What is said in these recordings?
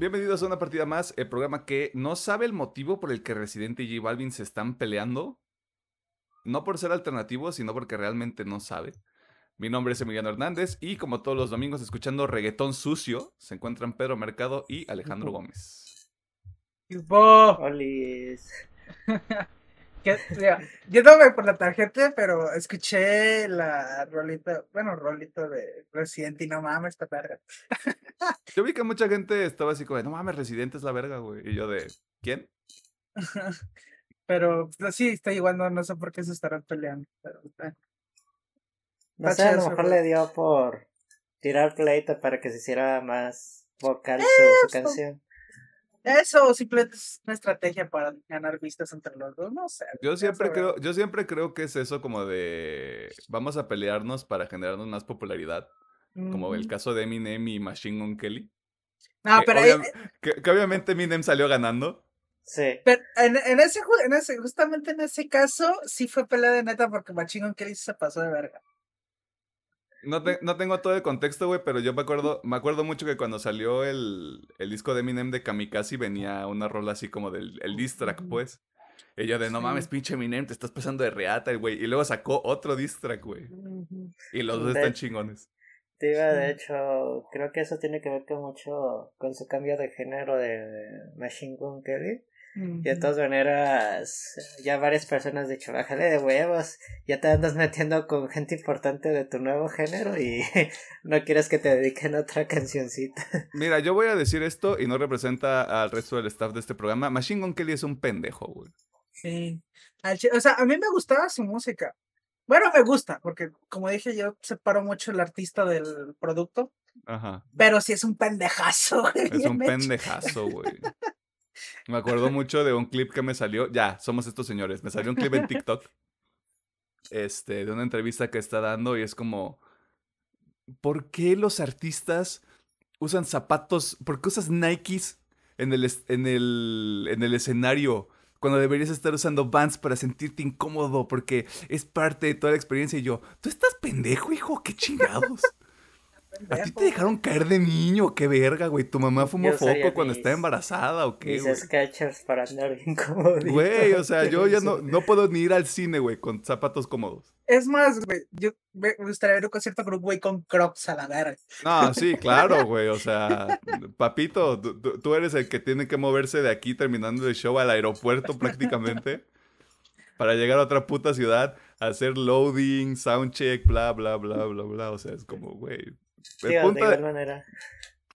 Bienvenidos a una partida más, el programa que no sabe el motivo por el que Residente y J Balvin se están peleando. No por ser alternativos, sino porque realmente no sabe. Mi nombre es Emiliano Hernández y como todos los domingos escuchando reggaetón sucio, se encuentran Pedro Mercado y Alejandro Gómez. Que, mira, yo no me por la tarjeta, pero escuché la rolita, bueno, rolito de Resident y no mames, esta verga. Yo vi que mucha gente estaba así como, de, no mames, Residente es la verga, güey. Y yo de, ¿quién? pero pues, sí, está igual, no, no sé por qué se estarán peleando. Pero, eh. No sé, a lo mejor le dio por tirar pleito para que se hiciera más vocal su, su Eso. canción. Eso simplemente es una estrategia para ganar vistas entre los dos, no sé. Yo siempre creo, yo siempre creo que es eso como de vamos a pelearnos para generarnos más popularidad. Como el caso de Eminem y Machine Gun Kelly. No, que pero, obvia- eh, que- que obviamente Eminem salió ganando. Sí. pero en, en ese, en ese, justamente en ese caso, sí fue pelea de neta porque Machine Kelly se pasó de verga. No, te- no tengo todo el contexto, güey, pero yo me acuerdo, me acuerdo mucho que cuando salió el, el disco de Eminem de Kamikaze venía una rola así como del el diss track, pues. Ella de, no mames, pinche Eminem, te estás pasando de reata, güey. Y luego sacó otro diss track, güey. Y los dos De- están chingones. De hecho, creo que eso tiene que ver con mucho con su cambio de género de Machine Gun Kelly. Y de todas maneras, ya varias personas han dicho, bájale de huevos, ya te andas metiendo con gente importante de tu nuevo género y no quieres que te dediquen a otra cancioncita. Mira, yo voy a decir esto y no representa al resto del staff de este programa. Machine Gun Kelly es un pendejo, güey. Sí. O sea, a mí me gustaba su música. Bueno, me gusta, porque como dije, yo separo mucho el artista del producto, Ajá. pero sí es un pendejazo. güey, Es un pendejazo, güey. Me acuerdo mucho de un clip que me salió. Ya, somos estos señores. Me salió un clip en TikTok. Este, de una entrevista que está dando y es como. ¿Por qué los artistas usan zapatos? ¿Por qué usas Nikes en el, en el, en el escenario? Cuando deberías estar usando Vans para sentirte incómodo, porque es parte de toda la experiencia. Y yo, ¿tú estás pendejo, hijo? ¿Qué chingados? ¿A ti te dejaron caer de niño? ¡Qué verga, güey! ¿Tu mamá fumó foco cuando mis- estaba embarazada o qué, Mis güey? Skechers para andar bien cómodo. Güey, o sea, yo ya no, no puedo ni ir al cine, güey, con zapatos cómodos. Es más, güey, yo me gustaría ver un concierto con un güey con crocs a la verga. No, sí, claro, güey, o sea, papito, tú eres el que tiene que moverse de aquí terminando el show al aeropuerto prácticamente para llegar a otra puta ciudad, hacer loading, soundcheck, bla, bla, bla, bla, bla, o sea, es como, güey. El de punto igual de- manera.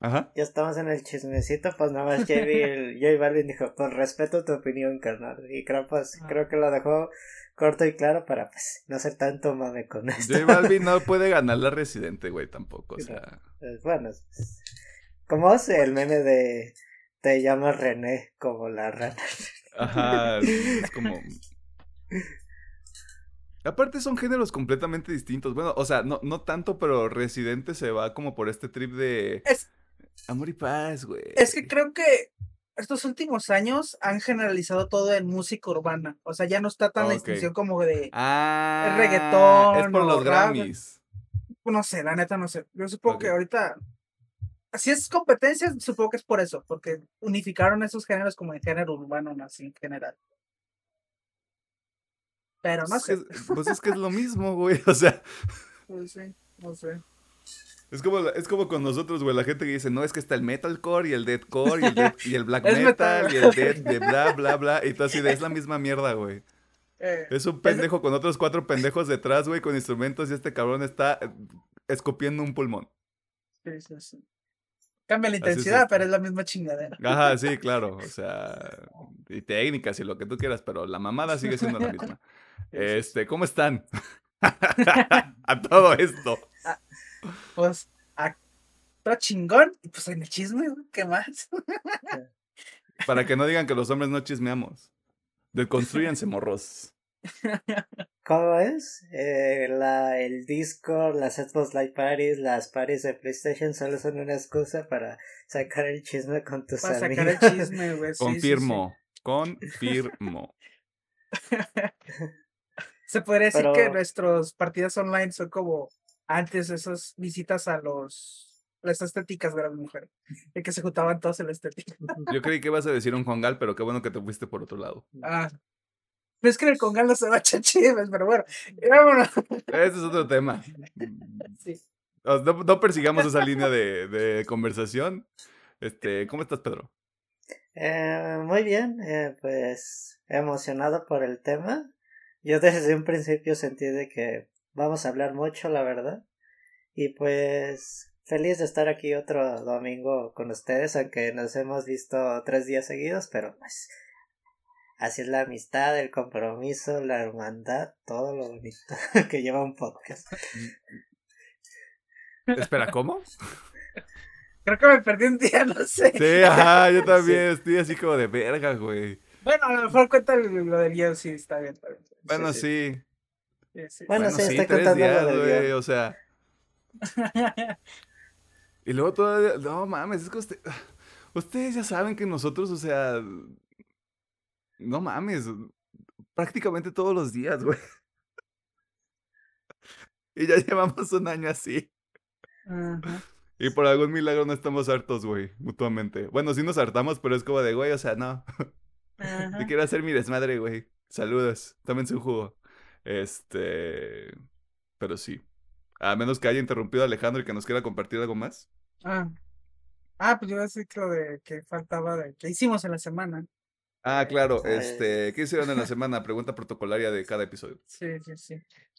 Ajá. Ya estamos en el chismecito, pues nada más J, Bal- J Balvin dijo, pues respeto tu opinión, carnal. Y creo, pues, Ah. creo que lo dejó corto y claro para, pues, no ser tanto mame con esto. J Balvin no puede ganar la residente, güey, tampoco, o sea. Pues, bueno, como es el meme de te llamas René como la rana. Ajá, es como. Aparte son géneros completamente distintos. Bueno, o sea, no, no tanto, pero Residente se va como por este trip de Es, amor y paz, güey. es que creo que estos últimos años han generalizado todo en música urbana. O sea, ya no está tan la distinción como de, Ah, reggaetón es por o los rap. Grammys. no sé, la neta no sé. Yo supongo que ahorita, si es competencia, supongo que es por eso, porque unificaron esos géneros como en género urbano, ¿no? así en general. Pero no Pues sé. es que- Pues es que es lo mismo, güey. O sea, Pues sí, no sé. es como, es como con nosotros, güey. La gente que dice, no, es que está el metalcore y el deathcore y el, death- y el black metal metal. y el death de bla, bla, bla. Y todo así de, es la misma mierda, güey. Eh, Es un pendejo con otros cuatro pendejos detrás, güey, con instrumentos y este cabrón está eh, escupiendo un pulmón. sí, sí, sí. Cambia la es intensidad, pero es la misma chingadera. Ajá, sí, claro. O sea, y técnicas y lo que tú quieras, pero la mamada sigue siendo la misma. Este, ¿cómo están? A todo esto. Pues, a, todo chingón, y pues en el chisme, ¿qué más? Para que no digan que los hombres no chismeamos. Deconstruyanse, morros. ¿Cómo es? Eh, la, el Discord, las Xbox Live Parties, las parties de PlayStation solo son una excusa para sacar el chisme con tus Para amigos. sacar el chisme, güey. sí, sí, sí. Confirmo. Se podría decir que nuestras partidas online son como antes esas visitas a los las estéticas de las mujeres. De que se juntaban todos en la estética. Yo creí que ibas a decir un congal, pero qué bueno que te fuiste por otro lado. Ah. Pero es que en el congal no se va chives, pero bueno. vámonos. Ese es otro tema. Sí. No, no persigamos esa línea de, de conversación. Este, ¿cómo estás, Pedro? Eh, muy bien, eh, pues emocionado por el tema. Yo desde un principio sentí de que vamos a hablar mucho, la verdad. Y pues feliz de estar aquí otro domingo con ustedes, aunque nos hemos visto tres días seguidos, pero pues así es la amistad, el compromiso, la hermandad, todo lo bonito que lleva un podcast. Espera, ¿cómo? Creo que me perdí un día, no sé. Sí, ajá, yo también estoy así como de verga, güey. Bueno, a lo mejor cuenta el- lo del guion, sí, está bien. Está bien. Bueno, sí. sí. Sí, sí. Bueno, sí, tres contando días, lo del güey, o sea. Y luego todavía, no mames, es que usted- ustedes ya saben que nosotros, o sea, no mames, prácticamente todos los días, güey. Y ya llevamos un año así. Y por algún milagro no estamos hartos, güey, mutuamente. Bueno, sí nos hartamos, pero es como de, güey, o sea, no. Ajá. Yo quiero hacer mi desmadre, güey. Saludos, tómense un jugo. Este. Pero sí. A menos que haya interrumpido a Alejandro y que nos quiera compartir algo más. Ah. Ah, pues yo iba a decir que lo de que faltaba de que hicimos en la semana. Ah, claro. Pues- Este, ¿qué hicieron en la semana? Pregunta protocolaria de cada episodio. Sí, sí, sí.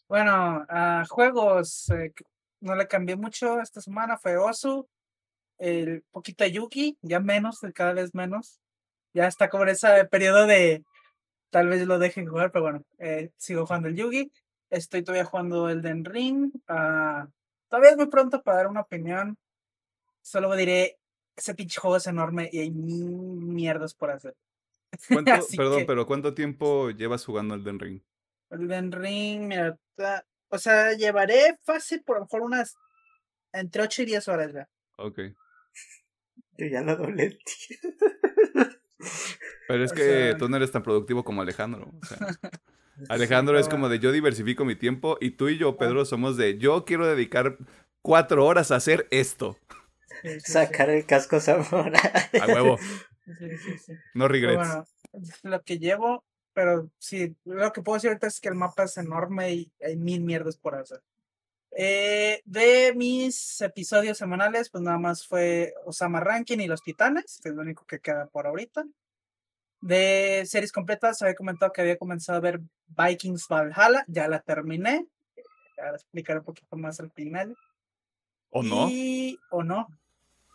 Bueno, a juegos eh, no le cambié mucho esta semana, fue Osu, el poquito de Yugi, ya menos, cada vez menos. Ya está como en ese periodo de tal vez lo dejen jugar, pero bueno, eh, sigo jugando el Yugi. Estoy todavía jugando el Den Ring. ah, todavía es muy pronto para dar una opinión. Solo diré, ese pinche juego es enorme y hay mil mierdas por hacer. ¿Cuánto, Así perdón, que- pero ¿cuánto tiempo llevas jugando el Den Ring? Elden Ring, mira, ta- o sea, llevaré fácil por lo mejor unas entre 8 y 10 horas ya. Ok. Yo ya lo doblé. Pero es O que sea- tú no eres tan productivo como Alejandro. o sea, Alejandro es como de yo diversifico mi tiempo y tú y yo, Pedro, somos de yo quiero dedicar cuatro horas a hacer esto. Sí, sí, sí. Sacar el casco samurai. A huevo. Sí, sí, sí. No regrets. bueno, lo que llevo, pero sí, lo que puedo decir ahorita es que el mapa es enorme y hay mil mierdas por hacer. Eh, de mis episodios semanales, pues nada más fue Osama Rankin y Los Titanes, que es lo único que queda por ahorita. De series completas, había comentado que había comenzado a ver Vikings Valhalla, ya la terminé. Ya la explicaré un poquito más al final. ¿O no? Y, o no.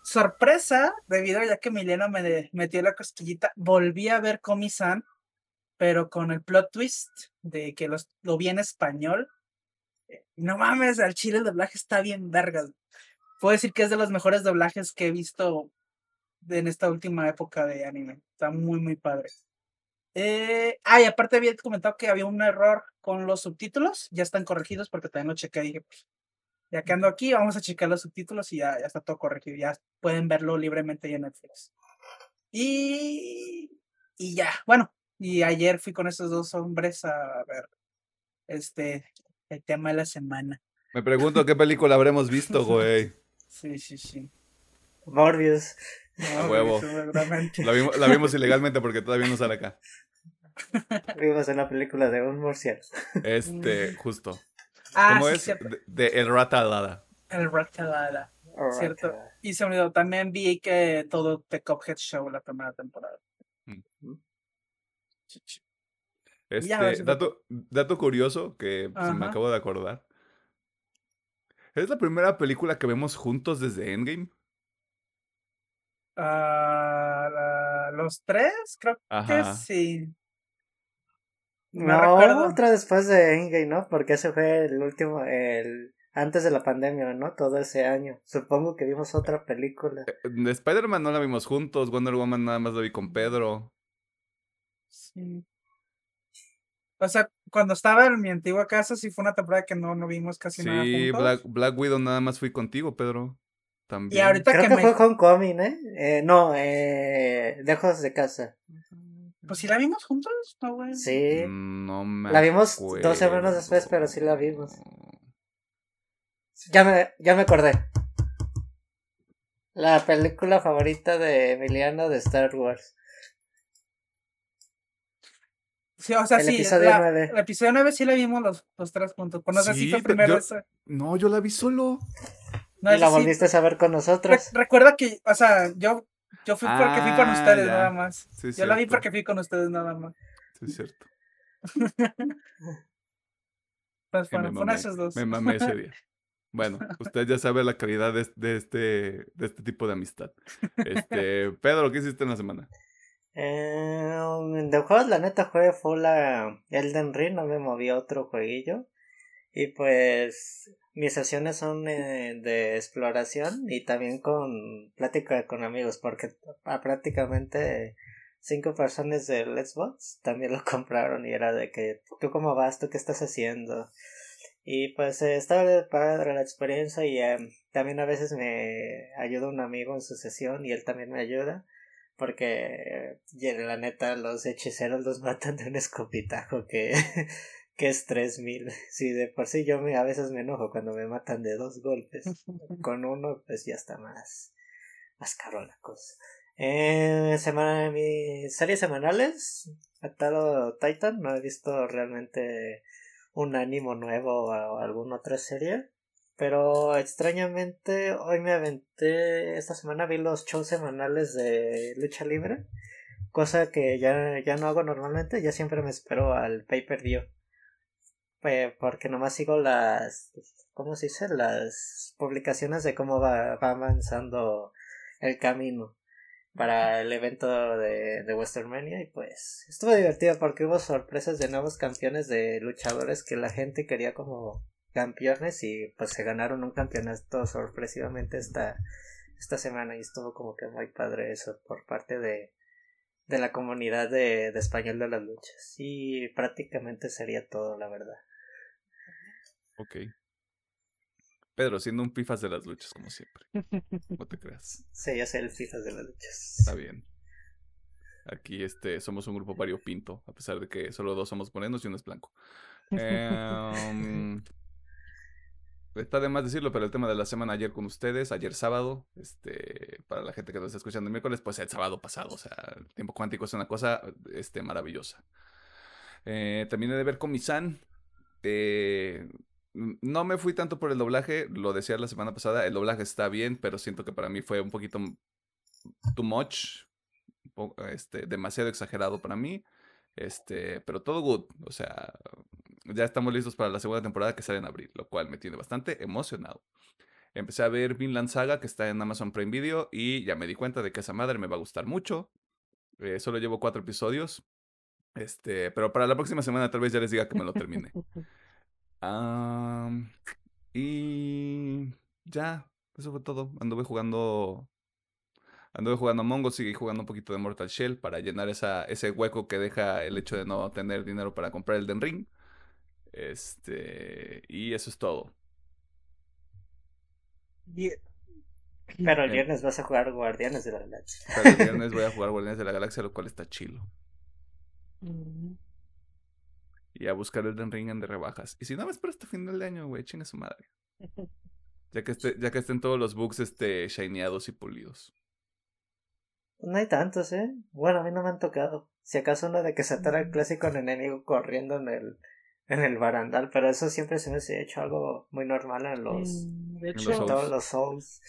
Sorpresa, debido a ya que Milena me de- metió la cosquillita, volví a ver Comi-san, pero con el plot twist de que los, lo vi en español. Eh, No mames, al chile el doblaje está bien vergas. Puedo decir que es de los mejores doblajes que he visto en esta última época de anime. Está muy, muy padre. Eh, ah, y aparte había comentado que había un error con los subtítulos. Ya están corregidos porque también lo chequé. Dije, pues, ya que ando aquí, vamos a checar los subtítulos y ya, ya está todo corregido. Ya pueden verlo libremente ahí en Netflix. Y, y ya, bueno, y ayer fui con esos dos hombres a ver este el tema de la semana. Me pregunto qué película habremos visto, güey. Sí, sí, sí. Morbius. No, huevo. La vimos, la vimos ilegalmente porque todavía no sale acá. Vimos una película de un murciélago. Este, justo. Ah, ¿Cómo sí, es? cierto. De, de El Rata Alada. El Ratalada. Alright, Cierto. Y se me olvidó, también vi que todo The Cuphead Show la primera temporada. Mm. Este, Ya, si dato, dato curioso que se me acabo de acordar. Es la primera película que vemos juntos desde Endgame. Ah, la- los tres, creo que sí. No No, recuerdo. otra después de Endgame, ¿no? Porque ese fue el último, el antes de la pandemia, ¿no? Todo ese año. Supongo que vimos otra película. De Spider-Man no la vimos juntos. Wonder Woman nada más la vi con Pedro. Sí. O sea, cuando estaba en mi antigua casa, sí fue una temporada que no, no vimos casi nada Sí. Black, Black Widow nada más fui contigo, Pedro. También. Y ahorita Creo que que me... fue Homecoming, ¿eh? eh no, eh, Lejos de casa. Pues sí la vimos juntos, ¿no, güey? Sí. Mm, No me La vimos dos semanas después, pero sí la vimos. acuerdo. Ya me, ya me acordé. La película favorita de Emiliano de Star Wars. Sí, o sea, El sí, episodio la- nueve. el episodio 9 sí la vimos los, los tres juntos. Pues no sé si Sí, fue pero primero yo- esa. No, yo la vi solo. No, y la sí. volviste a ver con Re- nosotros. recuerda que, o sea, yo, yo fui porque fui con Ah, ustedes ya. nada más. Sí, yo la vi cierto. porque fui con ustedes nada más. Sí, es cierto. Pues bueno, mamé, esos dos. Me mamé ese día. Bueno, usted ya sabe la calidad de, de este, de este tipo de amistad. Este, Pedro, ¿qué hiciste en la semana? Eh, de juegos, la neta, jugué full a Elden Ring, no me moví a otro jueguillo. Y pues, mis sesiones son eh, de exploración y también con plática con amigos, porque a prácticamente cinco personas del Xbox también lo compraron y era de que, ¿tú cómo vas? ¿Tú qué estás haciendo? Y pues eh, estaba padre la experiencia y eh, también a veces me ayuda un amigo en su sesión y él también me ayuda. Porque la neta los hechiceros los matan de un escopitajo que, que es 3000. Sí, de por sí yo me, a veces me enojo cuando me matan de dos golpes. Con uno pues ya está más, más caro la cosa. Eh, semana, mis series semanales, atado Titan, no he visto realmente un ánimo nuevo o alguna otra serie. Pero extrañamente hoy me aventé, esta semana vi los shows semanales de lucha libre, cosa que ya, ya no hago normalmente, ya siempre me espero al pay per view. Eh, porque nomás sigo las, ¿cómo se dice? Las publicaciones de cómo va, va avanzando el camino para el evento de, de Westermania y pues estuvo divertido porque hubo sorpresas de nuevos campeones de luchadores que la gente quería como campeones y pues se ganaron un campeonato sorpresivamente esta, esta semana y estuvo como que muy padre eso por parte de, de la comunidad de, de español de las luchas y prácticamente sería todo la verdad. Ok. Pedro, siendo un pifas de las luchas, como siempre. No te creas. Sí, yo sé el FIFA de las luchas. Está bien. Aquí este, somos un grupo variopinto, a pesar de que solo dos somos morenos y uno es blanco. Em, está de más decirlo, pero el tema de la semana ayer con ustedes, ayer sábado, este, para la gente que nos está escuchando el miércoles, pues el sábado pasado, o sea, el tiempo cuántico es una cosa este, maravillosa. Eh, terminé de ver con Misan. Eh, no me fui tanto por el doblaje, lo decía la semana pasada, el doblaje está bien, pero siento que para mí fue un poquito too much, este, demasiado exagerado para mí, este, pero todo good, o sea, ya estamos listos para la segunda temporada que sale en abril, lo cual me tiene bastante emocionado. Empecé a ver Vinland Saga, que está en Amazon Prime Video, y ya me di cuenta de que esa madre me va a gustar mucho. Eh, solo llevo cuatro episodios, este, pero para la próxima semana tal vez ya les diga que me lo termine. Am, y ya, eso fue todo. Anduve jugando. Anduve jugando Among Us, seguí jugando un poquito de Mortal Shell para llenar esa, ese hueco que deja el hecho de no tener dinero para comprar el Den Ring. Este. Y eso es todo. Pero el Eh. viernes vas a jugar Guardianes de la Galaxia. Pero el viernes voy a jugar Guardianes de la Galaxia, lo cual está chilo. Y a buscar el Den Ring en de rebajas. Y si no me espero hasta final de año, güey, chinga su madre. Ya que, esté, ya que estén todos los bugs este, shineados y pulidos. No hay tantos, ¿eh? Bueno, a mí no me han tocado. Si acaso uno de que se atora el clásico en enemigo corriendo en el, en el barandal, pero eso siempre se me ha hecho algo muy normal en los, En los todos los Souls.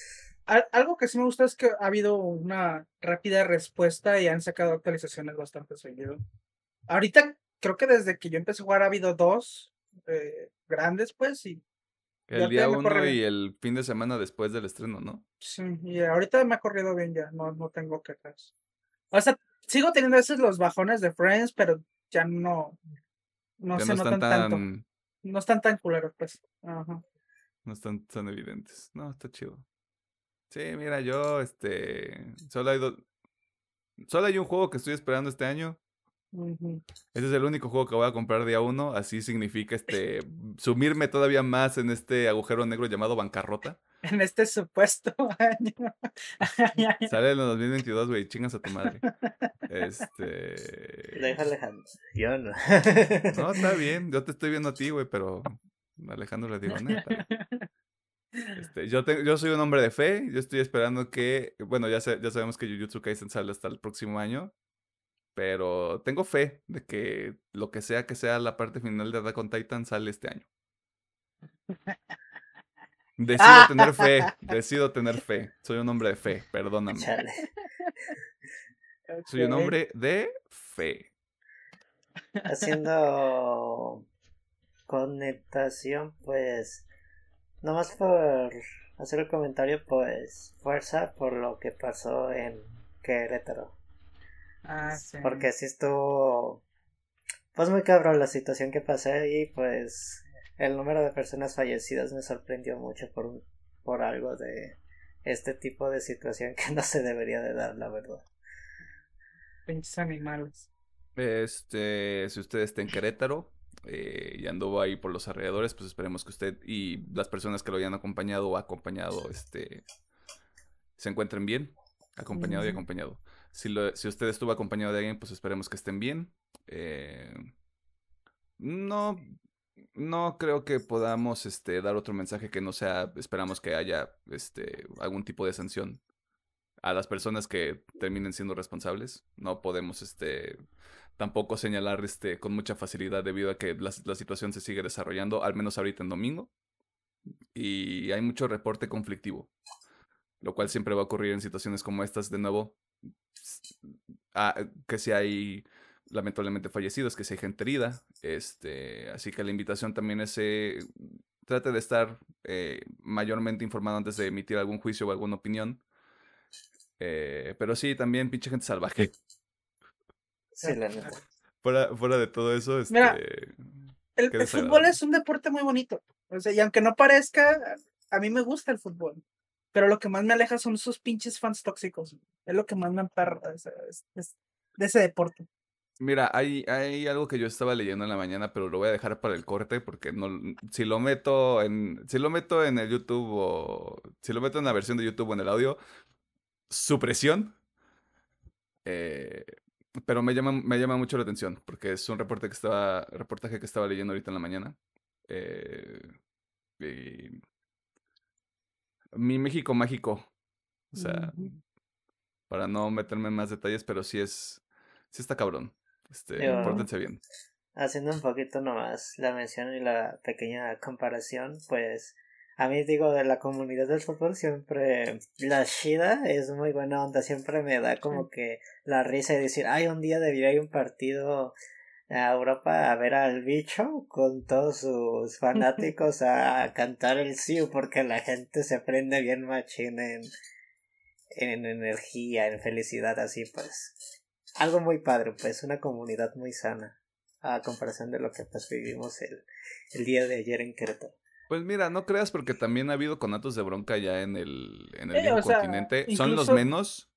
al- algo que sí me gusta es que ha habido una rápida respuesta y han sacado actualizaciones bastante seguido. Ahorita creo que desde que yo empecé a jugar ha habido dos eh, grandes, pues, y El día uno corre y el fin de semana después del estreno, ¿no? Sí, y ahorita me ha corrido bien ya, no, no tengo quejas. O sea, sigo teniendo a veces los bajones de Friends, pero ya no, no se no notan están tanto. tan, No están tan culeros, pues. Ajá. no están tan evidentes. No, está chido. Sí, mira, yo, este, solo hay dos, solo hay un juego que estoy esperando este año. Ujú. Ese es el único juego que voy a comprar día uno. Así significa, este, sumirme todavía más en este agujero negro llamado bancarrota. En este supuesto año. Sale en el 2022, güey, chingas a tu madre. Este... Deja Alejandro. Yo no. No, está bien, yo te estoy viendo a ti, güey, pero Alejandro le digo, neta. Este, yo, yo soy un hombre de fe, yo estoy esperando que, bueno, ya, ya sabemos que Jujutsu Kaisen sale hasta el próximo año, pero tengo fe de que lo que sea que sea la parte final de Attack on Titan sale este año. Decido tener fe, decido tener fe. Soy un hombre de fe, perdóname. Soy un hombre de fe. Haciendo conectación, pues Nomás por hacer el comentario, pues fuerza por lo que pasó en Querétaro. Ah, sí. Porque si estuvo, pues muy cabrón la situación que pasé y pues el número de personas fallecidas me sorprendió mucho por, por algo de este tipo de situación que no se debería de dar, la verdad. Pinches animales. Este, si usted está en Querétaro, eh, y anduvo ahí por los alrededores, pues esperemos que usted y las personas que lo hayan acompañado o acompañado este, se encuentren bien, acompañado y acompañado. Si, lo, si usted estuvo acompañado de alguien, pues esperemos que estén bien. Eh, no, no creo que podamos este, dar otro mensaje que no sea, esperamos que haya este, algún tipo de sanción a las personas que terminen siendo responsables. No podemos este, tampoco señalar este, con mucha facilidad debido a que la, situación se sigue desarrollando, al menos ahorita en domingo. Y hay mucho reporte conflictivo, lo cual siempre va a ocurrir en situaciones como estas de nuevo. Ah, que si hay lamentablemente fallecidos, que si hay gente herida. Este, así que la invitación también es eh, trate de estar eh, mayormente informado antes de emitir algún juicio o alguna opinión. Eh, pero sí, también pinche gente salvaje. Sí, la Fuera, fuera de todo eso, este, Mira, el, fútbol es un deporte muy bonito. O sea, y aunque no parezca, a mí me gusta el fútbol. Pero lo que más me aleja son esos pinches fans tóxicos. Es lo que más me emperra de ese deporte. Mira, hay, hay algo que yo estaba leyendo en la mañana, pero lo voy a dejar para el corte porque no, si lo meto en, si lo meto en el YouTube o si lo meto en la versión de YouTube o en el audio, supresión. Eh, pero me llama, me llama mucho la atención, porque es un reporte que estaba, reportaje que estaba leyendo ahorita en la mañana. Eh, mi México mágico. O sea, para no meterme en más detalles, pero sí es, sí está cabrón. Este, pórtense bien. Haciendo un poquito nomás la mención y la pequeña comparación, pues a mí digo de la comunidad del fútbol siempre la Shida es muy buena onda, siempre me da como que la risa de decir, ay, un día debería ir un partido a Europa a ver al bicho con todos sus fanáticos a cantar el Siu porque la gente se prende bien machín en, en energía, en felicidad, así pues. Algo muy padre, pues, una comunidad muy sana a comparación de lo que pues vivimos el, el día de ayer en Querétaro. Pues mira, no creas porque también ha habido conatos de bronca ya en el, en el continente. Son los menos,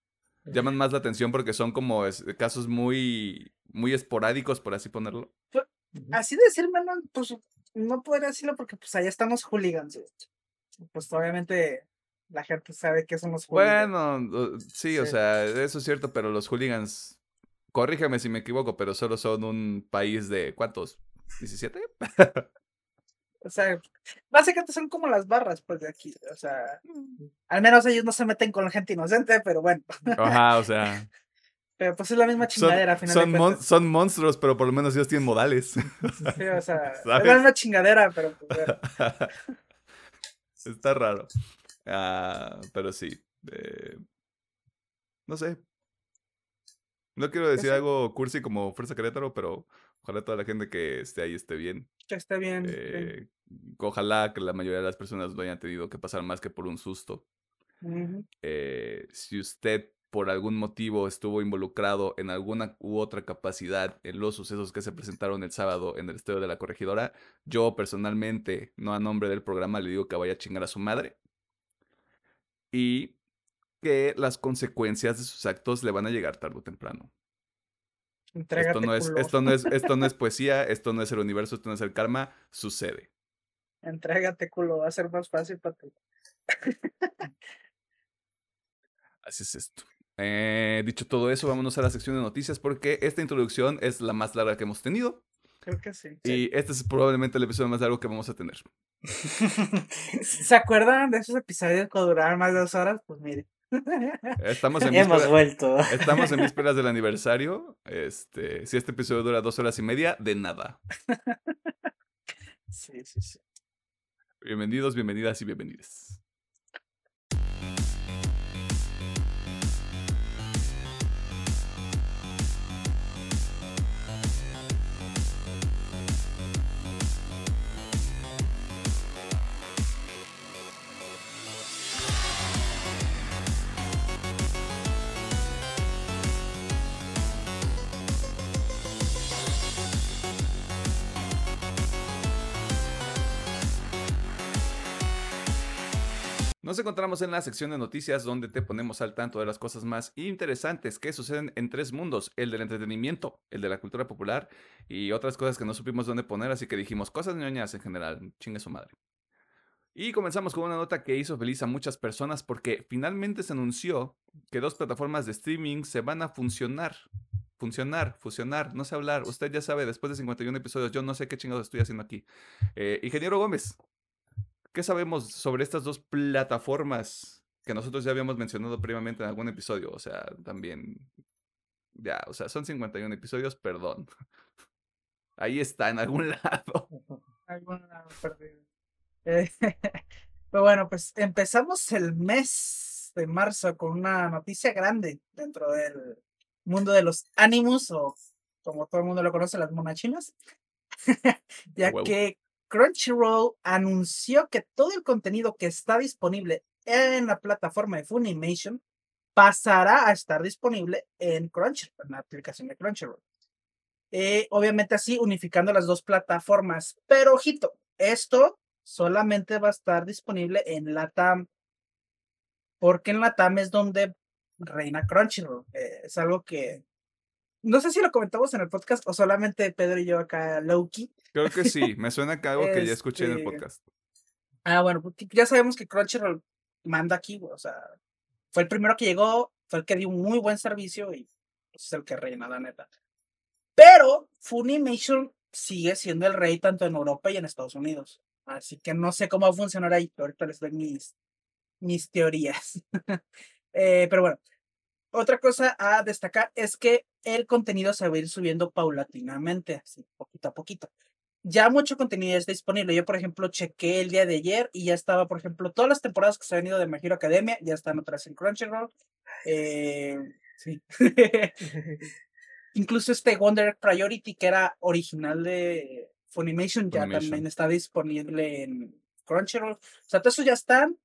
llaman más la atención porque son como casos muy, muy esporádicos, por así ponerlo. Pues, así decirme, no, pues no podría decirlo porque pues allá estamos hooligans. Pues obviamente la gente sabe que somos hooligans. Bueno, sí, o sea, eso es cierto, pero los hooligans, corrígeme si me equivoco, pero solo son un país de ¿cuántos? ¿17? O sea, básicamente son como las barras, pues, de aquí. O sea, mm. al menos ellos no se meten con la gente inocente, pero bueno. Ajá, o sea. Pero pues es la misma chingadera, son, final son monstruos, pero por lo menos ellos tienen modales. Sí, o sea, es la misma chingadera, pero pues, Está raro. Ah, pero sí. Eh, no sé. No quiero decir algo cursi como Fuerza Querétaro, pero ojalá toda la gente que esté ahí esté bien. Que esté bien. Eh, ojalá que la mayoría de las personas lo hayan tenido que pasar más que por un susto. Eh, si usted por algún motivo estuvo involucrado en alguna u otra capacidad en los sucesos que se presentaron el sábado en el estadio de la corregidora, yo personalmente, no a nombre del programa, le digo que vaya a chingar a su madre. Y que las consecuencias de sus actos le van a llegar tarde o temprano. esto no, es, esto, no es, esto no es poesía, esto no es el universo, esto no es el karma, sucede. Entrégate, culo, va a ser más fácil para ti. Así es esto. Eh, dicho todo eso, vámonos a la sección de noticias porque esta introducción es la más larga que hemos tenido. creo que sí. Y este es probablemente el episodio más largo que vamos a tener. ¿Se acuerdan de esos episodios que duraron más de dos horas? Pues mire. Estamos en, Hemos víspera- vuelto. estamos en vísperas del aniversario. Este, si este episodio dura dos horas y media, de nada. Sí, sí, sí. Bienvenidos, bienvenidas y bienvenidas. Nos encontramos en la sección de noticias donde te ponemos al tanto de las cosas más interesantes que suceden en tres mundos, el del entretenimiento, el de la cultura popular y otras cosas que no supimos dónde poner, así que dijimos cosas ñoñas en general, chingue su madre. Y comenzamos con una nota que hizo feliz a muchas personas porque finalmente se anunció que dos plataformas de streaming se van a funcionar. Funcionar, fusionar, no sé hablar. Usted ya sabe, después de 51 episodios, yo no sé qué chingados estoy haciendo aquí. Eh, Ingeniero Gómez, ¿Qué sabemos sobre estas dos plataformas que nosotros ya habíamos mencionado previamente en algún episodio? O sea, también. Ya, o sea, son 51 episodios, perdón. Ahí está, en algún lado. Alguna perdida. Eh, Pero bueno, pues empezamos el mes de marzo con una noticia grande dentro del mundo de los Animus, o como todo el mundo lo conoce, las monachinas. ya que Crunchyroll anunció que todo el contenido que está disponible en la plataforma de Funimation pasará a estar disponible en Crunchyroll, en la aplicación de Crunchyroll. Eh, obviamente así unificando las dos plataformas. Pero ojito, esto solamente va a estar disponible en Latam. Porque en Latam es donde reina Crunchyroll. Eh, es algo que no sé si lo comentamos en el podcast o solamente Pedro y yo acá Loki. Creo que sí, me suena que algo que ya escuché en el Este, podcast. Ah, bueno, ya sabemos que Crunchyroll manda aquí, o sea, fue el primero que llegó, fue el que dio un muy buen servicio y pues, es el que reina, la neta. Pero Funimation sigue siendo el rey tanto en Europa y en Estados Unidos. Así que no sé cómo va a funcionar ahí, pero ahorita les doy mis, mis teorías. Eh, pero bueno, otra cosa a destacar es que el contenido se va a ir subiendo paulatinamente, así, poquito a poquito ya mucho contenido está disponible. Yo, por ejemplo, chequé el día de ayer y ya estaba, por ejemplo, todas las temporadas que se han ido de My Hero Academia, ya están otras en Crunchyroll. Eh, sí. Incluso este Wonder Priority, que era original de Funimation, ya Funimation. también está disponible en Crunchyroll. O sea, todos esos ya están.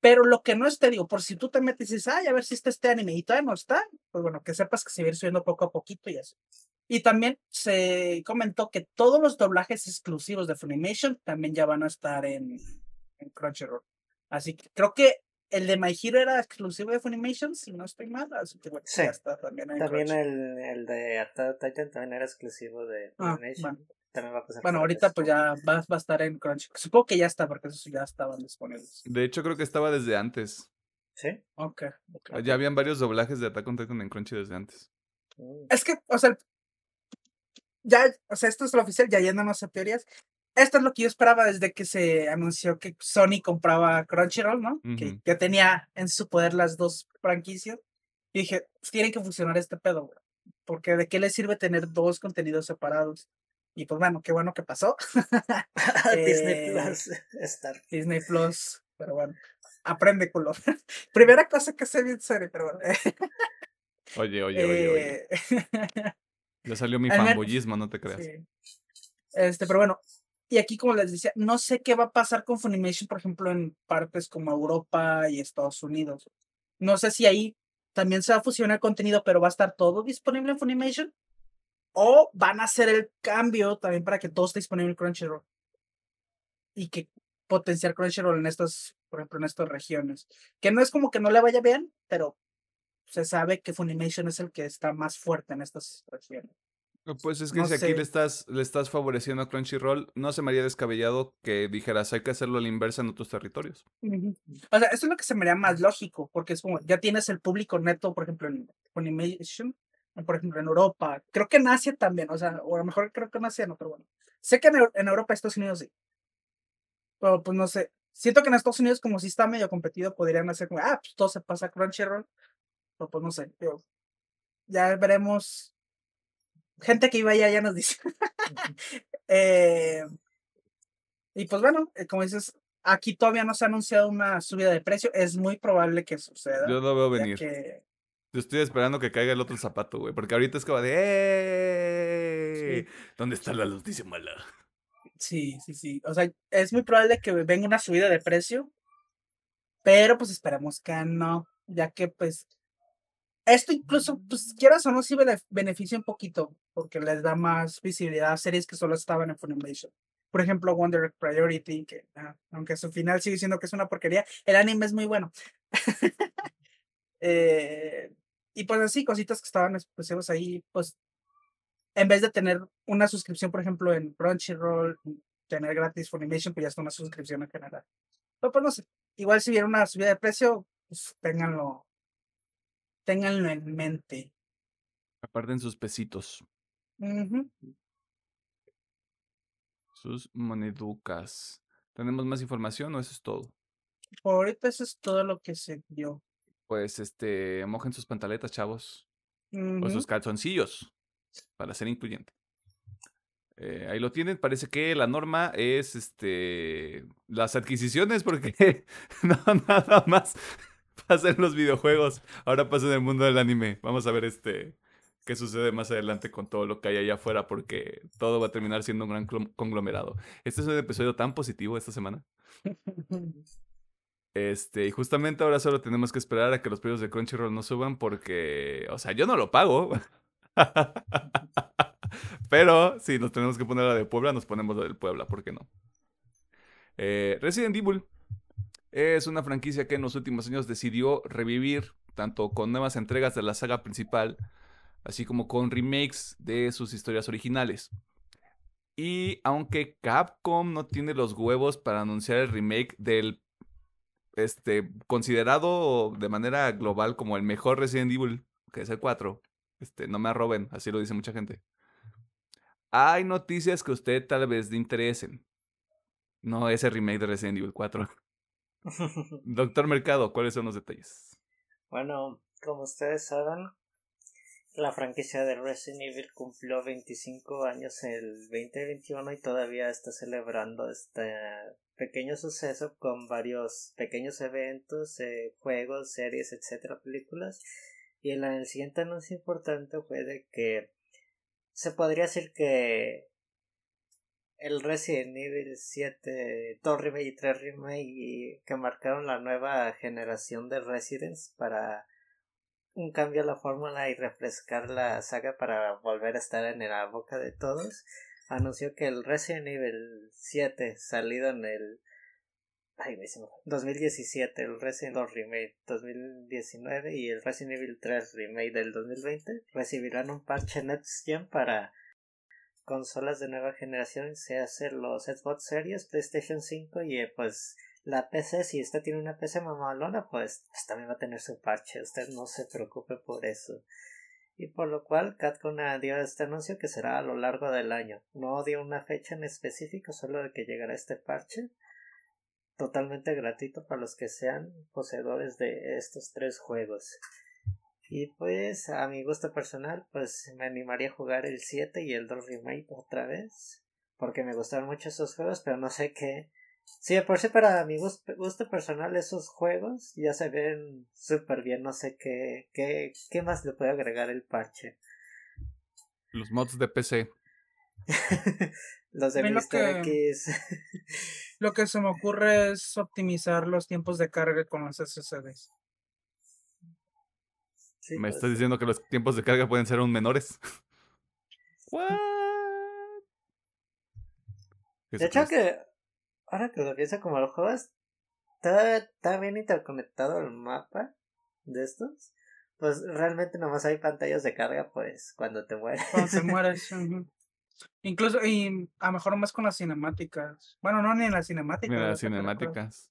Pero lo que no esté, digo, por si tú te metes y dices, ay, a ver si está este anime y todavía no está, pues bueno, que sepas que se va a ir subiendo poco a poquito y así. Y también se comentó que todos los doblajes exclusivos de Funimation también ya van a estar en, en Crunchyroll. Así que creo que el de My Hero era exclusivo de Funimation, si no estoy mal. Así que bueno, Sí. ya está también en También Crunchyroll. el, el de Attack Titan también era exclusivo de Ah, Funimation. bueno. También va a pasar Bueno, ahorita pues ya va, va a estar en Crunchyroll. Supongo que ya está, porque esos ya estaban disponibles. De hecho, creo que estaba desde antes. ¿Sí? Ok. ok. Ya habían varios doblajes de Attack on Titan en Crunchy desde antes. Mm. Es que, o sea, ya, o sea, esto es lo oficial, ya yéndonos a teorías. Esto es lo que yo esperaba desde que se anunció que Sony compraba Crunchyroll, ¿no? Que ya tenía en su poder las dos franquicias. Y dije, pues tiene que funcionar este pedo, güey, Porque de qué le sirve tener dos contenidos separados. Y pues bueno, qué bueno que pasó. Disney Eh, Plus, Star. Disney Plus, pero bueno, aprende color. Primera cosa que sé bien serio, pero bueno. Oye, oye, oye, oye. Eh, Ya salió mi fanboyismo, no te creas. Sí. Este, pero bueno, y aquí como les decía, no sé qué va a pasar con Funimation, por ejemplo, en partes como Europa y Estados Unidos. No sé si ahí también se va a fusionar contenido, pero va a estar todo disponible en Funimation. O van a hacer el cambio también para que todo esté disponible en Crunchyroll. Y que potenciar Crunchyroll en estas, por ejemplo, en estas regiones. Que no es como que no le vaya bien, pero se sabe que Funimation es el que está más fuerte en estas regiones. Pues es que No si aquí le estás, le estás favoreciendo a Crunchyroll, no se me haría descabellado que dijeras hay que hacerlo a la inversa en otros territorios. O sea, eso es lo que se me haría más lógico, porque es como, ya tienes el público neto, por ejemplo, en Funimation, por ejemplo, en Europa. Creo que en Asia también, o sea, o a lo mejor creo que en Asia no, pero bueno. Sé que en, en Europa Estados Unidos sí. Pero pues no sé. Siento que en Estados Unidos, como si está medio competido, podrían hacer como, ah, pues todo se pasa a Crunchyroll. Pero pues no sé. ya veremos. Gente que iba allá ya nos dice. eh, y pues bueno, eh, como dices, aquí todavía no se ha anunciado una subida de precio. Es muy probable que suceda. Yo lo veo venir. Yo estoy esperando que caiga el otro zapato, güey. Porque ahorita es como de. ¡Eh! ¿Dónde está la noticia mala? Sí, sí, sí. O sea, es muy probable que venga una subida de precio. Pero pues esperamos que no. Ya que pues. Esto incluso, pues quieras o no, sí beneficia un poquito. Porque les da más visibilidad a series que solo estaban en Funimation. Por ejemplo, Wonder Priority, que ah, aunque su final sigue siendo que es una porquería, el anime es muy bueno. Eh, y pues así, cositas que estaban exclusivos ahí, pues en vez de tener una suscripción, por ejemplo, en Crunchyroll, tener gratis Funimation, pues ya está una suscripción en general. Pero pues no sé, igual si viene una subida de precio, pues ténganlo, ténganlo en mente. Aparten sus pesitos. Sus moneducas. ¿Tenemos más información o eso es todo? Por ahorita eso es todo lo que se dio pues este, mojen sus pantaletas, chavos. O sus calzoncillos, para ser incluyente. Eh, ahí lo tienen. Parece que la norma es este las adquisiciones, porque no nada más pasa en los videojuegos. Ahora pasa en el mundo del anime. Vamos a ver este qué sucede más adelante con todo lo que hay allá afuera, porque todo va a terminar siendo un gran conglomerado. Este es un episodio tan positivo esta semana. Este, y justamente ahora solo tenemos que esperar a que los precios de Crunchyroll no suban porque, o sea, yo no lo pago. Pero si nos tenemos que poner la de Puebla, nos ponemos la del Puebla, ¿por qué no? Eh, Resident Evil es una franquicia que en los últimos años decidió revivir, tanto con nuevas entregas de la saga principal, así como con remakes de sus historias originales. Y aunque Capcom no tiene los huevos para anunciar el remake del este, considerado de manera global como el mejor Resident Evil, que es el 4. Este, no me arroben, así lo dice mucha gente. Hay noticias que a usted tal vez le interesen. No ese remake de Resident Evil 4. Doctor Mercado, ¿cuáles son los detalles? Bueno, como ustedes saben, la franquicia de Resident Evil cumplió 25 años el 2021 y todavía está celebrando este pequeño suceso con varios pequeños eventos, eh, juegos, series, etcétera, películas. Y el, el siguiente anuncio importante fue de que se podría decir que el Resident Evil 7, 2 Remake y 3 Remake que marcaron la nueva generación de Residents para un cambio a la fórmula y refrescar la saga para volver a estar en la boca de todos, anunció que el Resident Evil 7 salido en el ay, 2017, el Resident Evil Remake 2019 y el Resident Evil 3 Remake del 2020 recibirán un parche Next para consolas de nueva generación, sea hacer los Xbox Series, PlayStation 5 y eh, pues la PC, si usted tiene una PC mamalona, pues, pues, también va a tener su parche. Usted no se preocupe por eso. Y por lo cual Capcom dio este anuncio que será a lo largo del año. No dio una fecha en específico, solo de que llegará este parche. Totalmente gratuito para los que sean poseedores de estos tres juegos. Y pues a mi gusto personal, pues me animaría a jugar el 7 y el 2 Remake otra vez. Porque me gustaron mucho esos juegos, pero no sé qué Sí, por sí para mi gusto, personal esos juegos ya se ven súper bien, no sé qué, qué, qué más le puede agregar el parche. Los mods de PC. los de Mr. X. lo que se me ocurre es optimizar los tiempos de carga con los SSDs. ¿Me pues estás diciendo que los tiempos de carga pueden ser aún menores? De hecho que ahora que lo pienso como los juegos, está, bien interconectado el mapa de estos. Pues realmente nomás hay pantallas de carga, pues, cuando te mueres. Cuando te mueres. Incluso, y a lo mejor más con las cinemáticas. Bueno, no ni en las cinemáticas. Ni en las cinemáticas.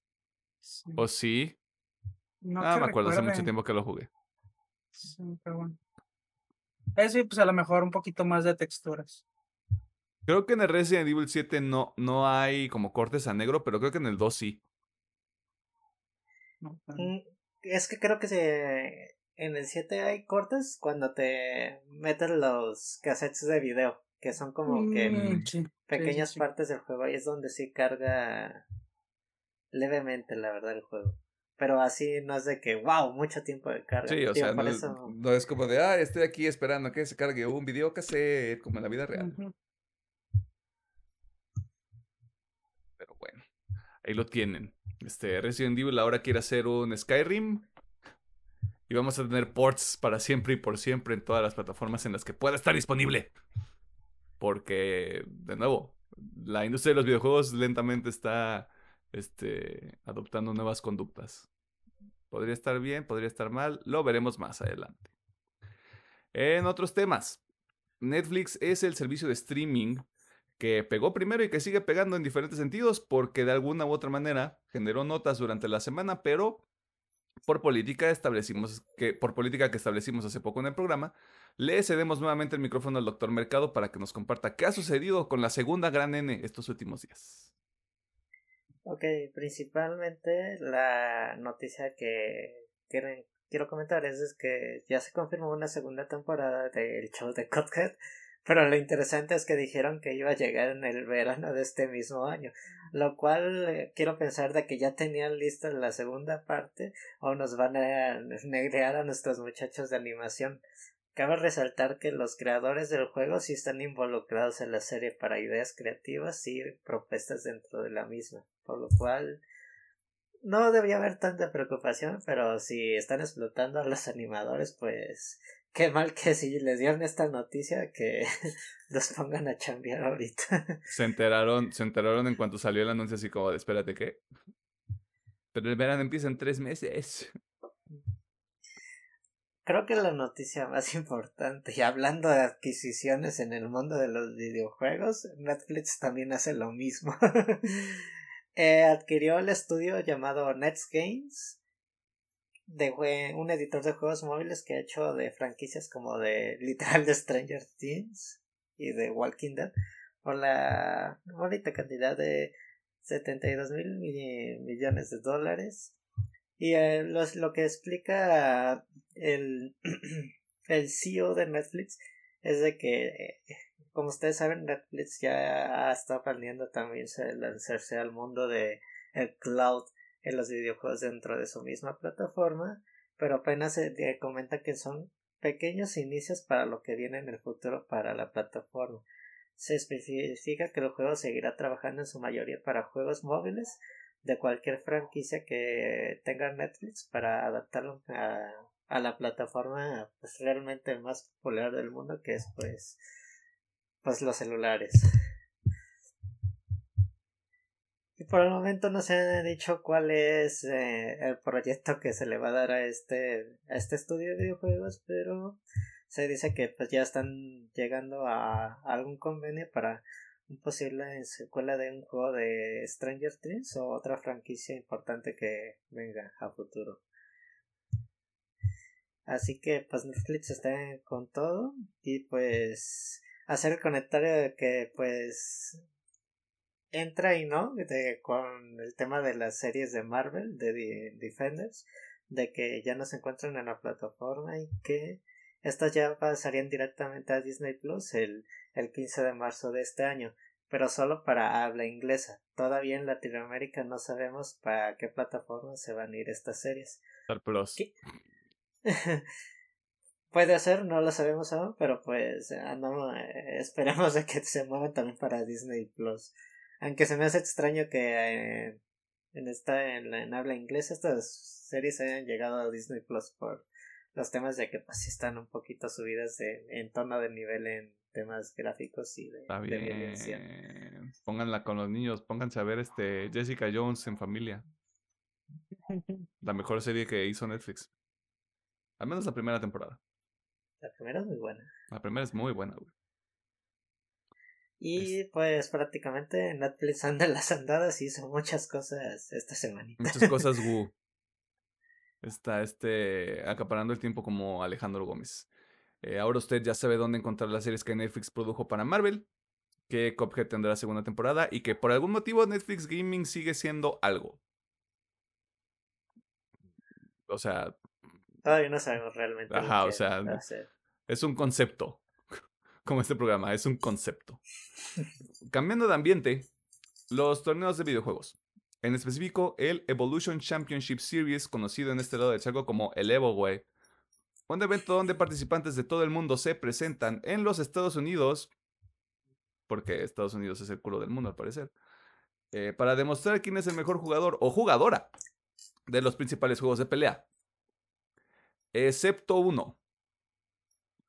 ¿O sí? No ah, me acuerdo, hace mucho tiempo que lo jugué. Sí, pero bueno. Eso y pues a lo mejor un poquito más de texturas. Creo que en el Resident Evil 7 no, no hay como cortes a negro, pero creo que en el 2 sí. Mm, es que creo que se, en el 7 hay cortes cuando te meten los cassettes de video, que son como que Mm, pequeñas partes del juego y es donde sí carga levemente, la verdad, el juego. Pero así no es de que, wow, mucho tiempo de carga. Sí, o Tío, sea, no, eso- no es como de, ah, estoy aquí esperando a que se cargue un video cassette, como en la vida real bueno, ahí lo tienen. Este Resident Evil ahora quiere hacer un Skyrim. Y vamos a tener ports para siempre y por siempre en todas las plataformas en las que pueda estar disponible. Porque, de nuevo, la industria de los videojuegos lentamente está este, adoptando nuevas conductas. Podría estar bien, podría estar mal, lo veremos más adelante. En otros temas, Netflix es el servicio de streaming que pegó primero y que sigue pegando en diferentes sentidos porque de alguna u otra manera generó notas durante la semana, pero por política establecimos que por política que establecimos hace poco en el programa, le cedemos nuevamente el micrófono al doctor Mercado para que nos comparta qué ha sucedido con la segunda gran N estos últimos días. Ok, principalmente la noticia que quiero comentar es, que ya se confirmó una segunda temporada del show de Cuphead, pero lo interesante es que dijeron que iba a llegar en el verano de este mismo año, lo cual eh, quiero pensar de que ya tenían lista la segunda parte o nos van a negrear a nuestros muchachos de animación. Cabe resaltar que los creadores del juego sí están involucrados en la serie para ideas creativas y propuestas dentro de la misma, por lo cual no debería haber tanta preocupación, pero si están explotando a los animadores, pues qué mal que si les dieron esta noticia que los pongan a chambear ahorita. Se enteraron, se enteraron en cuanto salió el anuncio así como de espérate qué. Pero el verano empieza en tres meses. Creo que la noticia más importante, y hablando de adquisiciones en el mundo de los videojuegos, Netflix también hace lo mismo. eh, adquirió el estudio llamado Nets Games, de un editor de juegos móviles que ha hecho de franquicias como de literal de Stranger Things y de Walking Dead, por la bonita cantidad de 72 mil millones de dólares. Y eh, los- lo que explica el, el CEO de Netflix es de que, eh, como ustedes saben, Netflix ya estado planeando también se- lanzarse al mundo de el cloud en los videojuegos dentro de su misma plataforma, pero apenas se eh, comenta que son pequeños inicios para lo que viene en el futuro para la plataforma. Se especifica que el juego seguirá trabajando en su mayoría para juegos móviles de cualquier franquicia que tenga Netflix para adaptarlo a, a la plataforma pues realmente más popular del mundo que es pues pues los celulares y por el momento no se ha dicho cuál es eh, el proyecto que se le va a dar a este a este estudio de videojuegos pero se dice que pues ya están llegando a, algún convenio para un posible secuela de un juego de Stranger Things o otra franquicia importante que venga a futuro. Así que pues Netflix está con todo y pues hacer el comentario de que pues entra y no de, con el tema de las series de Marvel de The Defenders de que ya no se encuentran en la plataforma y que estas ya pasarían directamente a Disney Plus el, el 15 de marzo de este año, pero solo para habla inglesa. Todavía en Latinoamérica no sabemos para qué plataforma se van a ir estas series. Star Plus. Puede ser, no lo sabemos aún, pero pues andamos, eh, esperamos de que se muevan también para Disney Plus. Aunque se me hace extraño que eh, en esta en, en habla inglesa estas series hayan llegado a Disney Plus por los temas de que pues están un poquito subidas de, en tono de nivel en temas gráficos y de, de violencia. Pónganla con los niños, pónganse a ver este Jessica Jones en familia. La mejor serie que hizo Netflix. Al menos la primera temporada. La primera es muy buena. La primera es muy buena, güey. Y pues prácticamente Netflix anda en las andadas y hizo muchas cosas esta semanita. Muchas cosas Wu. Está este acaparando el tiempo como Alejandro Gómez. Eh, ahora usted ya sabe dónde encontrar las series que Netflix produjo para Marvel, que Cuphead tendrá segunda temporada y que por algún motivo Netflix Gaming sigue siendo algo. O sea, Todavía no sabemos realmente. Ajá, o sea, es un concepto. Como este programa, es un concepto. Cambiando de ambiente, los torneos de videojuegos. En específico, el Evolution Championship Series, conocido en este lado del charco como el Evo, güey. Un evento donde participantes de todo el mundo se presentan en los Estados Unidos, porque Estados Unidos es el culo del mundo al parecer, eh, para demostrar quién es el mejor jugador o jugadora de los principales juegos de pelea. Excepto uno.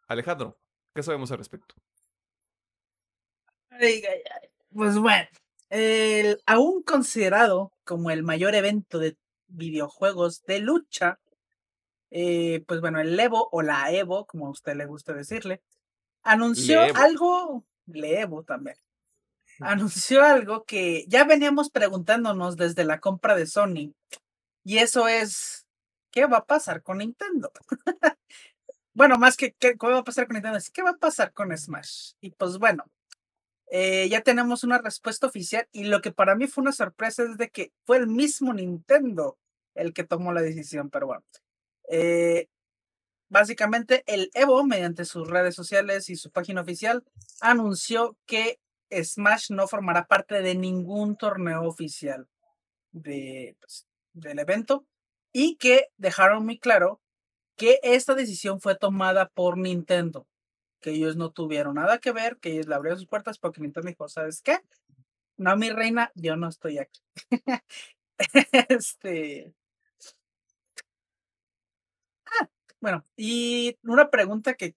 Alejandro, ¿qué sabemos al respecto? Pues bueno, el, aún considerado como el mayor evento de videojuegos de lucha, eh, pues bueno, el Evo o la Evo, como a usted le gusta decirle, anunció Levo. algo, le Evo también, anunció algo que ya veníamos preguntándonos desde la compra de Sony, y eso es, ¿qué va a pasar con Nintendo? bueno, más que qué, va a pasar con Nintendo, qué va a pasar con Smash. Y pues bueno, eh, ya tenemos una respuesta oficial y lo que para mí fue una sorpresa es de que fue el mismo Nintendo el que tomó la decisión, pero bueno. Eh, básicamente el Evo, mediante sus redes sociales y su página oficial, anunció que Smash no formará parte de ningún torneo oficial pues, del evento y que dejaron muy claro que esta decisión fue tomada por Nintendo que ellos no tuvieron nada que ver, que ellos le abrieron sus puertas porque Nintendo dijo, ¿sabes qué? No, mi reina, yo no estoy aquí. este. Ah, bueno, y una pregunta que,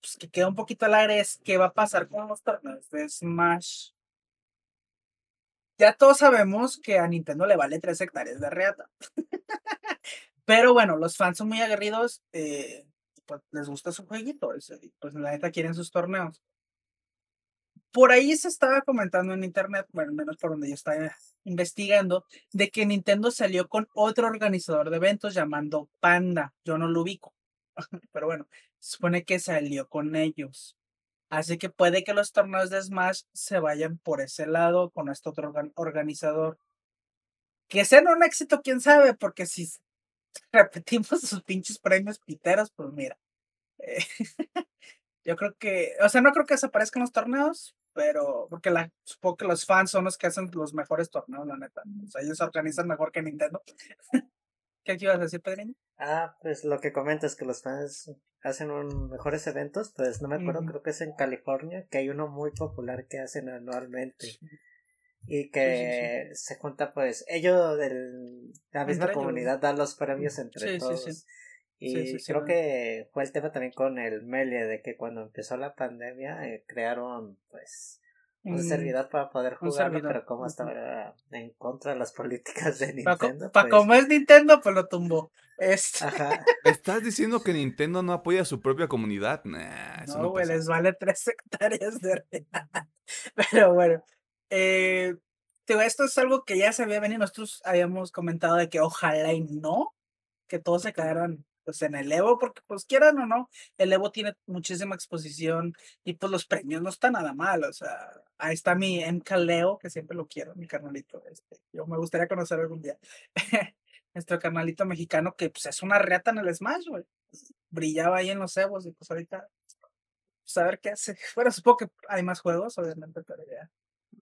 pues, que queda un poquito al aire es: ¿qué va a pasar con los torneos de Smash? Ya todos sabemos que a Nintendo le vale tres hectáreas de reata. Pero bueno, los fans son muy aguerridos. Eh, pues les gusta su jueguito, y, pues la neta quieren sus torneos. Por ahí se estaba comentando en internet, bueno, menos por donde yo estaba investigando, de que Nintendo salió con otro organizador de eventos llamando Panda. Yo no lo ubico, pero bueno, supone que salió con ellos. Así que puede que los torneos de Smash se vayan por ese lado con este otro organ- organizador. Que sean un éxito, quién sabe, porque si repetimos sus pinches premios piteros, pues mira. eh, yo creo que, o sea, no creo que desaparezcan los torneos, pero porque la, supongo que los fans son los que hacen los mejores torneos, la neta. O sea, ellos se organizan mejor que Nintendo. ¿Qué ibas a decir, Pedrinho? Ah, pues lo que comentas que los fans hacen un mejores eventos, pues no me acuerdo, creo que es en California, que hay uno muy popular que hacen anualmente. Y que se junta pues ellos de la misma Entre ellos. comunidad dan los premios entre todos. sí. Y Sí, sí, sí, creo que fue el tema también con el Melee, de que cuando empezó la pandemia eh, crearon pues un Mm, servidor para poder jugarlo, pero como estaba en contra de las políticas de Para Nintendo, pues, como es Nintendo, pues lo tumbó. Este, ajá, ¿Estás diciendo que Nintendo no apoya a su propia comunidad? Nah, eso no, no, güey, les vale tres hectáreas de reata. Pero bueno, eh, digo, esto es algo que ya se había venido. Nosotros habíamos comentado de que ojalá y no, que todos se quedaran pues en el Evo, porque pues quieran o no, el Evo tiene muchísima exposición y pues los premios no están nada mal. O sea, ahí está mi MK Leo, que siempre lo quiero, mi carnalito. Este, yo me gustaría conocer algún día. Nuestro carnalito mexicano que pues es una reata en el Smash, güey. Brillaba ahí en los Evos y pues ahorita pues a ver qué hace. Bueno, supongo que hay más juegos, obviamente, pero ya.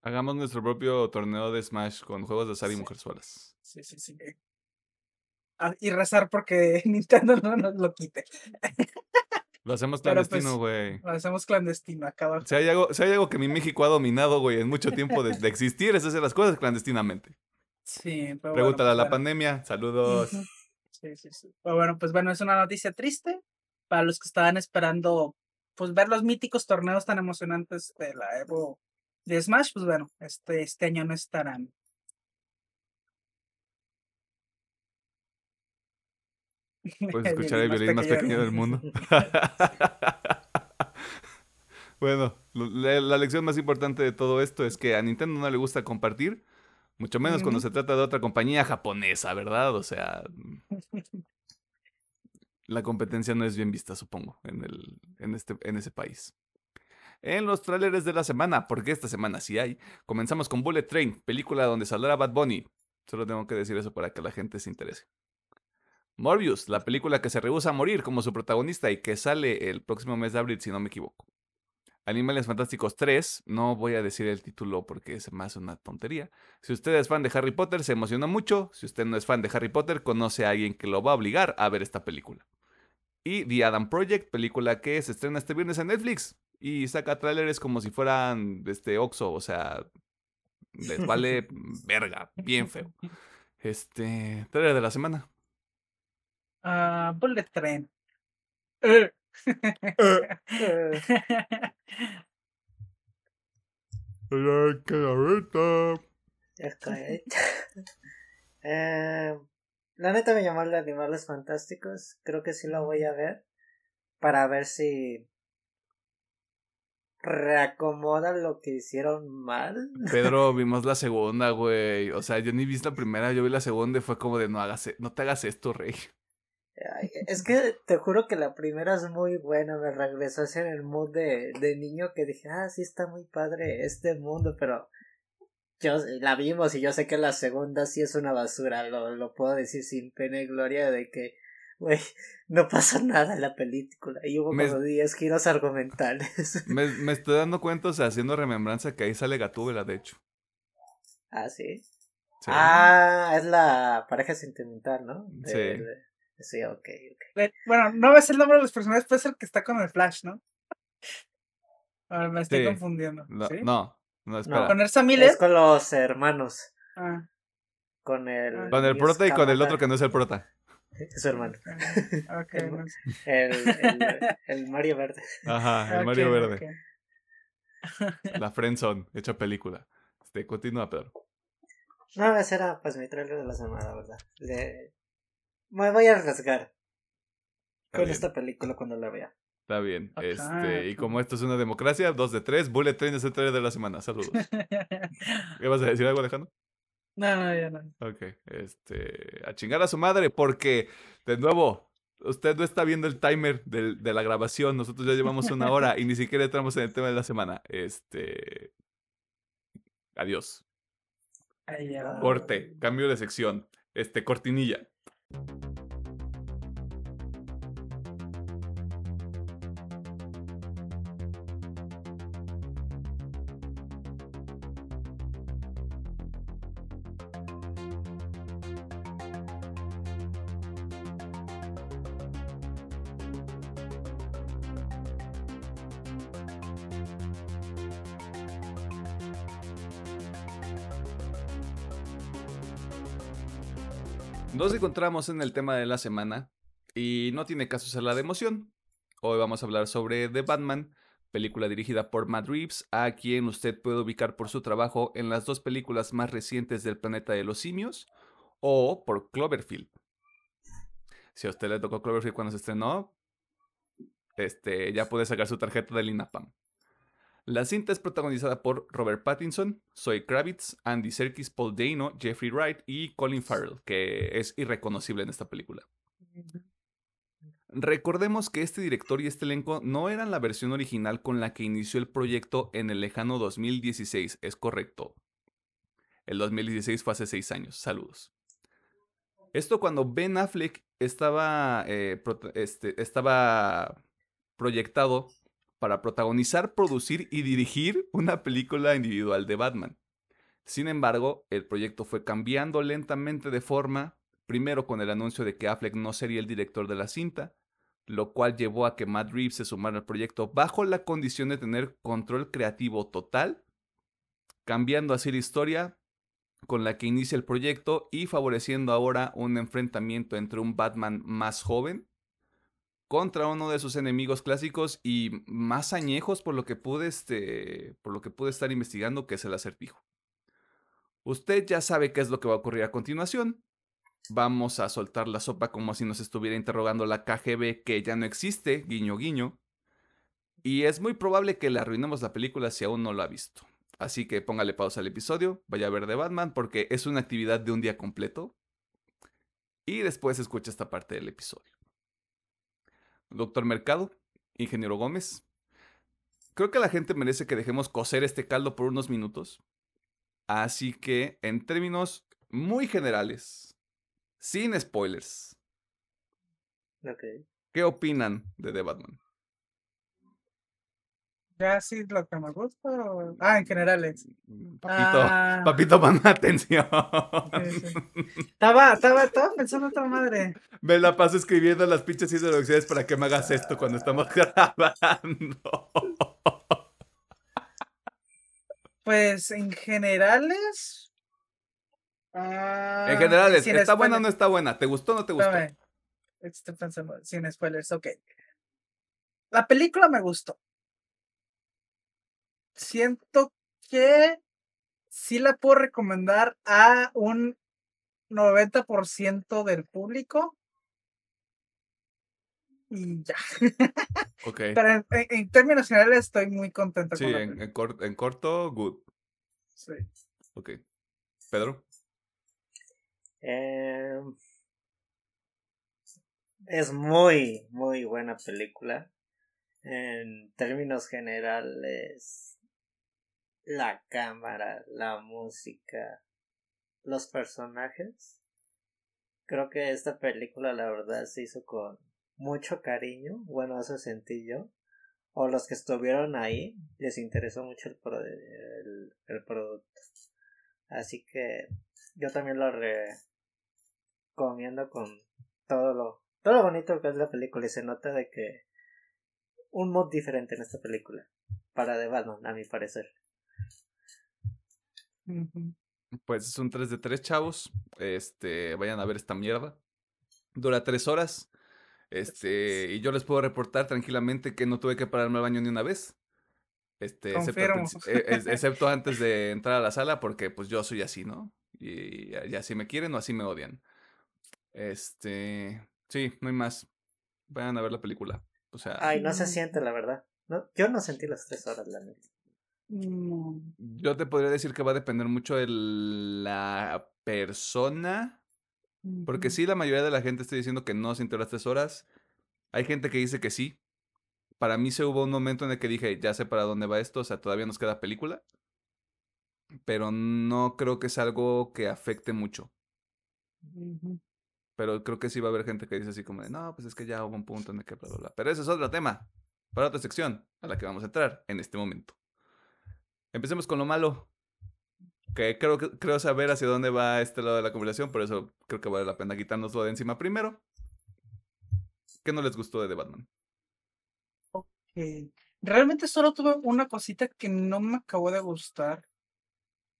Hagamos nuestro propio torneo de Smash con juegos de azar y Sí. mujerzuelas. Sí, sí, sí. Ah, y rezar porque Nintendo no nos lo quite. Lo hacemos pues, clandestino, güey. Lo hacemos clandestino acá. Si hay, algo, si hay algo que mi México ha dominado, güey, en mucho tiempo de, de existir, es hacer las cosas clandestinamente. Sí, pero Pregúntale bueno, a la pues, bueno. pandemia. Saludos. Sí, sí, sí. Pero bueno, pues bueno, es una noticia triste para los que estaban esperando pues ver los míticos torneos tan emocionantes de la Evo de Smash, pues bueno, este, este año no estarán. Puedes escuchar el violín más pequeño del mundo. bueno, la, la lección más importante de todo esto es que a Nintendo no le gusta compartir, mucho menos cuando se trata de otra compañía japonesa, ¿verdad? O sea, la competencia no es bien vista, supongo, en, el, en, este, en ese país. En los trailers de la semana, porque esta semana sí hay, comenzamos con Bullet Train, película donde saldrá Bad Bunny. Solo tengo que decir eso para que la gente se interese. Morbius, la película que se rehúsa a morir como su protagonista y que sale el próximo mes de abril, si no me equivoco. Animales Fantásticos 3, no voy a decir el título porque es más una tontería. Si usted es fan de Harry Potter, se emociona mucho. Si usted no es fan de Harry Potter, conoce a alguien que lo va a obligar a ver esta película. Y The Adam Project, película que se estrena este viernes en Netflix. Y saca trailers como si fueran este Oxo, o sea, les vale verga, bien feo. Este, trailer de la semana. Ah, Bullet Train. Eh. Eh, ya está hecho. Eh, la neta me llamó el de Animales Fantásticos. Creo que sí lo voy a ver. Para ver si reacomodan lo que hicieron mal. Pedro, vimos la segunda, güey. O sea, yo ni vi la primera, yo vi la segunda y fue como de no hagas, e, no te hagas esto, rey. Ay, es que te juro que la primera es muy buena, me regresó hacia el mood de, de niño que dije, ah, sí está muy padre este mundo, pero yo la vimos y yo sé que la segunda sí es una basura, lo, lo puedo decir sin pena y gloria de que, güey, no pasó nada en la película y hubo Me- como 10 giros argumentales. Me, me estoy dando cuenta, o sea, haciendo remembranza que ahí sale Gatúbela, de hecho. ah, sí. Sí. Ah, es la pareja sentimental, ¿no? De- Sí. de- sí, ok, ok. Bueno, no ves el nombre de los personajes, puede ser que está con el Flash, ¿no? A ver, me estoy Sí. confundiendo. No, ¿sí? no, no, espera. ¿Con Ersa Miller? Es con los hermanos, Ah, con el... Con el prota y con el otro que no es el prota. Es su hermano. ok, ok, no sé. El, el, el Mario Verde. Ajá, el Mario Verde. La Friendzone, hecha película. Este, continúa, Pedro. No, ese era pues mi trailer de la semana, la verdad. Le- Me voy a arriesgar Está con bien, esta película cuando la vea. está bien. Este, y como esto es una democracia, dos de tres, Bullet Train es el trailer de la semana. Saludos. ¿Qué vas a decir algo, Alejandro? No, no, ya no. Ok, este, a chingar a su madre, porque, de nuevo, usted no está viendo el timer del- de la grabación, nosotros ya llevamos una hora y ni siquiera entramos en el tema de la semana. Este, adiós. Va. Corte, cambio de sección, este, cortinilla. Encontramos en el tema de la semana y no tiene caso ser la de emoción. Hoy vamos a hablar sobre The Batman, película dirigida por Matt Reeves, a quien usted puede ubicar por su trabajo en las dos películas más recientes del planeta de los simios o por Cloverfield. Si a usted le tocó Cloverfield cuando se estrenó, este, ya puede sacar su tarjeta del INAPAM. La cinta es protagonizada por Robert Pattinson, Zoe Kravitz, Andy Serkis, Paul Dano, Jeffrey Wright y Colin Farrell, que es irreconocible en esta película. Recordemos que este director y este elenco no eran la versión original con la que inició el proyecto en el lejano 2016, es correcto. El 2016 fue hace seis años, saludos. Esto cuando Ben Affleck estaba, eh, este, estaba proyectado para protagonizar, producir y dirigir una película individual de Batman. Sin embargo, el proyecto fue cambiando lentamente de forma, primero con el anuncio de que Affleck no sería el director de la cinta, lo cual llevó a que Matt Reeves se sumara al proyecto bajo la condición de tener control creativo total, cambiando así la historia con la que inicia el proyecto y favoreciendo ahora un enfrentamiento entre un Batman más joven contra uno de sus enemigos clásicos y más añejos por lo que pude este, por lo que pude estar investigando que es el acertijo. Usted ya sabe qué es lo que va a ocurrir a continuación. Vamos a soltar la sopa como si nos estuviera interrogando la KGB que ya no existe, guiño guiño. Y es muy probable que le arruinemos la película si aún no lo ha visto. Así que póngale pausa al episodio, vaya a ver de Batman porque es una actividad de un día completo. Y después escucha esta parte del episodio. Doctor Mercado, Ingeniero Gómez. Creo que la gente merece que dejemos cocer este caldo por unos minutos. Así que, en términos muy generales, sin spoilers. ¿qué opinan de The Batman? Ya sí lo que me gusta. o- Ah, en generales. Papito, Ah, papito, pon atención. sí, sí. Estaba, estaba, estaba pensando otra madre. Me la paso escribiendo las pinches introducciones para que me hagas esto cuando estamos grabando. Pues en generales. ah, en general, sin ¿está buena o no está buena? ¿Te gustó o no te gustó? Estoy pensando, sin spoilers, ok. La película me gustó. Siento que sí la puedo recomendar a un 90% del público. Y ya. Ok. Pero en, en- en términos generales estoy muy contento Sí, con la en, película. en cor- en corto, good. Sí. Ok. Pedro. Eh, es muy, muy buena película. En términos generales, la cámara, la música, los personajes. Creo que esta película, la verdad, se hizo con mucho cariño. Bueno, eso sentí yo. O los que estuvieron ahí, les interesó mucho el, pro- el, producto. Así que yo también lo recomiendo con todo lo, todo lo bonito que es la película y se nota de que un mood diferente en esta película para The Batman, a mi parecer. Pues es un 3 de 3, chavos. Este, vayan a ver esta mierda. Dura 3 horas. Este, y yo les puedo reportar tranquilamente que no tuve que pararme al baño ni una vez. Este, excepto, excepto antes de entrar a la sala, porque pues yo soy así, ¿no? Y, y así me quieren o así me odian. Este, sí, no hay más. Vayan a ver la película. O sea, Ay, no se siente, la verdad. No, yo no sentí las tres horas, la neta. Yo te podría decir que va a depender mucho de la persona. Porque sí, la mayoría de la gente está diciendo que no sintió las tres horas. Hay gente que dice que sí. Para mí se hubo un momento en el que dije, ya sé para dónde va esto, o sea, todavía nos queda película. Pero no creo que es algo que afecte mucho. Pero creo que sí va a haber gente que dice así como de, no, pues es que ya hubo un punto en el que bla, bla, bla. Pero ese es otro tema, para otra sección, a la que vamos a entrar en este momento. Empecemos con lo malo. Que creo, creo saber hacia dónde va este lado de la conversación, por eso creo que vale la pena quitárnoslo de encima primero. ¿Qué no les gustó de The Batman? que realmente solo tuve una cosita que no me acabó de gustar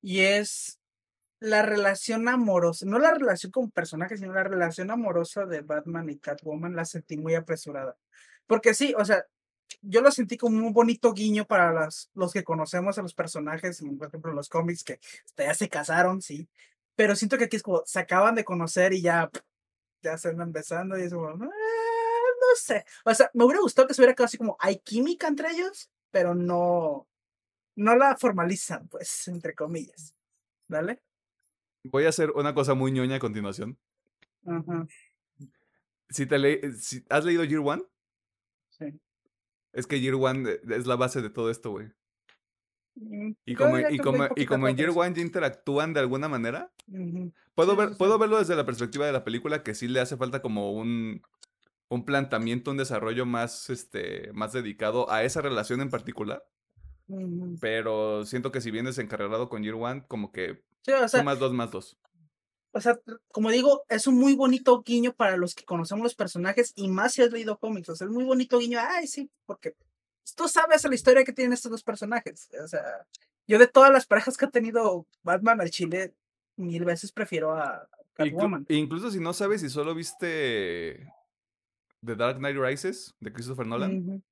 y es la relación amorosa, no la relación con personajes, sino la relación amorosa de Batman y Catwoman la sentí muy apresurada. Porque sí, o sea, yo lo sentí como un bonito guiño para las, los que conocemos a los personajes, por ejemplo, los cómics que hasta ya se casaron, sí. Pero siento que aquí es como se acaban de conocer y ya, ya se andan besando y es como, "Ah, no sé. O sea, me hubiera gustado que se hubiera quedado así como hay química entre ellos, pero no, no la formalizan, pues, entre comillas. ¿Vale? Voy a hacer una cosa muy ñoña a continuación. Ajá, Si te le si ¿Has leído Year One? sí. Es que Year One eh, es la base de todo esto, güey. Mm, Y como, y como, y como en Year. One ya interactúan de alguna manera, Puedo, ver, puedo verlo desde la perspectiva de la película, que sí le hace falta como un, un planteamiento, un desarrollo más, este, más dedicado a esa relación en particular. Pero siento que si vienes encarregado con Year One, como que Sí, o sea, sumas dos más dos. O sea, como digo, es un muy bonito guiño para los que conocemos los personajes y más si has leído cómics. O sea, es muy bonito guiño. Ay, sí, porque tú sabes la historia que tienen estos dos personajes. O sea, yo de todas las parejas que ha tenido Batman al Chile, mil veces prefiero a Inclu- Catwoman. incluso si no sabes si solo viste The Dark Knight Rises de Christopher Nolan,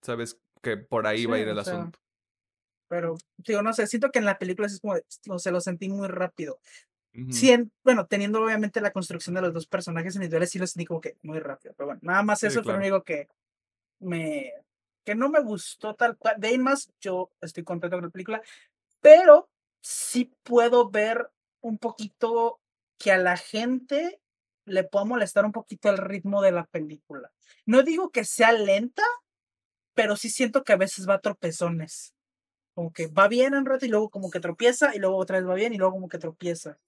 sabes que por ahí va a ir el sea, asunto. Pero, digo, no sé, siento que en la película es como, lo- se lo sentí muy rápido. Sí, en- bueno, teniendo obviamente la construcción de los dos personajes individuales, sí lo sentí como que muy rápido. Pero bueno, nada más Sí, eso fue claro. lo único que me, que no me gustó tal cual. De ahí más, yo estoy contento con la película, pero sí puedo ver un poquito que a la gente le pueda molestar un poquito el ritmo de la película. No digo que sea lenta, pero sí siento que a veces va a tropezones. Como que va bien un rato y luego como que tropieza y luego otra vez va bien y luego como que tropieza.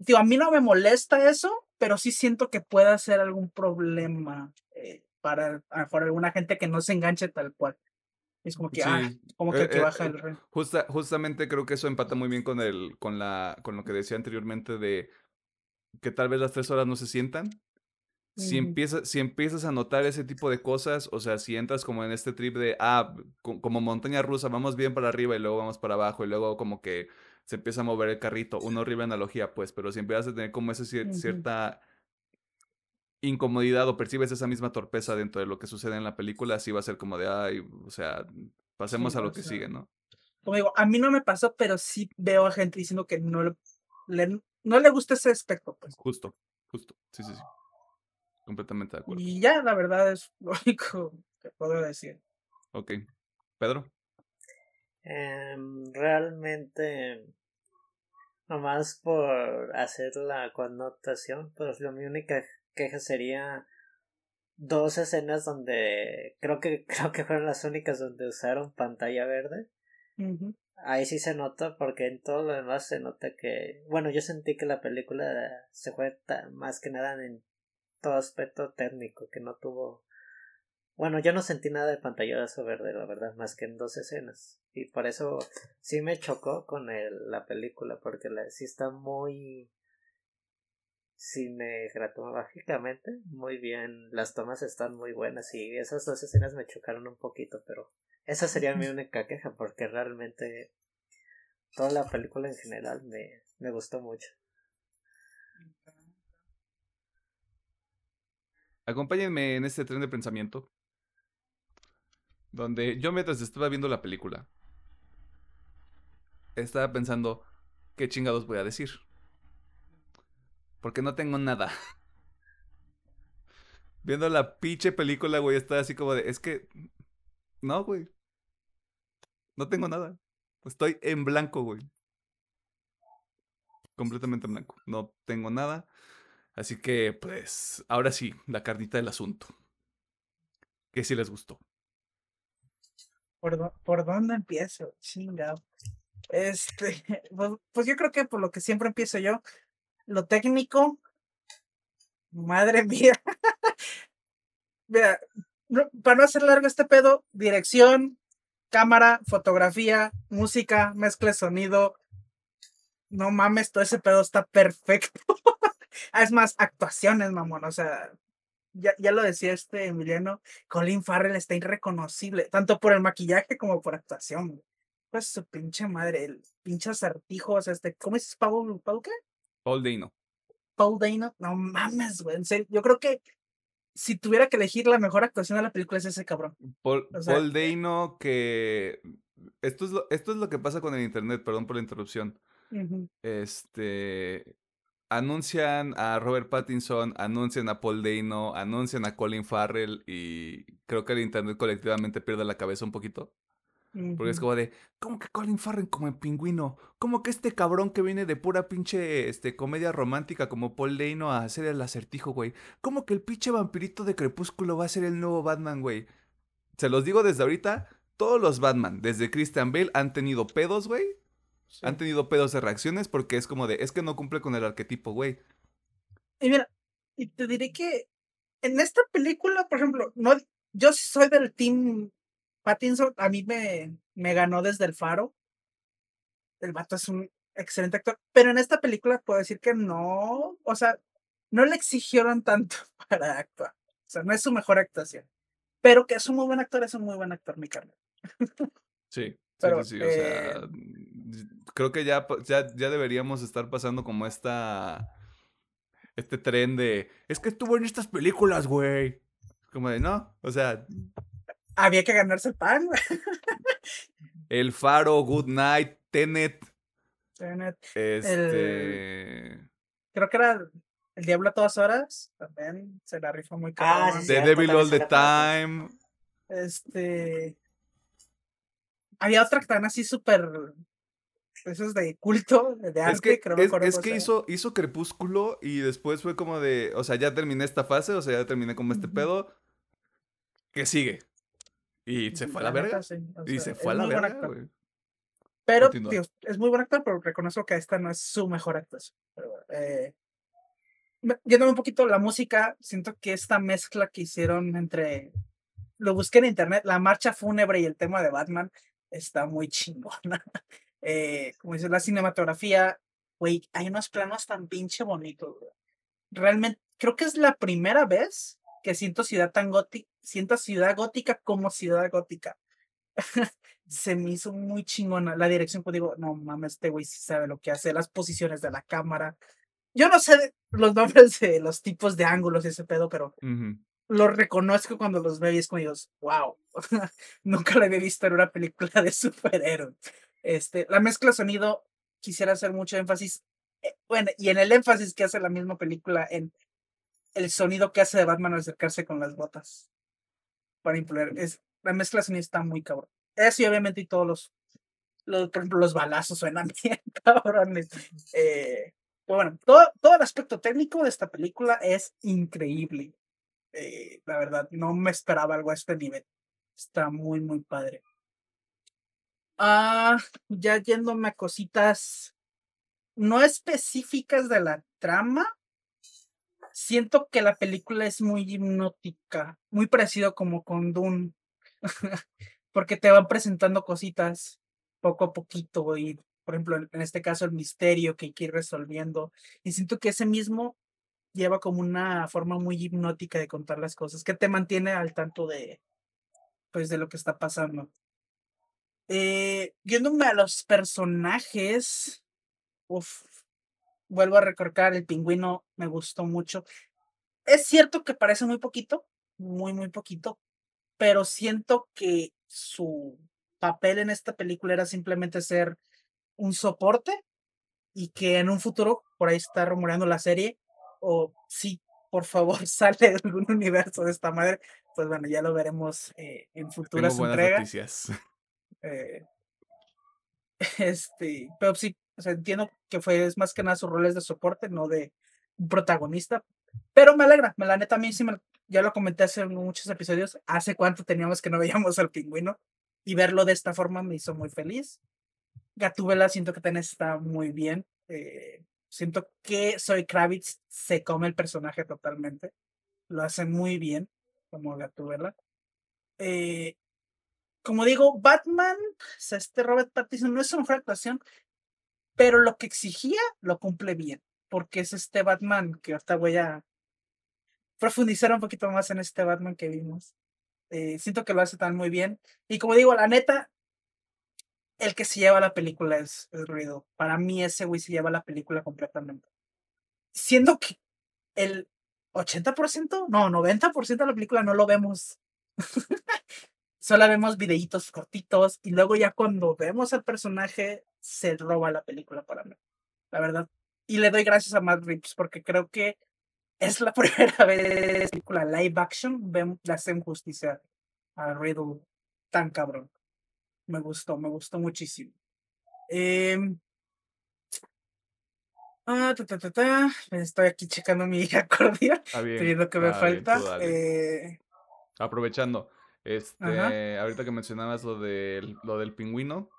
Digo, a mí no me molesta eso, pero sí siento que pueda ser algún problema eh, para, para alguna gente que no se enganche tal cual. Es como que, ah, como que, eh, eh, baja el Justa, justamente creo que eso empata muy bien con el, con la, con lo que decía anteriormente de que tal vez las tres horas no se sientan. Si, empiezas, si empiezas a notar ese tipo de cosas, o sea, si entras como en este trip de, ah, como montaña rusa, vamos bien para arriba y luego vamos para abajo y luego como que se empieza a mover el carrito, una horrible analogía, pues, pero si empiezas a tener como esa cierta incomodidad o percibes esa misma torpeza dentro de lo que sucede en la película, así va a ser como de, ay, o sea, pasemos a lo que sigue, ¿no? Como digo, a mí no me pasó, pero sí veo a gente diciendo que no le, no le gusta ese aspecto, pues. Justo, justo, sí, sí, sí. Completamente de acuerdo. Y ya, la verdad, es lo único que puedo decir. Ok. Pedro. Em, realmente, nomás por hacer la connotación, pues la mi única queja sería dos escenas donde creo que creo que fueron las únicas donde usaron pantalla verde. Ahí sí se nota porque en todo lo demás se nota que bueno yo sentí que la película se fue más que nada en todo aspecto técnico que no tuvo bueno yo no sentí nada de pantallazo verde la verdad más que en dos escenas y por eso sí me chocó con el, la película porque la, sí está muy cinematográficamente muy bien. Las tomas están muy buenas y esas dos escenas me chocaron un poquito, pero esa sería mi única queja porque realmente toda la película en general me, me gustó mucho. Acompáñenme en este tren de pensamiento donde yo mientras estaba viendo la película estaba pensando qué chingados voy a decir. Porque no tengo nada. Viendo la pinche película, güey, estaba así como de, es que... No, güey. No tengo nada. Estoy en blanco, güey. Completamente en blanco. No tengo nada. Así que, pues, ahora sí, la carnita del asunto. Que sí les gustó. ¿Por, por dónde empiezo? Chingado. Este, pues, pues yo creo que por lo que siempre empiezo yo, lo técnico, madre mía. Para no hacer largo este pedo, dirección, cámara, fotografía, música, mezcla de sonido. No mames, todo ese pedo está perfecto. es más, actuaciones, mamón. O sea, ya, ya lo decía este Emiliano, Colin Farrell está irreconocible, tanto por el maquillaje como por actuación. Pues su pinche madre, el pinche acertijo, o sea, este, ¿cómo es Paul, Paul qué? Paul Dano. Paul Dano, no mames, güey. En serio, yo creo que si tuviera que elegir la mejor actuación de la película es ese cabrón. Paul, Paul Dano que... Esto es, lo, esto es lo que pasa con el internet, perdón por la interrupción. Este... Anuncian a Robert Pattinson, anuncian a Paul Dano, anuncian a Colin Farrell y creo que el internet colectivamente pierde la cabeza un poquito. Porque es como de, ¿cómo que Colin Farrell como en pingüino? ¿Cómo que este cabrón que viene de pura pinche este, comedia romántica como Paul Dano a hacer el acertijo, güey? ¿Cómo que el pinche vampirito de Crepúsculo va a ser el nuevo Batman, güey? Se los digo desde ahorita, todos los Batman, desde Christian Bale, han tenido pedos, güey. Han tenido pedos de reacciones porque es como de, es que no cumple con el arquetipo, güey. Y mira, y te diré que en esta película, por ejemplo, no, yo soy del team Pattinson a mí me, me ganó desde el faro. El vato es un excelente actor, pero en esta película puedo decir que no, o sea, no le exigieron tanto para actuar. O sea, no es su mejor actuación. Pero que es un muy buen actor, es un muy buen actor, mi carnal. Sí, sí, sí, o sea, eh creo que ya, ya, ya deberíamos estar pasando como esta, este tren de, es que estuvo en estas películas, güey. Como de, no, o sea, había que ganarse el pan. el Faro, Good Night, Tenet. Tenet. Este. Creo que era El Diablo a todas horas. También se la rifó muy caro. Ah, the Devil All the Time. Este. Había otra que también así súper. Esos de culto, de arte, Es que, creo que es, es que hizo, hizo Crepúsculo y después fue como de, o sea, ya terminé esta fase, o sea, ya terminé como este pedo. ¿Qué sigue? Y se fue a la verga. sí, Y sea, se es fue a la verga, güey. Pero, es muy buen actor, pero reconozco que esta no es su mejor actuación. Eh, me- yéndome un poquito la música, siento que esta mezcla que hicieron entre. Lo busqué en internet, la marcha fúnebre y el tema de Batman está muy chingona. Eh, como dice la cinematografía, güey, hay unos planos tan pinche bonitos, güey. Realmente, creo que es la primera vez que siento ciudad tan gótica, siento ciudad gótica como ciudad gótica se me hizo muy chingona. La dirección, pues digo, no mames, este güey sí sabe lo que hace, las posiciones de la cámara. Yo no sé los nombres de los tipos de ángulos y ese pedo, pero Ujú. los reconozco cuando los veo y es como digo, wow, nunca lo había visto en una película de superhéroes. Este, la mezcla sonido, quisiera hacer mucho énfasis, eh, bueno, y en el énfasis que hace la misma película, en el sonido que hace de Batman al acercarse con las botas para implorar. Es, la mezcla sonido está muy cabrón. Eso y obviamente y todos los, los, por ejemplo, los balazos suenan bien cabrones. Eh, bueno, todo, todo el aspecto técnico de esta película es increíble. Eh, la verdad, no me esperaba algo a este nivel. Está muy, muy padre. Ah, ya yéndome a cositas no específicas de la trama, siento que la película es muy hipnótica, muy parecido como con Dune, porque te van presentando cositas poco a poquito y, por ejemplo, en este caso el misterio que hay que ir resolviendo. Y siento que ese mismo lleva como una forma muy hipnótica de contar las cosas, que te mantiene al tanto de, pues, de lo que está pasando. Eh, yéndome a los personajes, uf, vuelvo a recorcar, el pingüino me gustó mucho. Es cierto que parece muy poquito, muy, muy poquito, pero siento que su papel en esta película era simplemente ser un soporte y que en un futuro, por ahí está rumoreando la serie, o si por favor sale de algún universo de esta madre, pues bueno, ya lo veremos eh, en Tengo futuras buenas entregas. noticias. Eh, este, pero sí, entiendo que fue es más que nada sus roles de soporte, no de protagonista. Pero me alegra, me la neta a mí sí me, ya lo comenté hace muchos episodios, hace cuánto teníamos que no veíamos al pingüino y verlo de esta forma me hizo muy feliz. Gatúbela siento que también está muy bien. eh, siento que Soy Kravitz se come el personaje totalmente. Lo hace muy bien como Gatúbela. Eh, como digo, Batman, o sea, este Robert Pattinson no es su mejor actuación, pero lo que exigía lo cumple bien, porque es este Batman que ahorita voy a profundizar un poquito más en este Batman que vimos. Eh, siento que lo hace tan muy bien. Y como digo, la neta, el que se lleva la película es el ruido. Para mí ese güey se lleva la película completamente. Siendo que el 80%, no, 90% de la película no lo vemos. Solo vemos videitos cortitos y luego ya cuando vemos al personaje se roba la película para mí. La verdad. Y le doy gracias a Matt Reeves porque creo que es la primera vez en la película live action vemos, le hacen justicia a Riddle tan cabrón. Me gustó, me gustó muchísimo. Em, ah, ta, ta, ta, ta. Estoy aquí checando mi acordeón, viendo que me bien, falta. tú. Eh, Aprovechando, Ajá. este, ahorita que mencionabas lo del, lo del pingüino,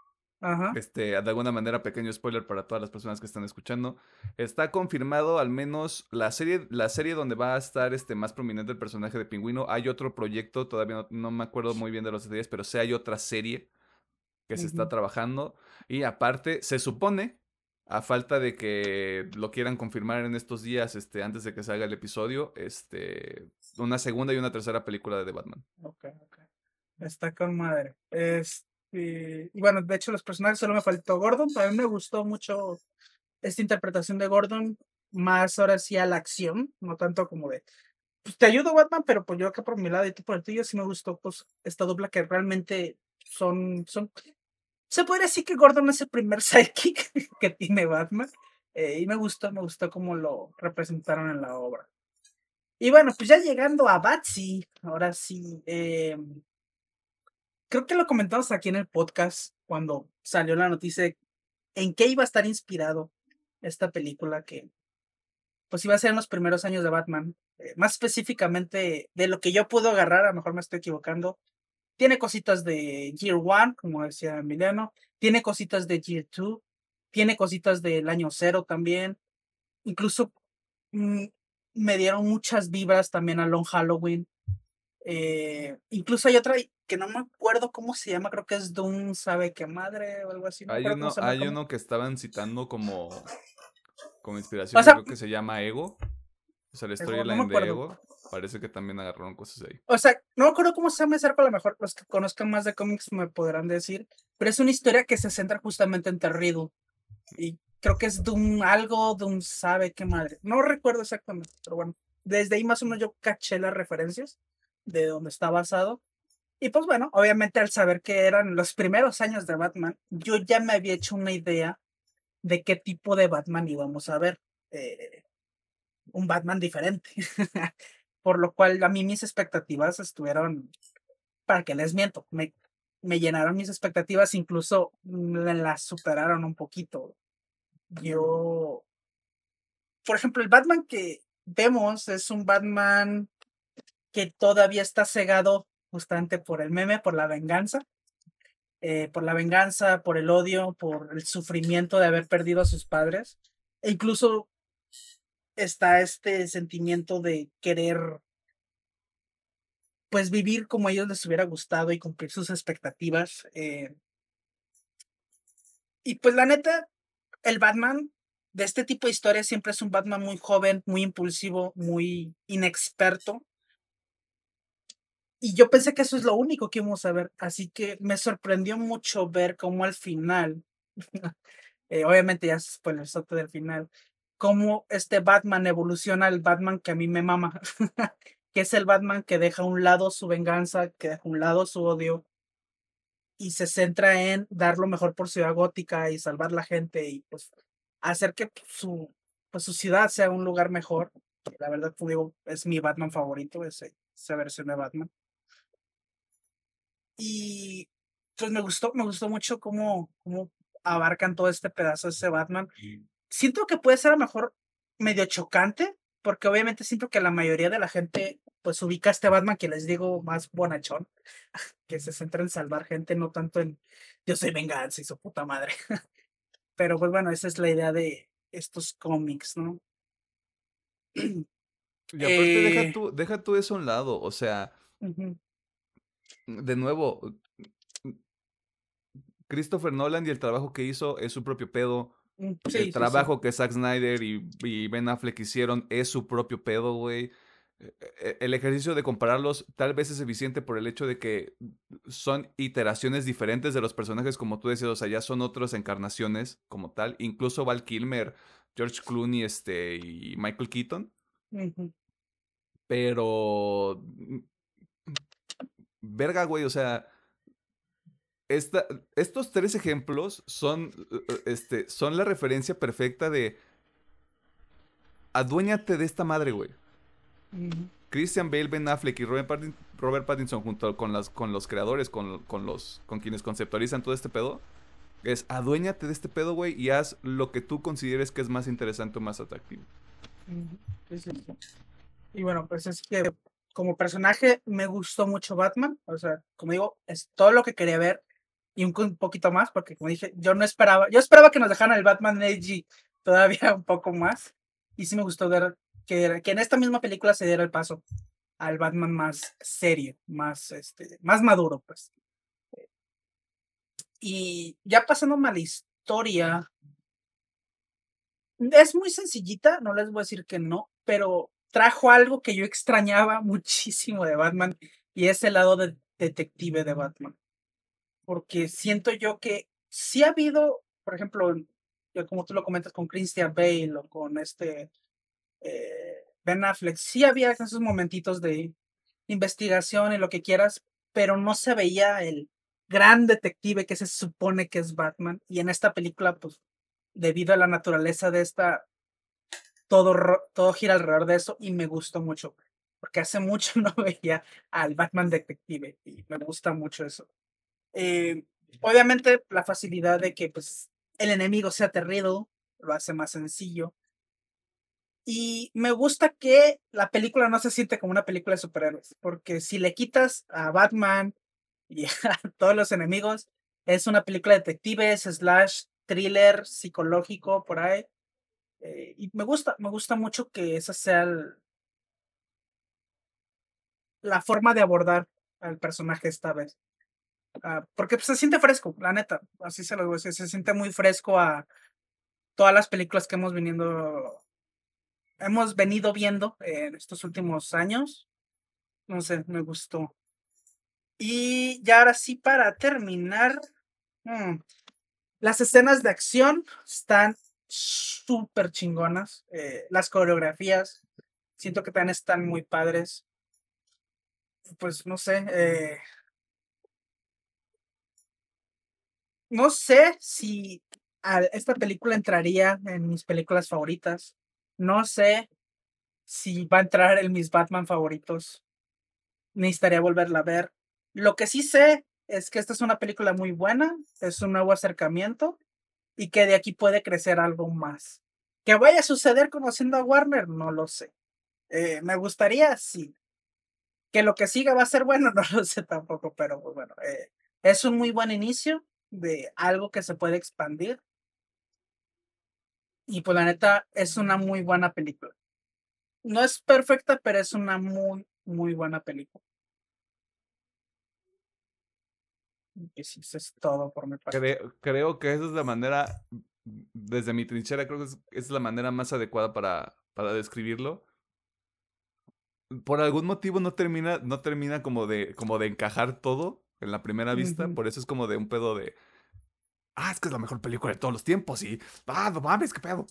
ajá. este, de alguna manera, pequeño spoiler para todas las personas que están escuchando. Está confirmado al menos la serie, la serie donde va a estar este, más prominente el personaje de pingüino. Hay otro proyecto, todavía no, no me acuerdo muy bien de los detalles, pero sí hay otra serie que se está trabajando. Y aparte, se supone, a falta de que lo quieran confirmar en estos días, este, antes de que salga el episodio, este, una segunda y una tercera película de Batman. Ok, ok. Está con madre. Este, y bueno, de hecho, los personajes solo me faltó Gordon. También me gustó mucho esta interpretación de Gordon, más ahora sí a la acción, no tanto como de. Pues te ayudo, Batman, pero pues yo acá por mi lado y tú por el tuyo, sí me gustó pues esta dupla que realmente son. son se podría decir que Gordon es el primer sidekick que tiene Batman. eh, y me gustó, me gustó cómo lo representaron en la obra. Y bueno, pues ya llegando a Batsy, ahora sí. eh, creo que lo comentamos aquí en el podcast cuando salió la noticia en qué iba a estar inspirado esta película que pues iba a ser en los primeros años de Batman. Eh, más específicamente de lo que yo puedo agarrar, a lo mejor me estoy equivocando. Tiene cositas de Year One, como decía Emiliano. Tiene cositas de Year Two. Tiene cositas del año cero también. Incluso mm, me dieron muchas vibras también a Long Halloween. Eh, incluso hay otra que no me acuerdo cómo se llama, creo que es Doom sabe qué madre o algo así. hay uno, hay uno que estaban citando como, como inspiración, creo que se llama Ego. O sea, la storyline de Ego. Parece que también agarraron cosas ahí. O sea, no me acuerdo cómo se llama ese a lo mejor los que conozcan más de cómics me podrán decir, pero es una historia que se centra justamente en Terrido. Y creo que es Doom algo, Doom sabe qué madre. No recuerdo exactamente, pero bueno, desde ahí más o menos yo caché las referencias de donde está basado. Y pues bueno, obviamente al saber que eran los primeros años de Batman, yo ya me había hecho una idea de qué tipo de Batman íbamos a ver. Eh, un Batman diferente. Por lo cual a mí mis expectativas estuvieron, para que les miento, me, me llenaron mis expectativas, incluso las superaron un poquito. Yo, por ejemplo, el Batman que vemos es un Batman que todavía está cegado justamente por el meme, por la venganza, eh, por la venganza, por el odio, por el sufrimiento de haber perdido a sus padres. E incluso está este sentimiento de querer pues vivir como a ellos les hubiera gustado y cumplir sus expectativas. Eh. Y pues la neta, el Batman de este tipo de historias siempre es un Batman muy joven, muy impulsivo, muy inexperto. Y yo pensé que eso es lo único que íbamos a ver, así que me sorprendió mucho ver cómo al final, eh, obviamente ya es el soto del final, cómo este Batman evoluciona al Batman que a mí me mama, que es el Batman que deja a un lado su venganza, que deja a un lado su odio y se centra en dar lo mejor por Ciudad Gótica y salvar la gente y pues hacer que su, pues, su ciudad sea un lugar mejor. La verdad, pues, digo, es mi Batman favorito, ese, esa versión de Batman. Y pues me gustó, me gustó mucho cómo, cómo abarcan todo este pedazo de ese Batman. Siento que puede ser a lo mejor medio chocante, porque obviamente siento que la mayoría de la gente pues ubica a este Batman que les digo más bonachón, que se centra en salvar gente, no tanto en yo soy venganza y su puta madre. Pero pues bueno, esa es la idea de estos cómics, ¿no? Y aparte, deja, eh tú, deja tú eso a un lado, o sea, de nuevo, Christopher Nolan y el trabajo que hizo es su propio pedo. Mm, el trabajo que Zack Snyder y, y, Ben Affleck hicieron es su propio pedo, güey. E, e, el ejercicio de compararlos tal vez es eficiente por el hecho de que son iteraciones diferentes de los personajes, como tú decías, o sea, ya son otras encarnaciones como tal. Incluso Val Kilmer, George Clooney este, y Michael Keaton. Pero verga, güey, o sea, esta, estos tres ejemplos son, este, son la referencia perfecta de aduéñate de esta madre, güey. Christian Bale, Ben Affleck y Robert Pattinson, junto con, las, con los creadores, con, con, los, con quienes conceptualizan todo este pedo, es aduéñate de este pedo, güey, y haz lo que tú consideres que es más interesante o más atractivo. Y bueno, pues es que como personaje me gustó mucho Batman. O sea, como digo, es todo lo que quería ver y un, poquito más, porque como dije, yo no esperaba, yo esperaba que nos dejaran el Batman Edgy todavía un poco más. Y sí me gustó ver que, que en esta misma película se diera el paso al Batman más serio, más, este, más maduro, pues. Y ya pasando a la historia, es muy sencillita, no les voy a decir que no, pero trajo algo que yo extrañaba muchísimo de Batman y es el lado de detective de Batman. Porque siento yo que sí ha habido, por ejemplo, como tú lo comentas con Christian Bale o con este eh, Ben Affleck, sí había esos momentitos de investigación y lo que quieras, pero no se veía el gran detective que se supone que es Batman. Y en esta película, pues, debido a la naturaleza de esta todo, todo gira alrededor de eso y me gustó mucho, porque hace mucho no veía al Batman Detective y me gusta mucho eso. Eh, obviamente la facilidad de que pues el enemigo sea Terrido, lo hace más sencillo. Y me gusta que la película no se siente como una película de superhéroes, porque si le quitas a Batman y a todos los enemigos, es una película de detectives, slash, thriller, psicológico, por ahí. Eh, y me gusta, me gusta mucho que esa sea la forma de abordar al personaje esta vez. Ah, porque pues, se siente fresco, la neta. Así se lo digo, se, se siente muy fresco a todas las películas que hemos venido, hemos venido viendo en estos últimos años. No sé, me gustó. Y ya ahora sí, para terminar, mm, las escenas de acción están súper chingonas. Eh, las coreografías, siento que también están muy padres. Pues no sé, eh, no sé si esta película entraría en mis películas favoritas. No sé si va a entrar en mis Batman favoritos. Necesitaría volverla a ver. Lo que sí sé es que esta es una película muy buena, es un nuevo acercamiento y que de aquí puede crecer algo más. ¿Que vaya a suceder conociendo a Warner? No lo sé. Eh, me gustaría, sí. Que lo que siga va a ser bueno, no lo sé tampoco, pero pues bueno, eh, es un muy buen inicio de algo que se puede expandir. Y pues la neta es una muy buena película. No es perfecta, pero es una muy, muy buena película. Y eso es todo por mi parte. Creo, creo que esa es la manera, desde mi trinchera, creo que es, es la manera más adecuada para, para describirlo. Por algún motivo no termina, no termina como de, como de encajar todo en la primera vista. Por eso es como de un pedo de. Ah, es que es la mejor película de todos los tiempos. Y. Ah, no mames, qué pedo.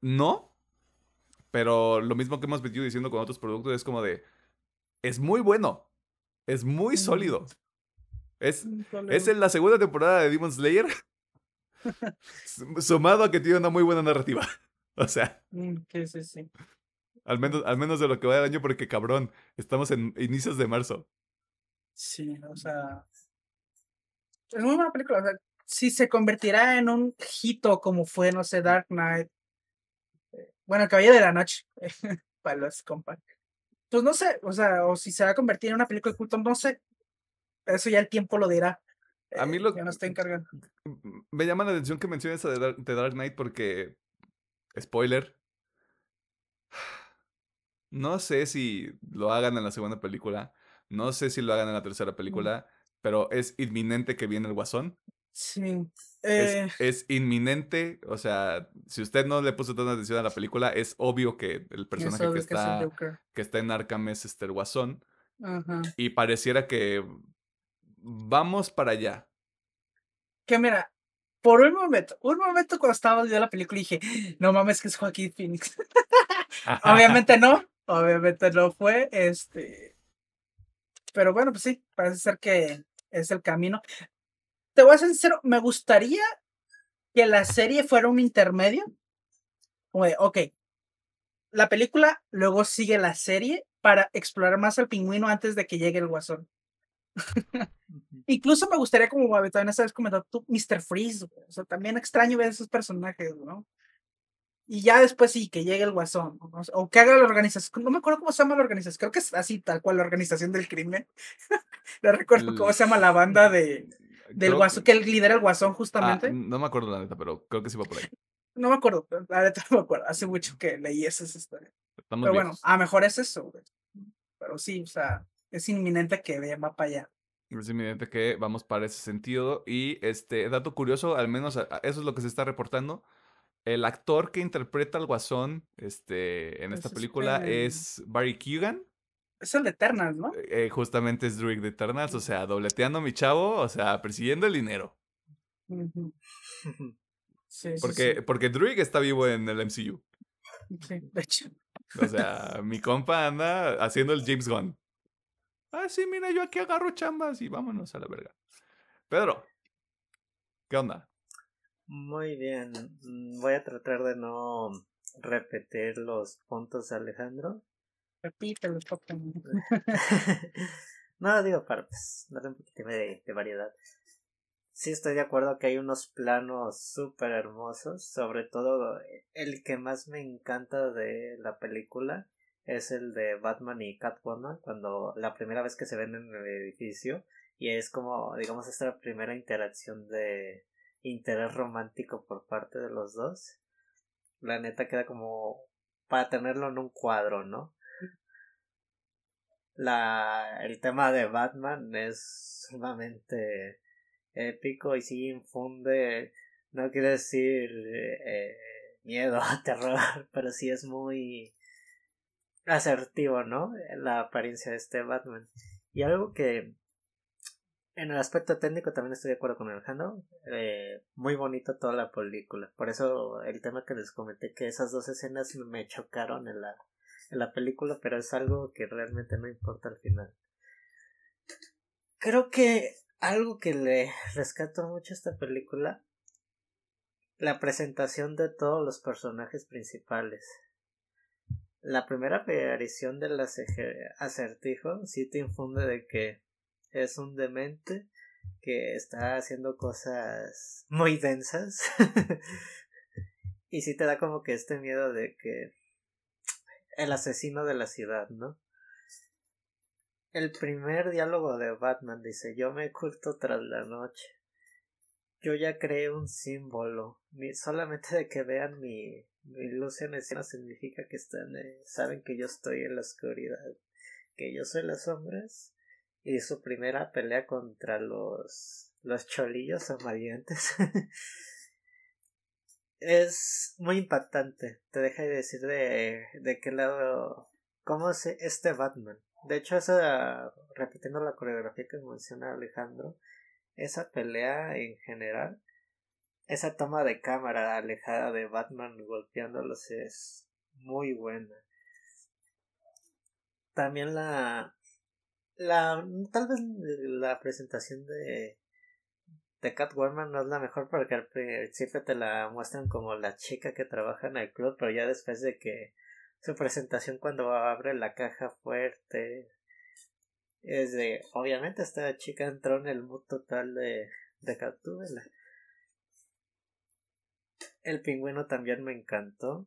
No. Pero lo mismo que hemos venido diciendo con otros productos es como de. Es muy bueno. Es muy sólido. Es, es en la segunda temporada de Demon Slayer. sumado a que tiene una muy buena narrativa. O sea. Mm, sí, sí, sí. Al menos, al menos de lo que va del año, porque cabrón, estamos en inicios de marzo. Sí, o sea. Es muy buena película. O sea, si se convertirá en un hito como fue, no sé, Dark Knight. eh, Bueno, el Caballero de la Noche. para los compas. Pues no sé, o sea, o si se va a convertir en una película de culto, no sé. Eso ya el tiempo lo dirá. A mí Eh, lo Ya no estoy encargando. Me llama la atención que menciones Dark, de Dark Knight porque. Spoiler. No sé si lo hagan en la segunda película. No sé si lo hagan en la tercera película. Pero es inminente que viene el guasón. Sí. Es, Eh, es inminente. O sea, si usted no le puso tanta atención a la película, es obvio que el personaje que está, que está en Arkham es este el guasón. Y pareciera que vamos para allá. Que mira, por un momento, un momento cuando estaba viendo la película dije, no mames que es Joaquín Phoenix. obviamente no, obviamente no fue, este, pero bueno, pues sí, parece ser que es el camino. Te voy a ser sincero, me gustaría que la serie fuera un intermedio, como de, ok, la película luego sigue la serie para explorar más al pingüino antes de que llegue el guasón. Incluso me gustaría, como también sabes comentado tú, Mr. Freeze. güey. O sea, también extraño ver esos personajes, ¿no? Y ya después sí, que llegue el guasón. O O que haga la organización. No me acuerdo cómo se llama la organización. Creo que es así, tal cual, la organización del crimen. no recuerdo cómo El- se llama la banda de, del Creo guasón, que lidera el guasón Ah, justamente. no me acuerdo la neta, pero creo que sí va por ahí. No me acuerdo, la neta no me acuerdo. Hace mucho que leí esas historias. Estamos Pero bueno, a lo mejor es eso, güey. Pero sí, o sea, es inminente que va para allá. Es evidente que vamos para ese sentido. Y este dato curioso, al menos eso es lo que se está reportando. El actor que interpreta al guasón este, en Es esta película es Barry Keoghan. Es el de Eternals, ¿no? eh, justamente es Druid de Eternals, o sea, dobleteando a mi chavo, o sea, persiguiendo el dinero. Sí, sí, Porque, sí. porque Druid está vivo en el MCU. Sí, de hecho. O sea, mi compa anda haciendo el James Gunn. Ah, sí, mira, yo aquí agarro chambas y vámonos a la verga. Pedro, ¿qué onda? Muy bien. Mm, Voy a tratar de no repetir los puntos de Alejandro. Repítelo, papá. no, digo para pues, darle un poquito de, de variedad. sí estoy de acuerdo que hay unos planos súper hermosos, sobre todo el que más me encanta de la película es el de Batman y Catwoman cuando la primera vez que se ven en el edificio y es como digamos esta primera interacción de interés romántico por parte de los dos la neta queda como para tenerlo en un cuadro no la el tema de Batman es sumamente épico y sí infunde no quiere decir eh, miedo terror pero sí es muy asertivo, ¿no? La apariencia de este Batman. Y algo que en el aspecto técnico también estoy de acuerdo con Alejandro. Eh, muy bonito toda la película. Por eso el tema que les comenté que esas dos escenas me chocaron en la, en la película, pero es algo que realmente no importa al final. Creo que algo que le rescato mucho a esta película, la presentación de todos los personajes principales la primera aparición del acertijo sí te infunde de que es un demente que está haciendo cosas muy densas y sí te da como que este miedo de que el asesino de la ciudad, ¿no? El primer diálogo de Batman dice yo me oculto tras la noche. Yo ya creé un símbolo. solamente de que vean mi, mi luz en escena significa que están, eh, saben que yo estoy en la oscuridad, que yo soy las sombras y su primera pelea contra los los cholillos amarillentes es muy impactante te deja de decir de, de qué lado cómo es este Batman de hecho esa repitiendo la coreografía que menciona Alejandro esa pelea en general esa toma de cámara alejada de Batman golpeándolos es muy buena. También la la tal vez la presentación de de Catwoman no es la mejor porque al principio te la muestran como la chica que trabaja en el club, pero ya después de que su presentación cuando abre la caja fuerte es de obviamente esta chica entró en el mood total de de Catwoman el pingüino también me encantó.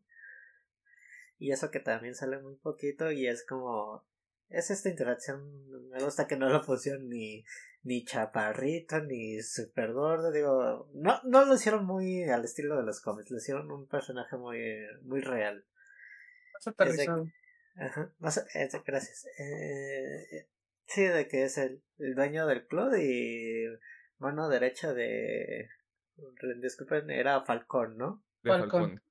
Y eso que también sale muy poquito y es como... Es esta interacción, me gusta que no lo pusieron ni, ni chaparrito, ni super gordo, digo, no, no lo hicieron muy al estilo de los cómics, lo hicieron un personaje muy, muy real. Ajá, gracias. Eh, sí, de que es el, el dueño del club y mano derecha de Disculpen, era Falcón, ¿no? Falcón.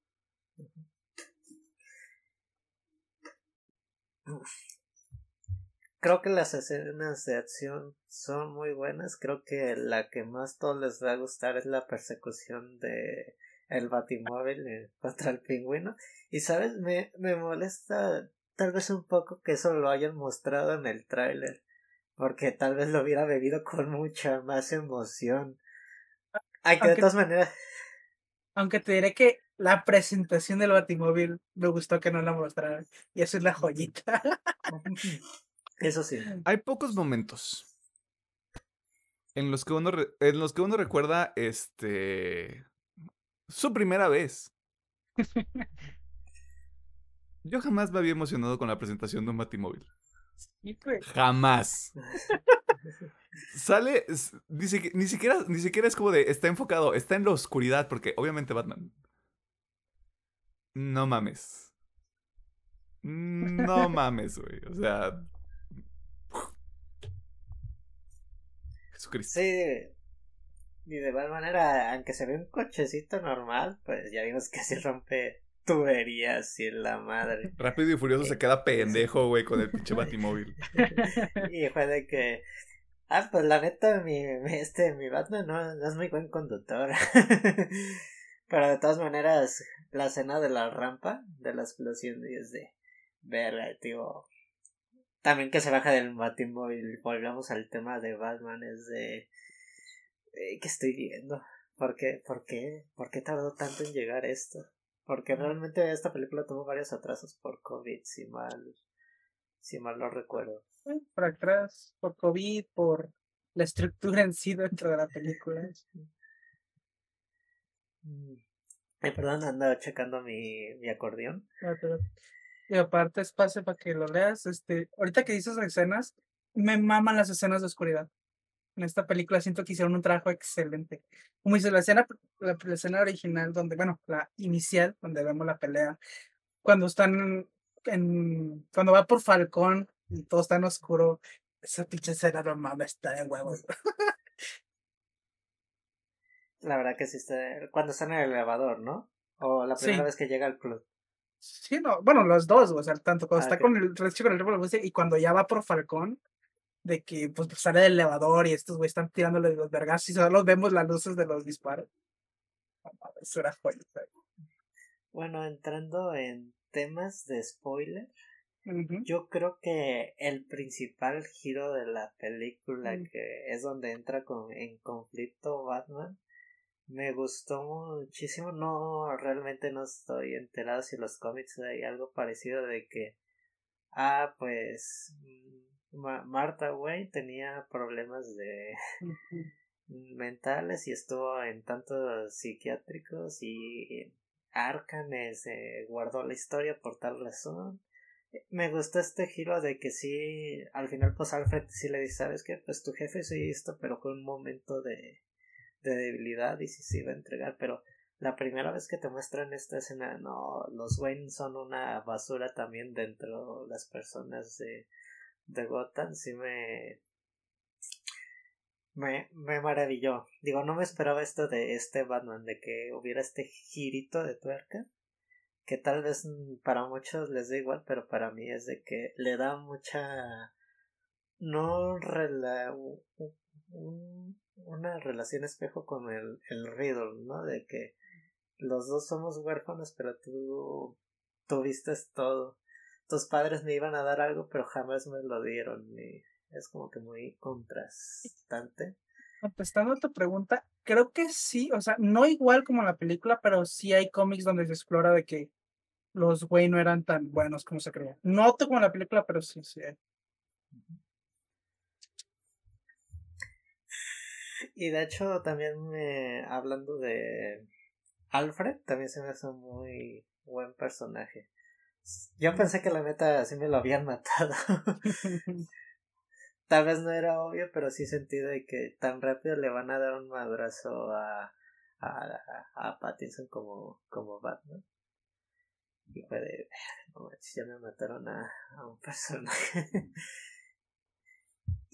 Creo que las escenas de acción son muy buenas. Creo que la que más todos les va a gustar es la persecución de el batimóvil eh, contra el pingüino. Y sabes, me, me molesta tal vez un poco que eso lo hayan mostrado en el tráiler. Porque tal vez lo hubiera bebido con mucha más emoción. Hay que de todas maneras. Aunque te diré que la presentación del Batimóvil me gustó que no la mostraran. Y eso es la joyita. Eso sí. Hay pocos momentos en los que uno en los que uno recuerda este su primera vez. Yo jamás me había emocionado con la presentación de un Batimóvil. Pues. Jamás. Sale, ni siquiera, ni siquiera es como de, está enfocado, está en la oscuridad, porque obviamente Batman. No mames. No mames, güey. O sea. Jesucristo. Sí. Y de igual manera, aunque se ve un cochecito normal, pues ya vimos que se rompe tuberías y la madre. Rápido y Furioso se queda pendejo, güey, con el pinche batimóvil. y fue de que Ah, pues la neta, mi, este, mi Batman no, es muy buen conductor. Pero de todas maneras, la escena de la rampa, de la explosión, y es de verga, tío. También que se baja del batimóvil, volvamos al tema de Batman, es de... ¿Qué estoy viendo? ¿Por qué, por qué, por qué tardó tanto en llegar esto? Porque realmente esta película tuvo varios atrasos por COVID, si mal, si mal no recuerdo por atrás, por COVID, por la estructura en sí dentro de la película. Mm. Ay, perdón, ando checando mi, mi acordeón. Ah, y aparte, espacio para que lo leas. Este, ahorita que dices escenas, me maman las escenas de oscuridad. En esta película siento que hicieron un trabajo excelente. Como dice la escena, la, escena original, donde, bueno, la inicial, donde vemos la pelea, cuando están en, cuando va por Falcón y todo está en oscuro, esa pinche escena no mames, está de huevos. La verdad que sí está. Cuando está en el elevador, ¿no? O la primera vez que llega al club. Sí, no, bueno, los dos, o sea, tanto cuando ah, está con el chico con el y cuando ya va por Falcón, de que pues sale del elevador y estos güeyes están tirándole los vergas y solo vemos las luces de los disparos. Eso era Bueno, entrando en temas de spoiler, yo creo que el principal giro de la película, mm. que es donde entra con, en conflicto Batman, me gustó muchísimo. No, realmente no estoy enterado si los cómics hay algo parecido de que, ah, pues, mm, Marta Wayne tenía problemas de mentales y estuvo en tantos psiquiátricos y Arkham se guardó la historia por tal razón. Me gustó este giro de que sí, al final pues Alfred sí le dice, ¿sabes qué? Pues tu jefe sí esto, pero con un momento de de debilidad y si se iba a entregar, pero la primera vez que te muestran esta escena, no, los Wayne son una basura también dentro de las personas de, de Gotham, sí me, me, me maravilló. Digo, no me esperaba esto de este Batman, de que hubiera este girito de tuerca, que tal vez para muchos les da igual, pero para mí es de que le da mucha, no rela, una relación espejo con el, el Riddle, ¿no? De que los dos somos huérfanos, pero tú tuviste todo. Tus padres me iban a dar algo, pero jamás me lo dieron. Y es como que muy contrastante. Contestando a tu pregunta, creo que sí, o sea, no igual como la película, pero sí hay cómics donde se explora de que los güey no eran tan buenos como se creía. No como la película, pero sí, sí hay. Y de hecho también me, hablando de Alfred, también se me hace un muy buen personaje. Yo pensé que la neta así me lo habían matado. Tal vez no era obvio, pero sí sentí de que tan rápido le van a dar un madrazo a, a, a Pattinson como, como Batman. Y fue de, no ya me mataron a, a un personaje.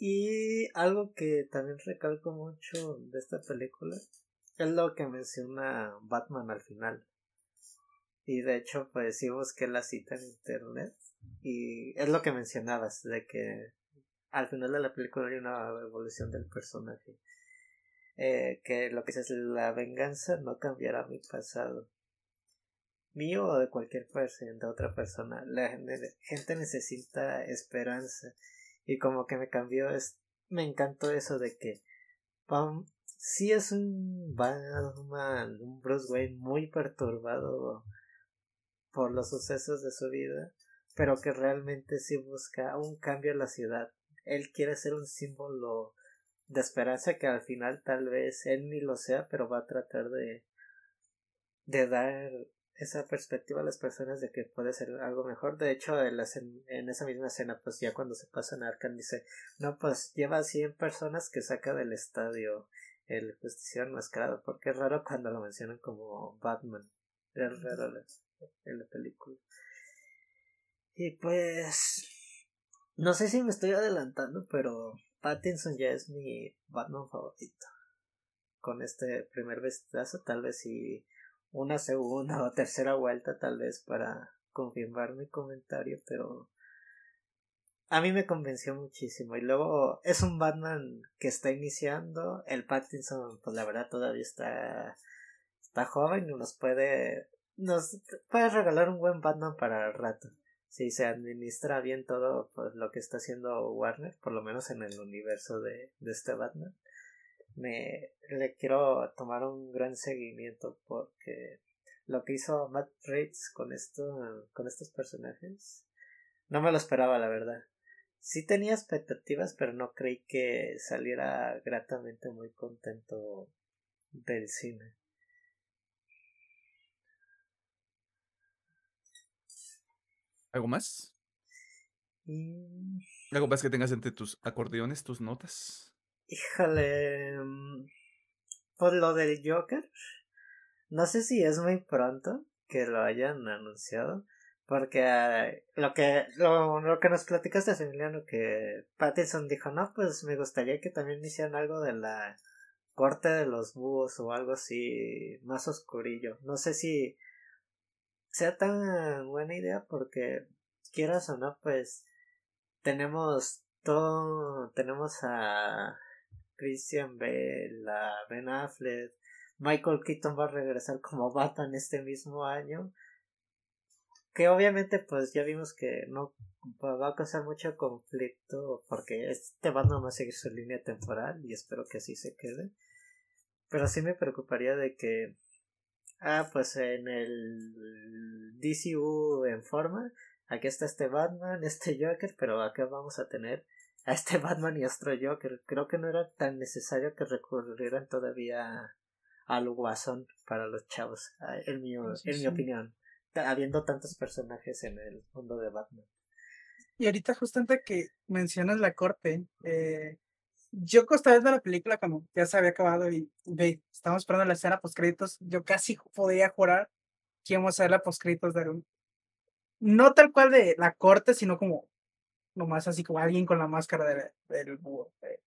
Y algo que también recalco mucho de esta película es lo que menciona Batman al final. Y de hecho, pues sí busqué la cita en internet. Y es lo que mencionabas, de que al final de la película hay una evolución del personaje. Eh, que lo que es la venganza no cambiará mi pasado. Mío o de cualquier persona, de otra persona. La gente necesita esperanza y como que me cambió es me encantó eso de que Pam sí es un Batman un Bruce Wayne muy perturbado por los sucesos de su vida pero que realmente sí busca un cambio en la ciudad. Él quiere ser un símbolo de esperanza que al final tal vez él ni lo sea pero va a tratar de de dar esa perspectiva a las personas de que puede ser algo mejor. De hecho, en, en esa misma escena, pues ya cuando se pasa en Arkham dice, no, pues lleva 100 personas que saca del estadio el justiciero enmascarado, porque es raro cuando lo mencionan como Batman. Es raro en la película. Y pues, no sé si me estoy adelantando, pero Pattinson ya es mi Batman favorito. Con este primer vestidazo, tal vez si una segunda o tercera vuelta tal vez para confirmar mi comentario, pero a mí me convenció muchísimo. Y luego es un Batman que está iniciando. El Pattinson, pues la verdad todavía está, está joven y nos puede, nos puede regalar un buen Batman para el rato. Si se administra bien todo pues, lo que está haciendo Warner, por lo menos en el universo de, de este Batman me le quiero tomar un gran seguimiento porque lo que hizo Matt Reitz con esto con estos personajes no me lo esperaba la verdad sí tenía expectativas, pero no creí que saliera gratamente muy contento del cine. ¿Algo más? ¿Algo más que tengas entre tus acordeones, tus notas? Híjole. mm, Por lo del Joker. No sé si es muy pronto que lo hayan anunciado. Porque eh, lo que lo, lo que nos platicaste, Emiliano, que Pattinson dijo, no, pues me gustaría que también hicieran algo de la corte de los búhos o algo así más oscurillo. No sé si sea tan buena idea porque quieras o no, pues tenemos todo, tenemos a Christian Bale, a Ben Affleck, Michael Keaton va a regresar como Batman este mismo año. Que obviamente pues ya vimos que no va a causar mucho conflicto porque este Batman va a seguir su línea temporal y espero que así se quede. Pero sí me preocuparía de que ah pues en el DCU en forma aquí está este Batman, este Joker, pero acá vamos a tener a este Batman y otro Joker. Creo que no era tan necesario que recurrieran todavía al Guasón para los chavos, ah, en mi, Sí, en mi opinión, habiendo tantos personajes en el mundo de Batman. Y ahorita justamente que mencionas la corte, eh, yo estaba viendo la película cuando ya se había acabado y ve, estábamos esperando la escena post créditos, yo casi podía jurar que íbamos a ver la post créditos de un- no tal cual de la corte, sino como nomás así como alguien con la máscara de- del búho. eh.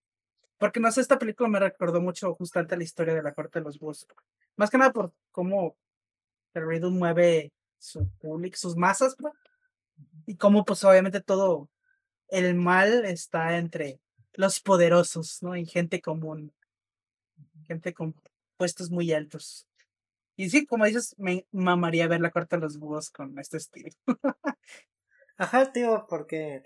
Porque no sé, esta película me recordó mucho justamente la historia de la corte de los búhos. Más que nada por cómo el Riddle mueve su público, sus masas, y cómo pues obviamente todo el mal está entre los poderosos, ¿no? Y gente común, gente con puestos muy altos. Y sí, como dices, me mamaría ver la corte de los búhos con este estilo. Ajá, tío, porque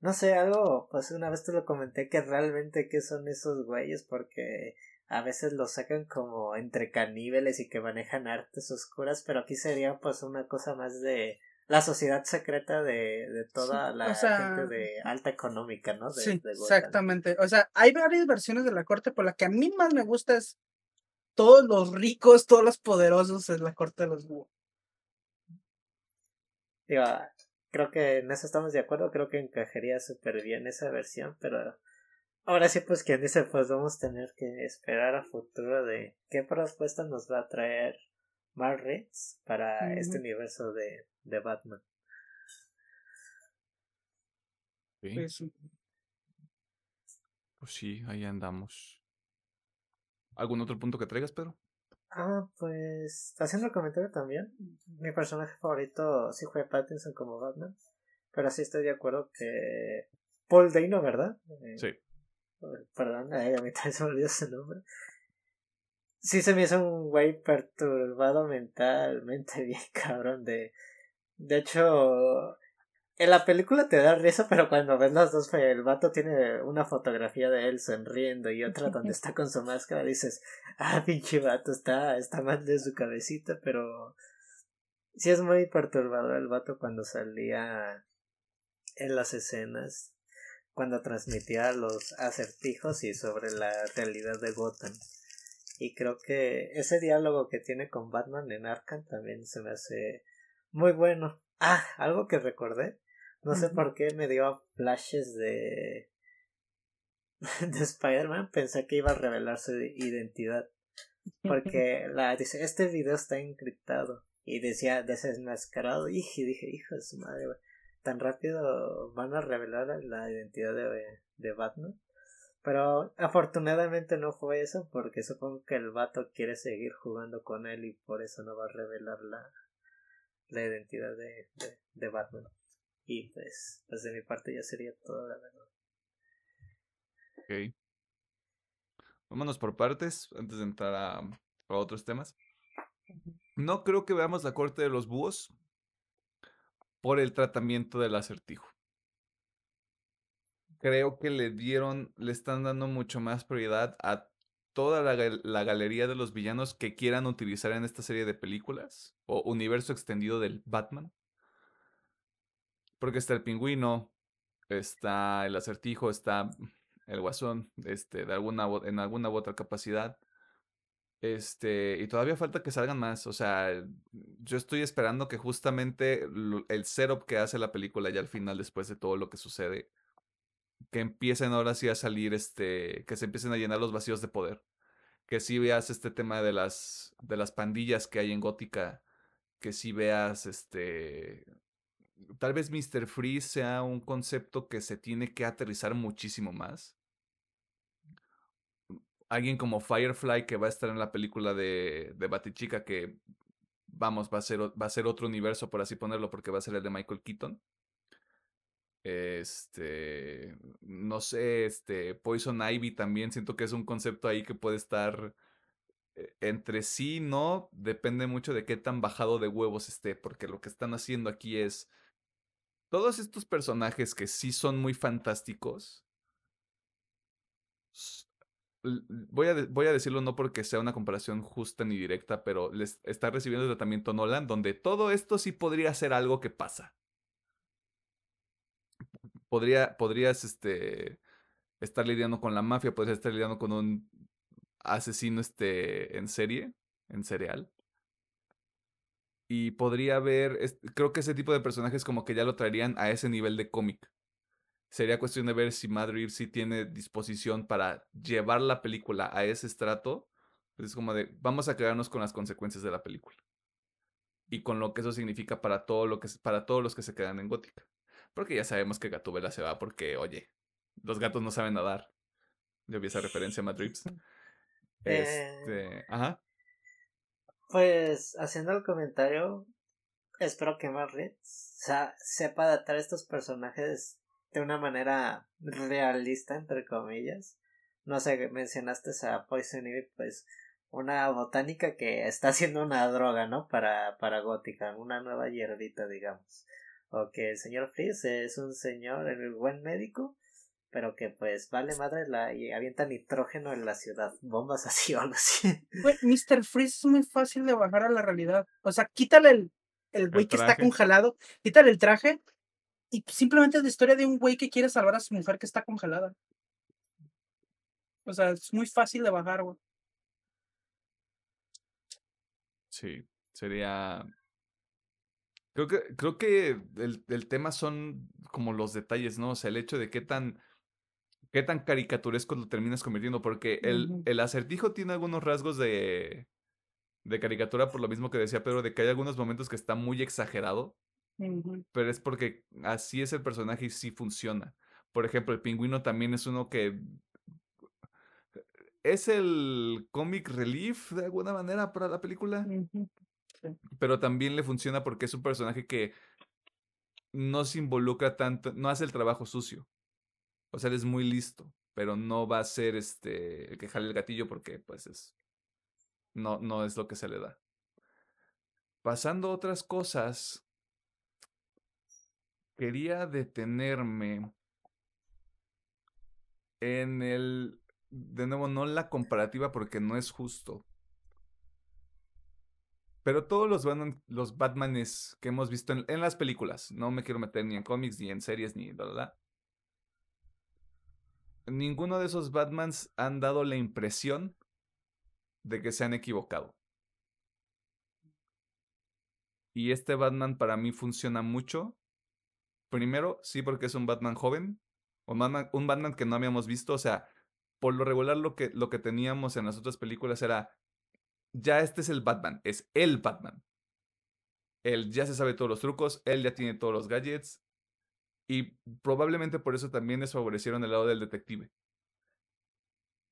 no sé, algo, pues una vez te lo comenté que realmente qué son esos güeyes porque a veces los sacan como entre caníbales y que manejan artes oscuras, pero aquí sería pues una cosa más de la sociedad secreta de, de toda Sí, la o sea, gente de alta económica, ¿no? De, sí, de exactamente. O sea, hay varias versiones de la corte, pero la que a mí más me gusta es todos los ricos, todos los poderosos es la corte de los búhos. Digo, creo que en eso estamos de acuerdo, creo que encajaría súper bien esa versión, pero ahora sí, pues quien dice, pues vamos a tener que esperar a futuro de qué propuesta nos va a traer Mark para este universo de, de Batman. Sí, Pues, sí. pues sí, ahí andamos. ¿Algún otro punto que traigas, Pedro? Ah, pues haciendo el comentario también, mi personaje favorito sí fue Pattinson como Batman, pero sí estoy de acuerdo que Paul Dano, ¿verdad? Eh, Sí. Perdón, a mí también se me olvidó su nombre. Sí se me hizo un güey perturbado mentalmente bien cabrón de... De hecho, en la película te da risa, pero cuando ves las dos, el vato tiene una fotografía de él sonriendo y otra donde está con su máscara, dices, ah, pinche vato, está, está mal de su cabecita, pero sí es muy perturbador el vato cuando salía en las escenas, cuando transmitía los acertijos y sobre la realidad de Gotham. Y creo que ese diálogo que tiene con Batman en Arkham también se me hace muy bueno. Ah, algo que recordé. No sé por qué me dio flashes de de Spider-Man. Pensé que iba a revelar su identidad. Porque la dice, este video está encriptado. Y decía desenmascarado. Y dije, hijo de su madre, tan rápido van a revelar la identidad de, de Batman. Pero afortunadamente no fue eso, porque supongo que el vato quiere seguir jugando con él y por eso no va a revelar la, la identidad de, de, de Batman. Y pues, pues de mi parte ya sería todo, la verdad. Ok. Vámonos por partes antes de entrar a, a otros temas. No creo que veamos la corte de los búhos por el tratamiento del acertijo. Creo que le dieron, le están dando mucho más prioridad a toda la, la galería de los villanos que quieran utilizar en esta serie de películas o universo extendido del Batman. Porque está el pingüino, está el acertijo, está el guasón, este, de alguna, en alguna u otra capacidad. Este, y todavía falta que salgan más. O sea, yo estoy esperando que justamente el setup que hace la película ya al final, después de todo lo que sucede, que empiecen ahora sí a salir, este, que se empiecen a llenar los vacíos de poder. Que sí veas este tema de las, de las pandillas que hay en Gótica. Que sí veas, este, tal vez Mr. Freeze sea un concepto que se tiene que aterrizar muchísimo más alguien como Firefly que va a estar en la película de, de Batichica que vamos, va a, ser, va a ser otro universo por así ponerlo porque va a ser el de Michael Keaton. Este, no sé, este, Poison Ivy también siento que es un concepto ahí que puede estar eh, entre sí, ¿no? Depende mucho de qué tan bajado de huevos esté, porque lo que están haciendo aquí es todos estos personajes que sí son muy fantásticos voy a, voy a decirlo no porque sea una comparación justa ni directa, pero les está recibiendo tratamiento Nolan, donde todo esto sí podría ser algo que pasa. Podría, podrías este, estar lidiando con la mafia, podrías estar lidiando con un asesino este, en serie, en serial. Y podría haber, creo que ese tipo de personajes como que ya lo traerían a ese nivel de cómic sería cuestión de ver si Madrid sí tiene disposición para llevar la película a ese estrato. Es como de, vamos a quedarnos con las consecuencias de la película. Y con lo que eso significa para, todo lo que, para todos los que se quedan en Gótica. Porque ya sabemos que Gatubela se va porque, oye, los gatos no saben nadar. Yo vi esa referencia a Madrid. Este, ajá. Pues haciendo el comentario, espero que Madrid sepa adaptar estos personajes de una manera realista, entre comillas. No sé, mencionaste a Poison Ivy, pues una botánica que está haciendo una droga, ¿no? Para, para gótica, una nueva hierbita, digamos. O que el señor Freeze es un señor, el buen médico, pero que pues vale madre la, y avienta nitrógeno en la ciudad, bombas así o así. Mr. Freeze es muy fácil de bajar a la realidad. O sea, quítale el, el güey que está congelado, quítale el traje y simplemente es la historia de un güey que quiere salvar a su mujer que está congelada. O sea, es muy fácil de bajar, güey. Sí, sería. Creo que, creo que el, el, tema son como los detalles, ¿no? O sea, el hecho de qué tan. Qué tan caricaturesco lo terminas convirtiendo. Porque el, el acertijo tiene algunos rasgos de. de caricatura, por lo mismo que decía Pedro, de que hay algunos momentos que está muy exagerado. Pero es porque así es el personaje y sí funciona. Por ejemplo, el pingüino también es uno que es el comic relief de alguna manera para la película. Pero también le funciona porque es un personaje que no se involucra tanto, no hace el trabajo sucio. O sea, él es muy listo, pero no va a ser este el que jale el gatillo porque pues es no no es lo que se le da. Pasando a otras cosas, quería detenerme en el, de nuevo, no la comparativa porque no es justo. Pero todos los, Batman, los Batmanes que hemos visto en, las películas, no me quiero meter ni en cómics, ni en series, ni bla, Ninguno de esos Batmans han dado la impresión de que se han equivocado. Y este Batman para mí funciona mucho Primero, sí, porque es un Batman joven. Un Batman, un Batman que no habíamos visto. O sea, por lo regular lo que, lo que teníamos en las otras películas era, ya este es el Batman, es el Batman. Él ya se sabe todos los trucos, él ya tiene todos los gadgets. Y probablemente por eso también les favorecieron el lado del detective.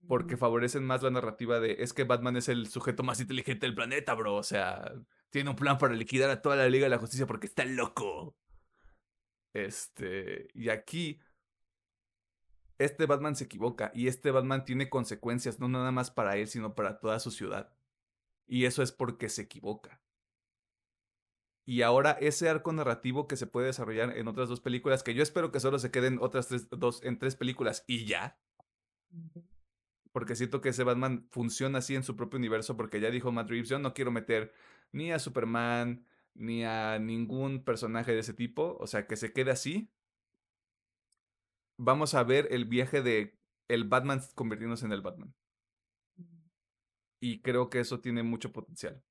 Porque favorecen más la narrativa de, es que Batman es el sujeto más inteligente del planeta, bro. O sea, tiene un plan para liquidar a toda la Liga de la Justicia porque está loco. Este, y aquí, este Batman se equivoca y este Batman tiene consecuencias, no nada más para él, sino para toda su ciudad. Y eso es porque se equivoca. Y ahora ese arco narrativo que se puede desarrollar en otras dos películas, que yo espero que solo se queden otras tres, dos, en tres películas y ya. Porque siento que ese Batman funciona así en su propio universo, porque ya dijo Matt Reeves, yo no quiero meter ni a Superman, ni a ningún personaje de ese tipo. O sea, que se quede así. vamos a ver el viaje de el Batman convirtiéndose en el Batman. Y creo que eso tiene mucho potencial.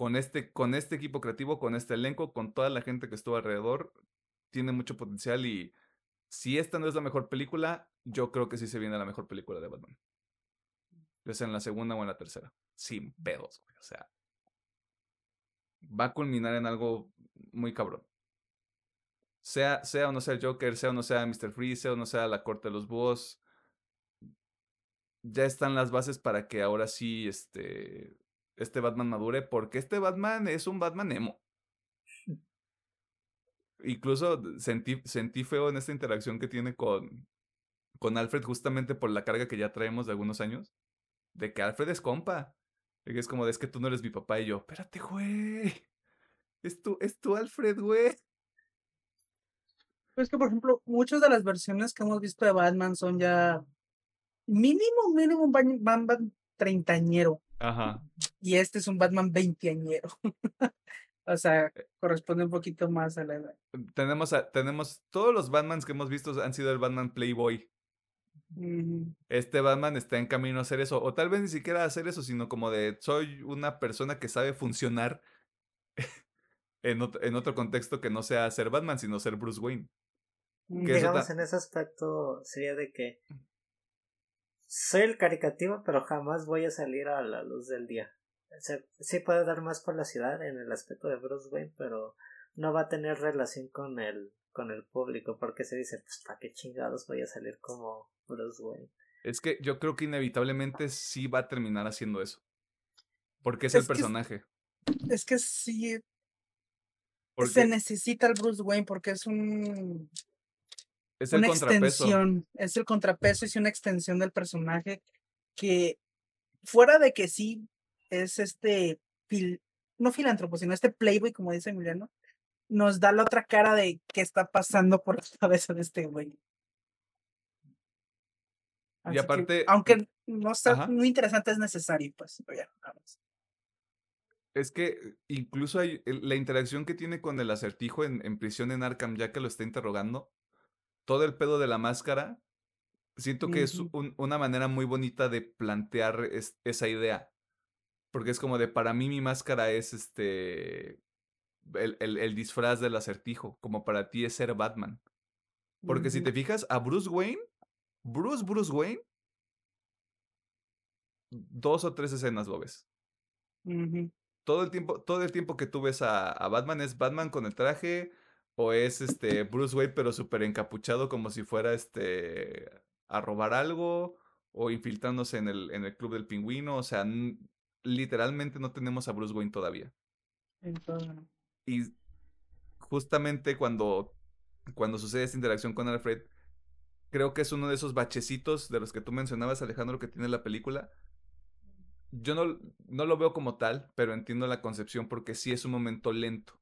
Con este, con este equipo creativo, con este elenco, con toda la gente que estuvo alrededor, tiene mucho potencial y si esta no es la mejor película, yo creo que sí se viene la mejor película de Batman. Ya sea en la segunda o en la tercera. Sin pedos, güey. O sea. Va a culminar en algo muy cabrón. Sea, sea o no sea Joker, sea o no sea Mr. Freeze, sea o no sea la corte de los búhos. Ya están las bases para que ahora sí este, este Batman madure. Porque este Batman es un Batman emo. Incluso sentí, sentí feo en esta interacción que tiene con, con Alfred justamente por la carga que ya traemos de algunos años. De que Alfred es compa. Y es como, de, es que tú no eres mi papá y yo, espérate, güey. Es tu, es tu Alfred, güey. Pues que, por ejemplo, muchas de las versiones que hemos visto de Batman son ya mínimo, mínimo Batman treintañero. Ajá. Y este es un Batman veinteañero. o sea, eh. corresponde un poquito más a la edad. Tenemos, tenemos, todos los Batmans que hemos visto han sido el Batman Playboy. Este Batman está en camino a hacer eso, o tal vez ni siquiera hacer eso, sino como de soy una persona que sabe funcionar en, otro, en otro contexto que no sea ser Batman, sino ser Bruce Wayne. Mm, digamos, en ese aspecto sería de que soy el caricativo, pero jamás voy a salir a la luz del día. sí puede dar más por la ciudad en el aspecto de Bruce Wayne, pero no va a tener relación con el, con el público, porque se dice, pues, ¿para qué chingados voy a salir como Bruce Wayne? Es que yo creo que inevitablemente sí va a terminar haciendo eso. Porque es, el personaje. es que sí. Se necesita el Bruce Wayne porque es un. Es el una contrapeso. extensión. Es el contrapeso, es una extensión del personaje que, fuera de que sí es este. no filántropo, sino este playboy, como dice Emiliano, nos da la otra cara de qué está pasando por la cabeza de este güey. y aparte. aunque no sea muy interesante, es necesario, pues. Es que incluso hay la interacción que tiene con el acertijo en, en, prisión en Arkham, ya que lo está interrogando, todo el pedo de la máscara, siento que es una manera muy bonita de plantear esa idea. Porque es como de, para mí mi máscara es este, el, el, disfraz del acertijo, como para ti es ser Batman. Porque si te fijas, a Bruce Wayne, Bruce, Bruce Wayne, dos o tres escenas lo ves. Todo el tiempo, todo el tiempo que tú ves a, a, Batman es Batman con el traje, o es este Bruce Wayne, pero súper encapuchado, como si fuera este a robar algo, o infiltrándose en el, en el club del pingüino. O sea, literalmente no tenemos a Bruce Wayne todavía. Entonces. Y justamente cuando, cuando sucede esta interacción con Alfred, creo que es uno de esos bachecitos de los que tú mencionabas, Alejandro, que tiene la película. Yo no, no lo veo como tal, pero entiendo la concepción porque sí es un momento lento.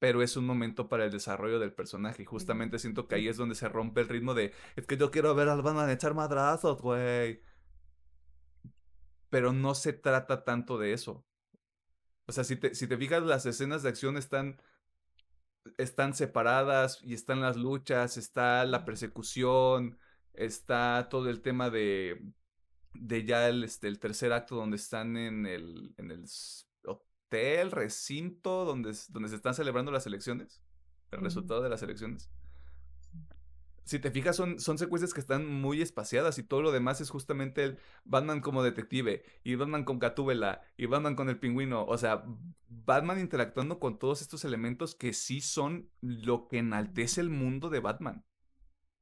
Pero es un momento para el desarrollo del personaje. Y justamente siento que ahí es donde se rompe el ritmo de. Es que yo quiero ver al Batman echar madrazos, güey. Pero no se trata tanto de eso. O sea, si te, si te fijas, las escenas de acción están, están separadas y están las luchas, está la persecución, está todo el tema de, de ya el, este, el tercer acto donde están en el, en el hotel, recinto, donde, donde se están celebrando las elecciones, el resultado de las elecciones si te fijas, son, son secuencias que están muy espaciadas y todo lo demás es justamente el Batman como detective y Batman con Gatúbela y Batman con el pingüino. O sea, Batman interactuando con todos estos elementos que sí son lo que enaltece el mundo de Batman.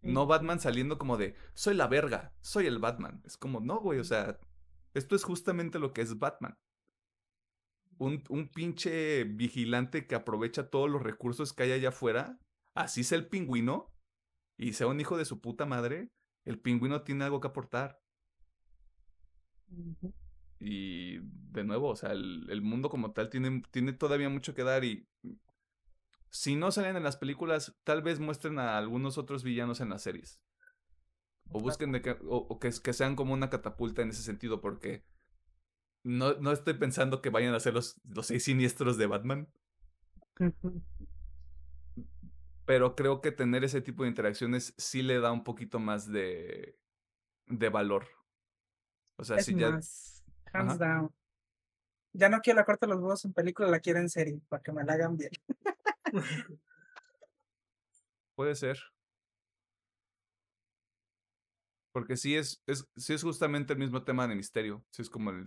No Batman saliendo como de, soy la verga, soy el Batman. Es como, no, güey, o sea, esto es justamente lo que es Batman. Un, un pinche vigilante que aprovecha todos los recursos que hay allá afuera. Así es el pingüino y sea un hijo de su puta madre, el pingüino tiene algo que aportar. Y de nuevo, o sea, el, mundo como tal tiene, tiene, todavía mucho que dar y si no salen en las películas, tal vez muestren a algunos otros villanos en las series. O busquen de que, o, que, que, sean como una catapulta en ese sentido, porque no, no estoy pensando que vayan a ser los, los seis siniestros de Batman Pero creo que tener ese tipo de interacciones sí le da un poquito más de, de valor. O sea, es si ya. más, hands Ajá. down. Ya no quiero la corte de los huevos en película, la quiero en serie, para que me la hagan bien. Puede ser. Porque sí es, es, sí es justamente el mismo tema de misterio. Sí es como el.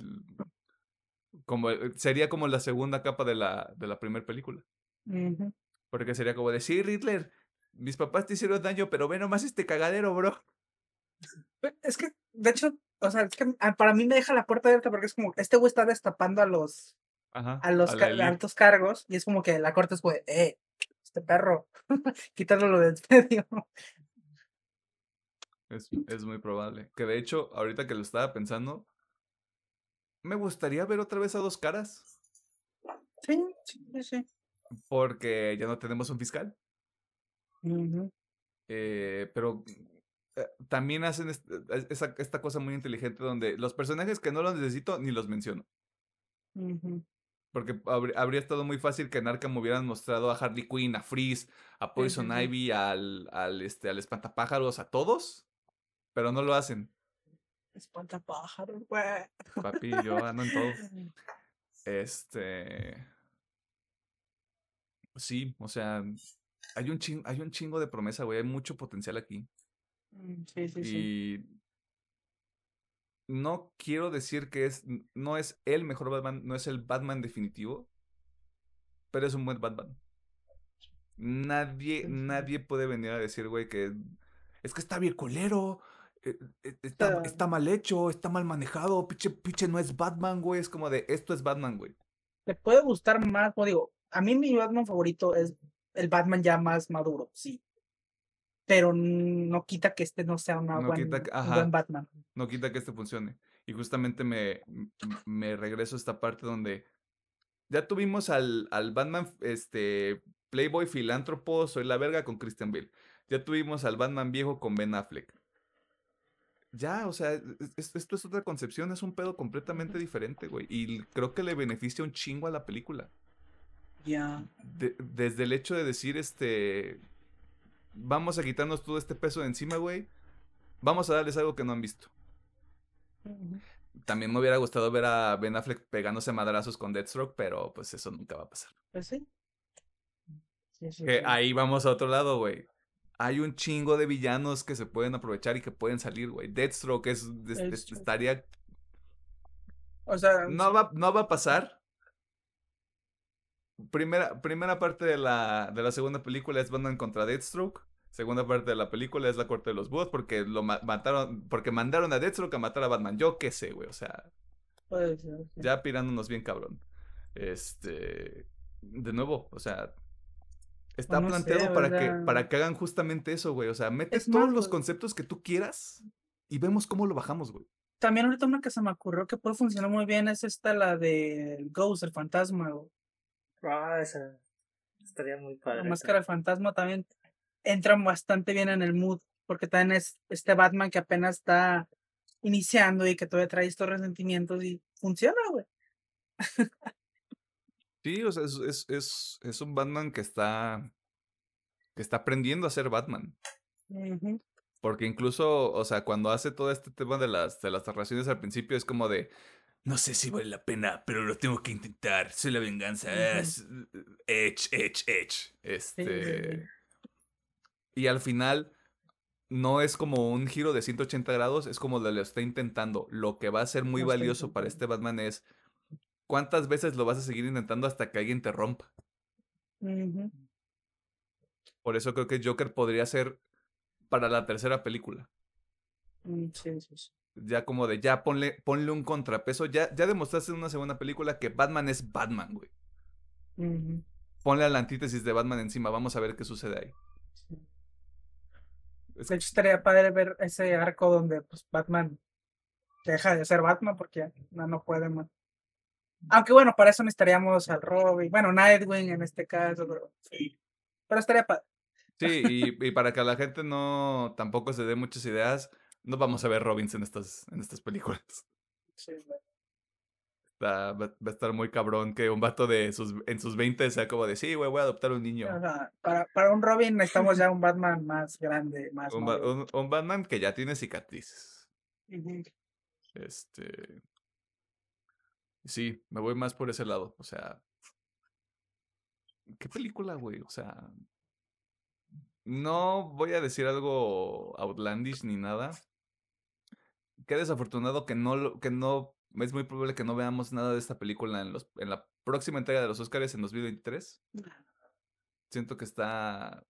Como el- sería como la segunda capa de la, de la primera película. Porque sería como decir, Riddler, mis papás te hicieron daño, pero ve nomás este cagadero, bro. Es que, de hecho, o sea, es que ah, para mí me deja la puerta abierta porque es como, este güey está destapando a los, Ajá. a los ca- altos cargos y es como que la corte es de, eh, este perro, quítalo lo de en medio. Es, es muy probable. Que de hecho, ahorita que lo estaba pensando, me gustaría ver otra vez a dos caras. Sí, sí, sí. Porque ya no tenemos un fiscal. Eh, pero eh, también hacen est- eh, esa- esta cosa muy inteligente donde los personajes que no los necesito ni los menciono. Porque habr- habría estado muy fácil que en Arkham hubieran mostrado a Harley Quinn, a Freeze, a Poison. Ivy, al, al, este, al espantapájaros, a todos. Pero no lo hacen. Espantapájaros, güey. Papi, yo ando en todo. Este. Sí, o sea, hay un chingo, hay un chingo de promesa, güey. Hay mucho potencial aquí. Mm, Sí, sí, sí. Y no quiero decir que es, no es el mejor Batman, no es el Batman definitivo, pero es un buen Batman. Nadie, Sí, sí. nadie puede venir a decir, güey, que es que está bien culero, está, Está- está mal hecho, está mal manejado, pinche, pinche no es Batman, güey. Es como de, esto es Batman, güey. Te puede gustar más, como digo, a mí mi Batman favorito es el Batman ya más maduro, sí. Pero no quita que este no sea una No buen, un buen Batman. no quita que este funcione. Y justamente me, me regreso a esta parte donde ya tuvimos al, al Batman, este, Playboy filántropo, soy la verga con Christian Bale. Ya tuvimos al Batman viejo con Ben Affleck. Ya, o sea, es- es- esto es otra concepción, es un pedo completamente diferente, güey. Y creo que le beneficia un chingo a la película. Ya. De- desde el hecho de decir, este, vamos a quitarnos todo este peso de encima, güey. Vamos a darles algo que no han visto. También me hubiera gustado ver a Ben Affleck pegándose madrazos con Deathstroke, pero pues eso nunca va a pasar. Pues sí. Sí, sí, Que sí. ahí vamos a otro lado, güey. Hay un chingo de villanos que se pueden aprovechar y que pueden salir, güey. Deathstroke es, es- es- Deathstroke. estaría... O sea, No va, no va a pasar. Primera, primera parte de la, de la segunda película es Batman contra Deathstroke. Segunda parte de la película es la corte de los búhos porque lo ma- mataron, porque mandaron a Deathstroke a matar a Batman. Yo qué sé, güey. O sea, puede ser, sí. ya pirándonos bien cabrón. Este, de nuevo, o sea, está no sé, planteado para que para que hagan justamente eso, güey. O sea, metes Es todos más, los güey. conceptos que tú quieras y vemos cómo lo bajamos, güey. También ahorita una que se me ocurrió que puede funcionar muy bien es esta, la del Ghost, el fantasma, güey. Ah, esa estaría muy La padre. máscara del fantasma también entra bastante bien en el mood, porque también es este Batman que apenas está iniciando y que todavía trae estos resentimientos y funciona, güey. Sí, o sea, es, es, es, es un Batman que está que está aprendiendo a ser Batman. Porque incluso, o sea, cuando hace todo este tema de las, de las narraciones al principio es como de, no sé si vale la pena, pero lo tengo que intentar, soy la venganza, es edge, edge, edge. sí, Este, sí. y al final no es como un giro de 180 grados, es como lo, lo está intentando. Lo que va a ser muy valioso para este Batman es cuántas veces lo vas a seguir intentando hasta que alguien te rompa. Por eso creo que Joker podría ser para la tercera película. Mm, Sí, sí, sí. Ya como de, ya ponle, ponle un contrapeso. Ya, ya demostraste en una segunda película que Batman es Batman, güey. Ponle a la antítesis de Batman encima. Vamos a ver qué sucede ahí. Es- De hecho, estaría padre ver ese arco donde pues, Batman deja de ser Batman porque ya no, no puede más. Aunque bueno, para eso necesitaríamos al Robin, bueno, Nightwing en este caso, pero, pero estaría padre. Sí, y, y para que la gente no tampoco se dé muchas ideas, no vamos a ver Robins en estas, en estas películas. Sí, güey. Va, a estar muy cabrón que un vato de sus, en sus 20 sea como de, sí, güey, voy a adoptar un niño. Ajá, Para, para un Robin necesitamos ya un Batman más grande, más Un, ba- un- un Batman que ya tiene cicatrices. Este. Sí, me voy más por ese lado. O sea. ¿Qué película, güey? O sea. No voy a decir algo outlandish ni nada. Qué desafortunado que no que no. Es muy probable que no veamos nada de esta película en los, en la próxima entrega de los Oscars en 2023. Siento que está.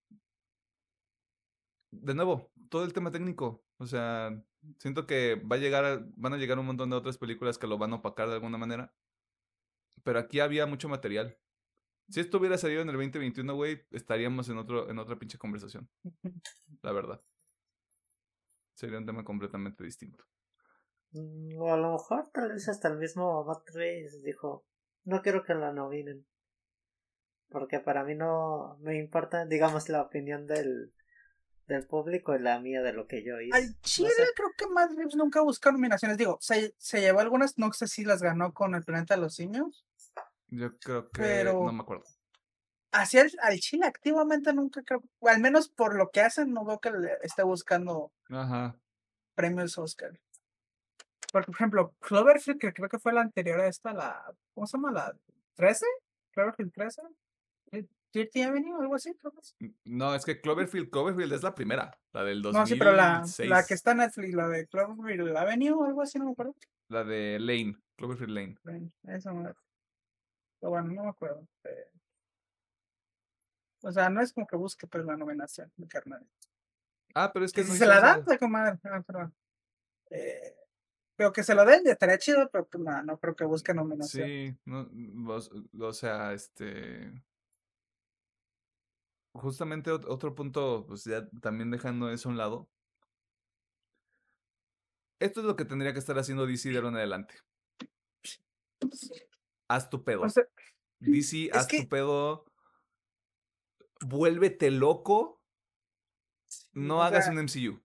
De nuevo, todo el tema técnico. O sea, siento que va a llegar, a- van a llegar un montón de otras películas que lo van a opacar de alguna manera. Pero aquí había mucho material. Si esto hubiera salido en el 2021, güey, estaríamos en otro, en otra pinche conversación. La verdad. Sería un tema completamente distinto. Mm, O a lo mejor tal vez hasta el mismo Matt Reeves dijo, no quiero que la nominen. Porque para mí no me importa, digamos, la opinión del, del público y la mía de lo que yo hice. Al Chile sé. creo que Matt Reeves nunca buscó nominaciones. Digo, se, se llevó algunas, no sé si las ganó con El Planeta de los Simios. Yo creo que. Pero- No me acuerdo. Hacia el, al Chile activamente nunca creo, o al menos por lo que hacen, no veo que le esté buscando Ajá. premios Oscar. Por ejemplo, Cloverfield, que creo que fue la anterior a esta, la, ¿cómo se llama? ¿La 13? ¿Cloverfield 13? ¿30 Avenue? Algo así, creo que es. N- No, es que Cloverfield, Cloverfield es la primera. La del 2006. No, sí, pero la, la que está en Netflix, la de Cloverfield Avenue o algo así, no me acuerdo. La de Lane. Cloverfield Lane. Bueno, Eso no Pero bueno, no me acuerdo. eh. O sea, no es como que busque la nominación, mi carnal. Ah, pero es que Que no si se la dan, de comadre. Ah, perdón. Eh, pero que se lo den, ya estaría chido, pero pues no, no creo que busque nominación. Sí, no, o, o sea, este. Justamente ot- otro punto, pues ya también dejando eso a un lado. Esto es lo que tendría que estar haciendo DC de ahora en adelante. Haz tu pedo. O sea, DC, haz que- tu pedo. Vuélvete loco. No o hagas sea, un MCU.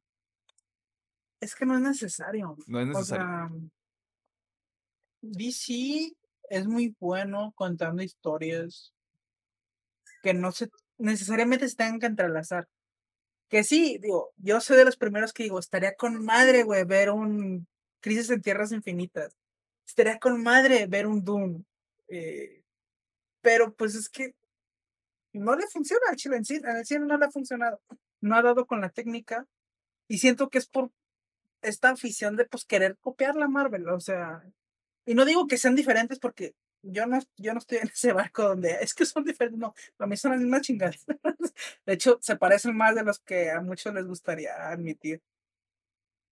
Es que no es necesario. No es O necesario. sea, DC es muy bueno contando historias que no se necesariamente se tengan que entrelazar. Que sí, digo, yo soy de los primeros que digo, estaría con madre, güey, ver un Crisis en Tierras Infinitas. Estaría con madre ver un Doom. eh, pero pues es que no le funciona al chile en en el cine no le ha funcionado. No ha dado con la técnica. Y siento que es por esta afición de pues querer copiar la Marvel, o sea, y no digo que sean diferentes porque yo no, yo no estoy en ese barco donde es que son diferentes, no, para mí son las mismas chingadas. De hecho, se parecen más de los que a muchos les gustaría admitir.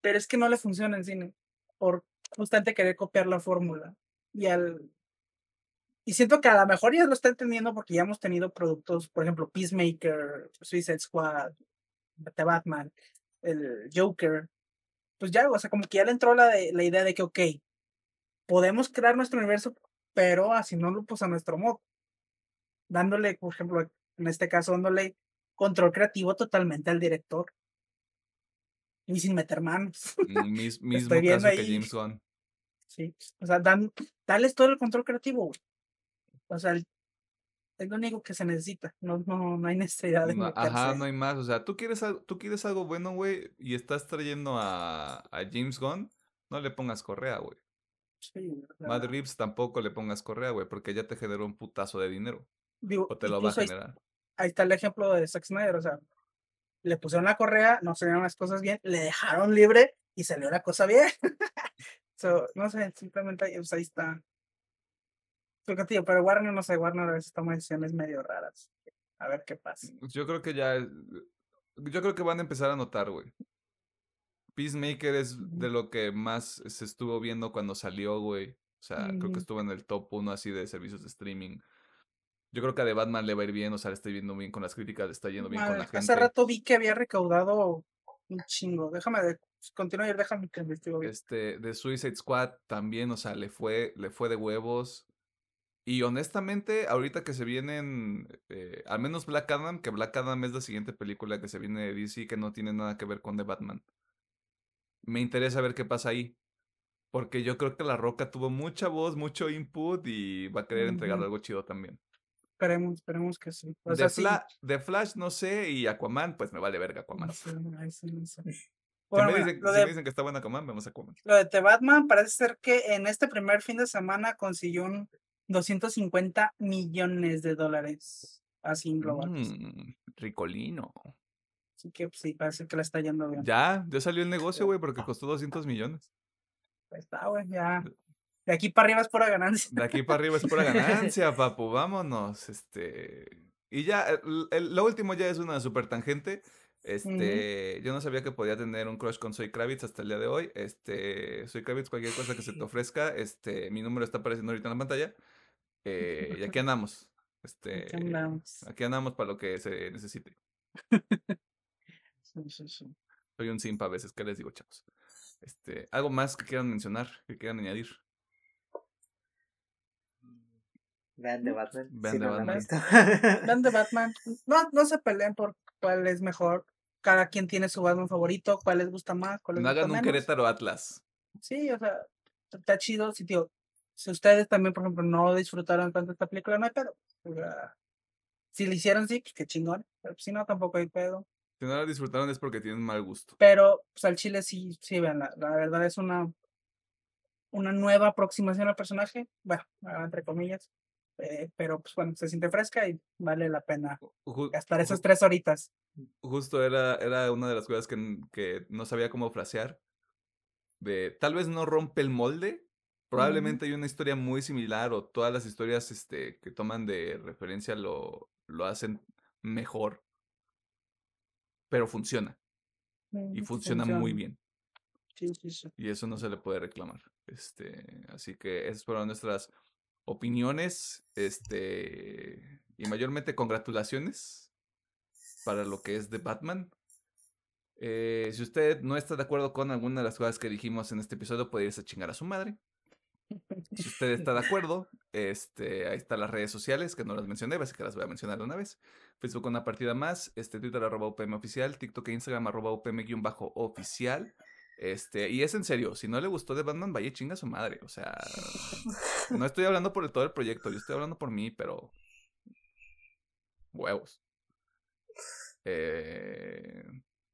Pero es que no le funciona en cine por justamente querer copiar la fórmula. Y al y siento que a lo mejor ya lo está entendiendo porque ya hemos tenido productos, por ejemplo, Peacemaker, Suicide Squad, The Batman, el Joker, pues ya, o sea, como que ya le entró la, de, la idea de que, ok, podemos crear nuestro universo, pero así no lo pues a nuestro modo. Dándole, por ejemplo, en este caso, dándole control creativo totalmente al director. Y sin meter manos. Mis- mismo Estoy viendo caso que. James Gunn. Sí. O sea, dan, dales todo el control creativo, güey. O sea, el- es lo único que se necesita. No, no, no hay necesidad de No, ajá, no hay más. O sea, tú quieres, tú quieres algo bueno, güey, y estás trayendo a, a James Gunn, no le pongas correa, güey. Matt Reeves tampoco le pongas correa, güey, porque ya te generó un putazo de dinero. digo, O te lo va a ahí- generar. ahí está el ejemplo de Zack Snyder, o sea, le pusieron la correa, no salieron las cosas bien, le dejaron libre y salió la cosa bien. so, no sé, simplemente ahí, pues, ahí está. Pero, Warner, no sé, Warner a veces toma decisiones medio raras. A ver qué pasa. Yo creo que ya. es- Yo creo que van a empezar a notar, güey. Peacemaker es de lo que más se estuvo viendo cuando salió, güey. O sea, creo que estuvo en el top 1 así de servicios de streaming. Yo creo que a The Batman le va a ir bien, o sea, le está yendo bien con las críticas, le está yendo bien con la gente. hace rato vi que había recaudado un chingo. Déjame de, continúa y déjame que investigo bien. Este, de Suicide Squad también, o sea, le fue, le fue de huevos. Y honestamente, ahorita que se vienen, eh, al menos Black Adam, que Black Adam es la siguiente película que se viene de DC que no tiene nada que ver con The Batman. Me interesa ver qué pasa ahí. Porque yo creo que La Roca tuvo mucha voz, mucho input y va a querer entregar Ujú. algo chido también. Esperemos, esperemos que sí. O De, sí. Flash no sé y Aquaman, pues me vale verga Aquaman. sí, sí. Si, me dicen, lo si de me dicen que está buena Aquaman, vemos Aquaman. Lo de The Batman parece ser que en este primer fin de semana consiguió un 250 millones de dólares así en global. Mm, ricolino. Así que pues, sí, parece que le está yendo bien. Ya, ya salió el negocio, güey, porque costó 200 millones. Ahí está, güey, ya. De aquí para arriba es pura ganancia. De aquí para arriba es pura ganancia, papu, vámonos. Este. Y ya, el- el- lo último ya es una super tangente. Este, yo no sabía que podía tener un crush con Soy Kravitz hasta el día de hoy. Este, Soy Kravitz, cualquier cosa que se te ofrezca, este, mi número está apareciendo ahorita en la pantalla. Eh, y aquí andamos. Este, Aquí andamos. aquí andamos para lo que se necesite. Sí, sí, sí. Soy un simp a veces, ¿qué les digo, chavos? Este, algo más que quieran mencionar, que quieran añadir. Vean de Batman. Vean si The no lo han Batman. Vean The Batman. No, no se peleen por cuál es mejor. Cada quien tiene su Batman favorito, cuál les gusta más, cuál les No gusta hagan un menos. Querétaro Atlas. Sí, o sea, está chido. Si, tío, si ustedes también, por ejemplo, no disfrutaron tanto esta película, no hay pedo. O sea, si lo hicieron, sí, pues qué chingón. Pero si no, tampoco hay pedo. Si no la disfrutaron es porque tienen mal gusto. Pero, pues al chile sí, sí, vean, la, la verdad es una, una nueva aproximación al personaje. Bueno, entre comillas. eh, pero, pues bueno, se siente fresca y vale la pena Ju- gastar esas tres horitas. Justo era, era una de las cosas que, que no sabía cómo frasear. De tal vez no rompe el molde. Probablemente hay una historia muy similar o todas las historias este, que toman de referencia lo, lo hacen mejor. Pero funciona. Y funciona muy bien. Sí, sí, sí. Y eso no se le puede reclamar. Este, así que esas fueron nuestras opiniones. Este, y mayormente congratulaciones para lo que es de Batman. Eh, si usted no está de acuerdo con alguna de las cosas que dijimos en este episodio, puede irse a chingar a su madre. Si usted está de acuerdo, este, ahí están las redes sociales, que no las mencioné, así que las voy a mencionar una vez. Facebook una partida más, este, Twitter arroba UPM oficial, TikTok e Instagram arroba UPM guion bajo oficial. Este, y es en serio, si no le gustó de Batman, vaya chinga a su madre. O sea, no estoy hablando por todo el proyecto, yo estoy hablando por mí, pero. Huevos. Eh,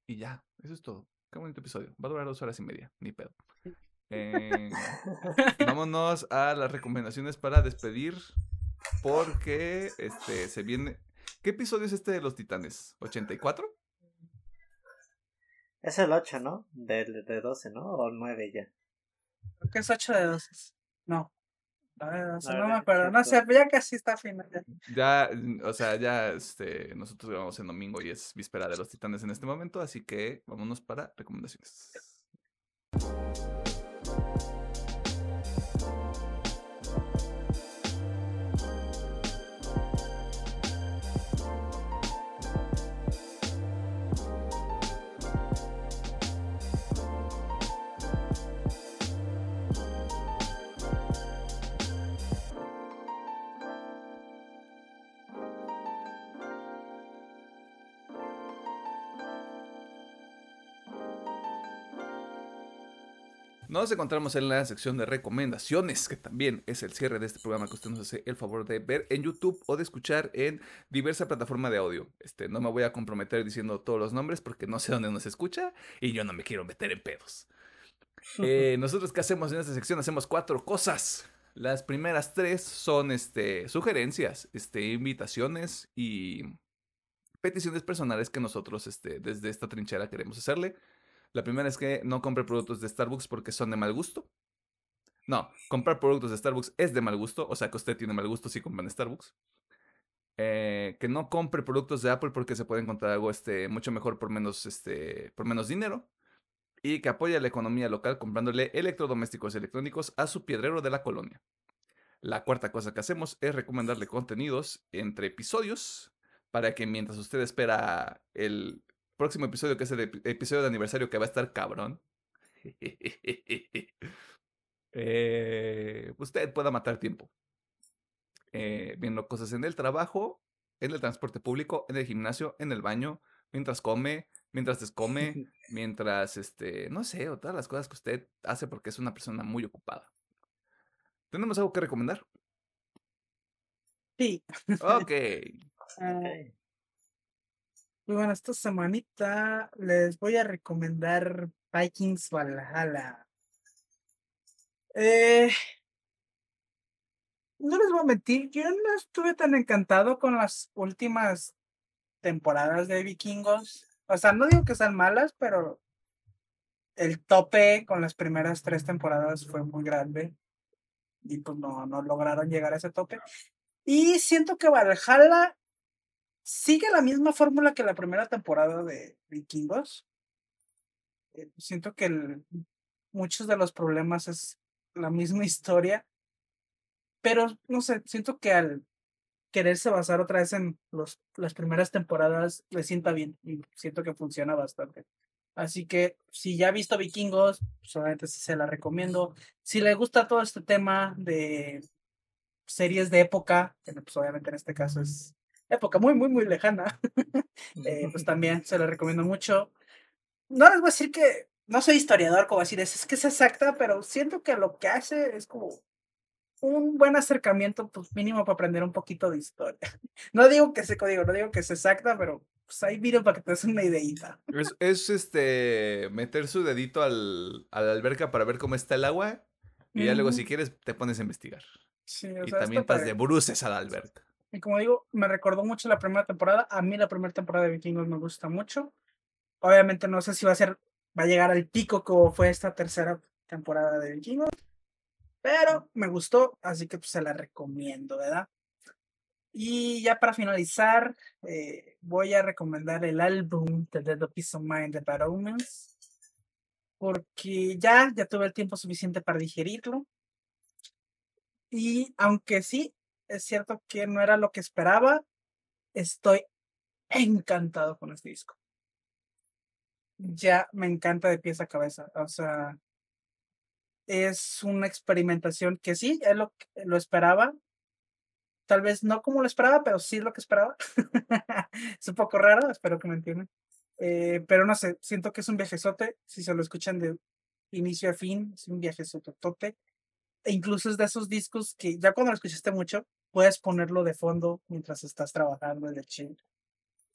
y ya, eso es todo. Qué bonito episodio. Va a durar dos horas y media, ni pedo. Eh, vámonos a las recomendaciones para despedir. Porque este se viene. ¿Qué episodio es este de los titanes? ¿84? Es el 8, ¿no? De, de 12, ¿no? O 9 ya. Creo que es 8 de 12. No. nueve de 12, A no ver, me acuerdo. No sé, ya casi está final. ya. Ya, mm, o sea, ya este, nosotros grabamos en domingo y es víspera de los titanes en este momento, así que vámonos para recomendaciones. Nos encontramos en la sección de recomendaciones, que también es el cierre de este programa que usted nos hace el favor de ver en YouTube o de escuchar en diversa plataforma de audio. Este, no me voy a comprometer diciendo todos los nombres porque no sé dónde nos escucha y yo no me quiero meter en pedos. Eh, nosotros qué hacemos en esta sección hacemos cuatro cosas. Las primeras tres son este, sugerencias, este, invitaciones y peticiones personales que nosotros este, desde esta trinchera queremos hacerle. La primera es que no compre productos de Starbucks porque son de mal gusto. No, comprar productos de Starbucks es de mal gusto, o sea que usted tiene mal gusto si compra en Starbucks. Eh, que no compre productos de Apple porque se puede encontrar algo este, mucho mejor por menos, este, por menos dinero. Y que apoye la economía local comprándole electrodomésticos electrónicos a su piedrero de la colonia. La cuarta cosa que hacemos es recomendarle contenidos entre episodios para que mientras usted espera el próximo episodio, que es el ep- episodio de aniversario que va a estar cabrón, eh, usted pueda matar tiempo. Eh, viendo cosas en el trabajo, en el transporte público, en el gimnasio, en el baño, mientras come, mientras te come, mientras, este, no sé, o todas las cosas que usted hace porque es una persona muy ocupada. ¿Tenemos algo que recomendar? Sí. Ok. Ah, muy bueno, esta semanita les voy a recomendar Vikings Valhalla. Eh, no les voy a mentir, yo no estuve tan encantado con las últimas temporadas de Vikingos. O sea, no digo que sean malas, pero el tope con las primeras tres temporadas fue muy grande. Y pues no, no lograron llegar a ese tope. Y siento que Valhalla sigue la misma fórmula que la primera temporada de Vikingos. Eh, siento que muchos de los problemas es la misma historia. Pero no sé, siento que al quererse basar otra vez en los, las primeras temporadas le sienta bien y siento que funciona bastante. Así que si ya ha visto Vikingos, pues obviamente sí se la recomiendo. Si le gusta todo este tema de series de época, pues obviamente en este caso es época muy, muy, muy lejana, eh, pues también se la recomiendo mucho. No les voy a decir que no soy historiador, como decir, es, que es exacta, pero siento que lo que hace es como un buen acercamiento, pues mínimo para aprender un poquito de historia. No digo que se código, no digo que es exacta, pero pues ahí video para que te des una ideita. Es, es, este meter su dedito al, a la alberca para ver cómo está el agua. Y ya luego, si quieres, te pones a investigar. Sí, o y sea, también padre. de bruces a la alberca. Y como digo, me recordó mucho la primera temporada. A mí la primera temporada de Vikingos me gusta mucho. Obviamente no sé si va a ser, va a llegar al pico como fue esta tercera temporada de Vikingos. Pero me gustó, así que pues, se la recomiendo, ¿verdad? Y ya para finalizar, eh, voy a recomendar el álbum The Dead of Peace of Mind de Bad Omens. Porque ya, ya tuve el tiempo suficiente para digerirlo. Y aunque sí, es cierto que no era lo que esperaba, estoy encantado con este disco. Ya me encanta de pies a cabeza. O sea, es una experimentación que sí, es lo lo esperaba. Tal vez no como lo esperaba, pero sí lo que esperaba. es un poco raro, espero que me entiendan. Eh, pero no sé, siento que es un viajezote. Si se lo escuchan de inicio a fin, es un viajezototote. E incluso es de esos discos que ya cuando lo escuchaste mucho, puedes ponerlo de fondo mientras estás trabajando en el chill.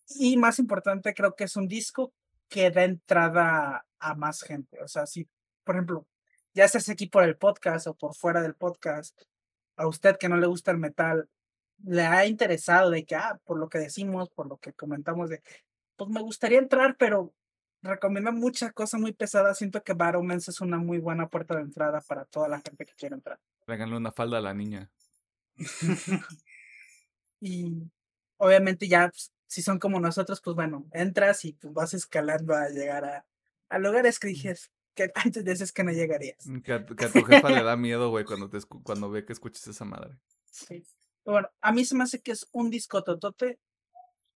Y más importante, creo que es un disco que da entrada a más gente. O sea, si, por ejemplo, ya estés aquí por el podcast o por fuera del podcast, a usted que no le gusta el metal, le ha interesado de que, ah, por lo que decimos, por lo que comentamos, de, pues me gustaría entrar, pero recomienda mucha cosa muy pesada. Siento que Baromens es una muy buena puerta de entrada para toda la gente que quiere entrar. Tráiganle una falda a la niña. Y obviamente ya, pues, si son como nosotros, pues bueno, entras y pues vas escalando a llegar a, a lugares que dijes que antes dices que no llegarías. Que a, que a tu jefa le da miedo, güey, cuando, te cuando ve que escuches esa madre. Sí. Bueno, a mí se me hace que es un disco totote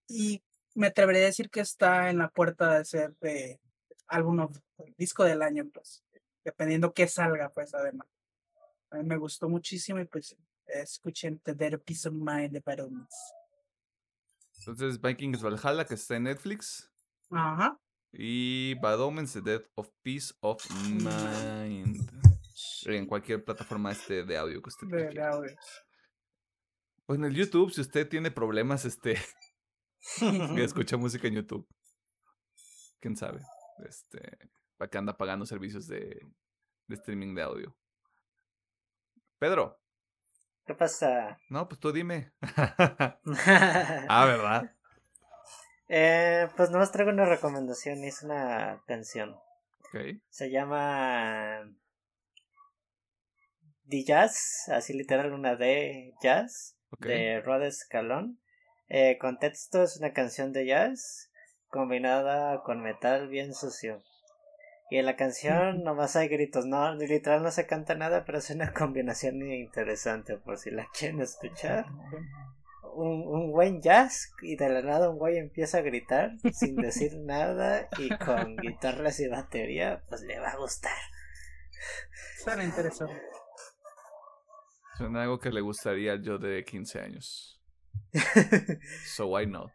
y me atrevería a decir que está en la puerta de ser de álbum of- disco del año, pues, dependiendo qué salga, pues, además. A mí me gustó muchísimo y pues escuchen The Dead Peace of Mind de Barones. Entonces, Vikings Valhalla, que está en Netflix. Ajá. Y Bad Omens, The Death of Peace of Mind. En cualquier plataforma este de audio que usted De, de audio. O en el YouTube, si usted tiene problemas, este, que escucha música en YouTube. Quién sabe. Este, para que anda pagando servicios de, de streaming de audio. Pedro, ¿Qué pasa? no, pues tú dime. ah, ¿verdad? eh, pues nomás traigo una recomendación, es una canción. Ok. Se llama The Jazz, así literal una D Jazz, de Rod Escalón. Eh, contexto es una canción de jazz combinada con metal bien sucio. Y en la canción nomás hay gritos, no, literal no se canta nada, pero es una combinación interesante por si la quieren escuchar. Un, un buen jazz y de la nada un güey empieza a gritar sin decir nada y con guitarras y batería, pues le va a gustar. Suena interesante. Suena algo que le gustaría al yo de 15 años. So why not?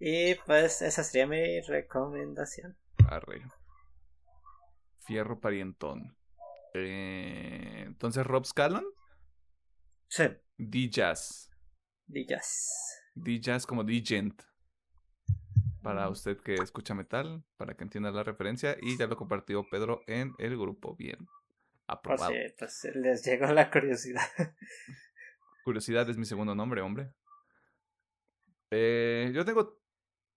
Y pues esa sería mi recomendación. Arre. Fierro parientón. Eh, entonces, Rob Scallon. Sí. D-Jazz. D-Jazz. D-Jazz como D-Gent. Para usted que escucha metal, para que entienda la referencia. Y ya lo compartió Pedro en el grupo. Bien. Aprobado. Pues les llegó la curiosidad. Curiosidad es mi segundo nombre, hombre. Eh, yo tengo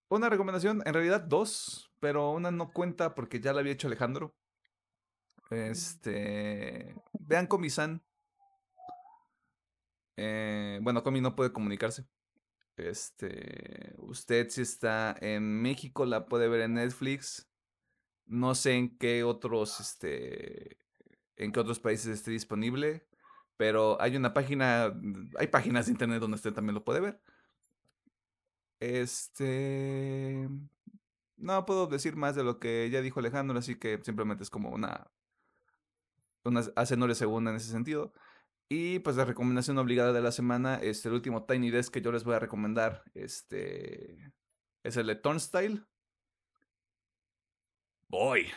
una recomendación, en realidad dos, pero una no cuenta porque ya la había hecho Alejandro. Este. Vean Comisan. Eh, bueno, Comi no puede comunicarse. Este. Usted, si está en México, la puede ver en Netflix. No sé en qué otros. Este. En qué otros países esté disponible. Pero hay una página. Hay páginas de internet donde usted también lo puede ver. Este. No puedo decir más de lo que ya dijo Alejandro, así que simplemente es como una. Una hace no le segunda en ese sentido. Y pues la recomendación obligada de la semana es el último Tiny Desk que yo les voy a recomendar. Este. Es el de Turnstile. Voy.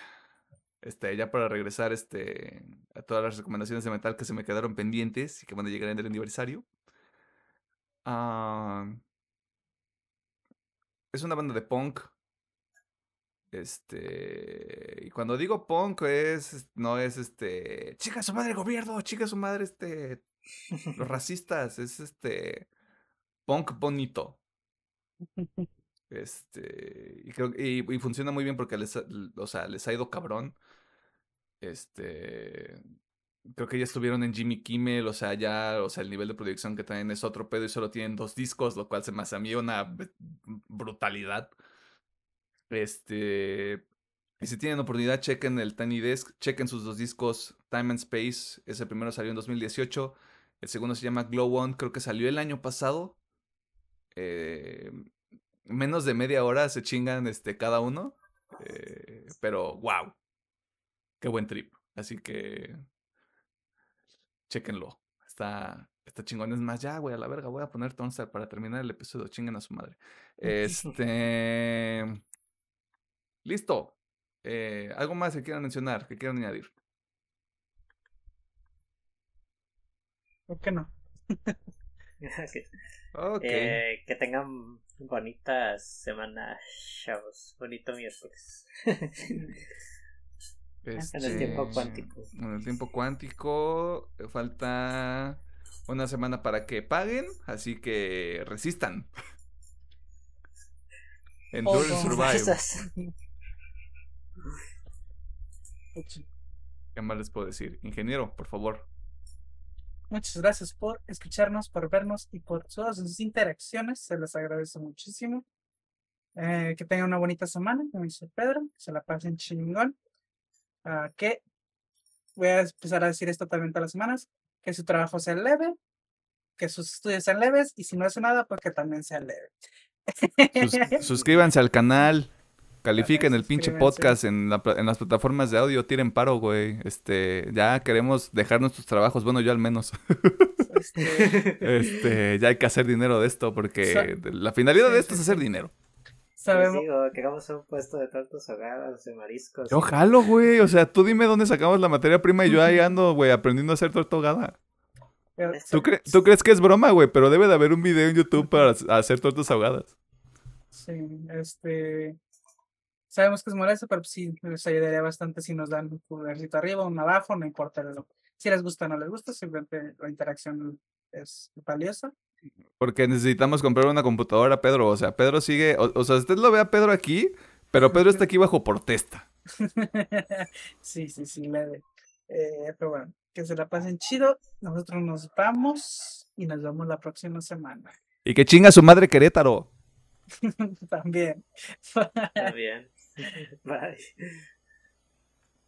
Este, ya para regresar este, a todas las recomendaciones de metal que se me quedaron pendientes y que van a llegar en el aniversario. Ah es una banda de punk. Este. Y cuando digo punk es. No es este. Chica su madre gobierno, chica su madre, este. Los racistas. Es este. Punk bonito. Este. Y, creo, y, y funciona muy bien porque les, o sea, les ha ido cabrón. Este creo que ya estuvieron en Jimmy Kimmel, o sea, ya, o sea, el nivel de producción que traen es otro pedo y solo tienen dos discos, lo cual se me hace a mí una brutalidad. Este, y si tienen oportunidad, chequen el Tiny Desk, chequen sus dos discos, Time and Space, ese primero salió en 2018, el segundo se llama Glow On, creo que salió el año pasado. Eh, menos de media hora se chingan este, cada uno, eh, pero wow, qué buen trip. Así que Chéquenlo. Está, está chingón. Es más, ya, güey, a la verga, voy a poner Tonstar para terminar el episodio. Chinguen a su madre. Este. Listo. Eh, ¿Algo más que quieran mencionar, que quieran añadir? ¿Por qué no? okay. Eh, que tengan bonitas semanas, chavos. Bonito miércoles. en el tiempo este, cuántico. En el tiempo cuántico eh, falta una semana para que paguen, así que resistan. Endure oh, survive. ¿Qué más les puedo decir? Ingeniero, por favor. Muchas gracias por escucharnos, por vernos y por todas sus interacciones. Se les agradece muchísimo. Eh, que tengan una bonita semana, como dice Pedro. Que se la pasen chingón. Ah, que voy a empezar a decir esto también todas las semanas, que su trabajo sea leve, que sus estudios sean leves y si no hace nada, pues que también sea leve. suscríbanse al canal. Califiquen el pinche podcast en, en, las plataformas de audio, tiren paro, güey. Este, ya queremos dejar nuestros trabajos, bueno, yo al menos. Este, este ya hay que hacer dinero de esto porque la finalidad de esto es hacer dinero. Sabemos. Digo, que hagamos un puesto de tortas ahogadas, de mariscos. Yo jalo, güey. O sea, tú dime dónde sacamos la materia prima y yo ahí ando, güey, aprendiendo a hacer torta ahogada. ¿Tú, ¿Tú, crees que es broma, güey? Pero debe de haber un video en YouTube para hacer tortas ahogadas. Sí, este. Sabemos que es molesto, pero sí les ayudaría bastante si nos dan un pulgarcito arriba, un abajo, no importa. Si les gusta o no les gusta, simplemente la interacción es valiosa. Porque necesitamos comprar una computadora, Pedro. O sea, Pedro sigue. O, sea, usted lo ve a Pedro aquí, pero Pedro está aquí bajo protesta. sí, sí, sí, leve. Eh, pero bueno, que se la pasen chido. Nosotros nos vamos y nos vemos la próxima semana. Y que chinga su madre Querétaro. También. También. Bye.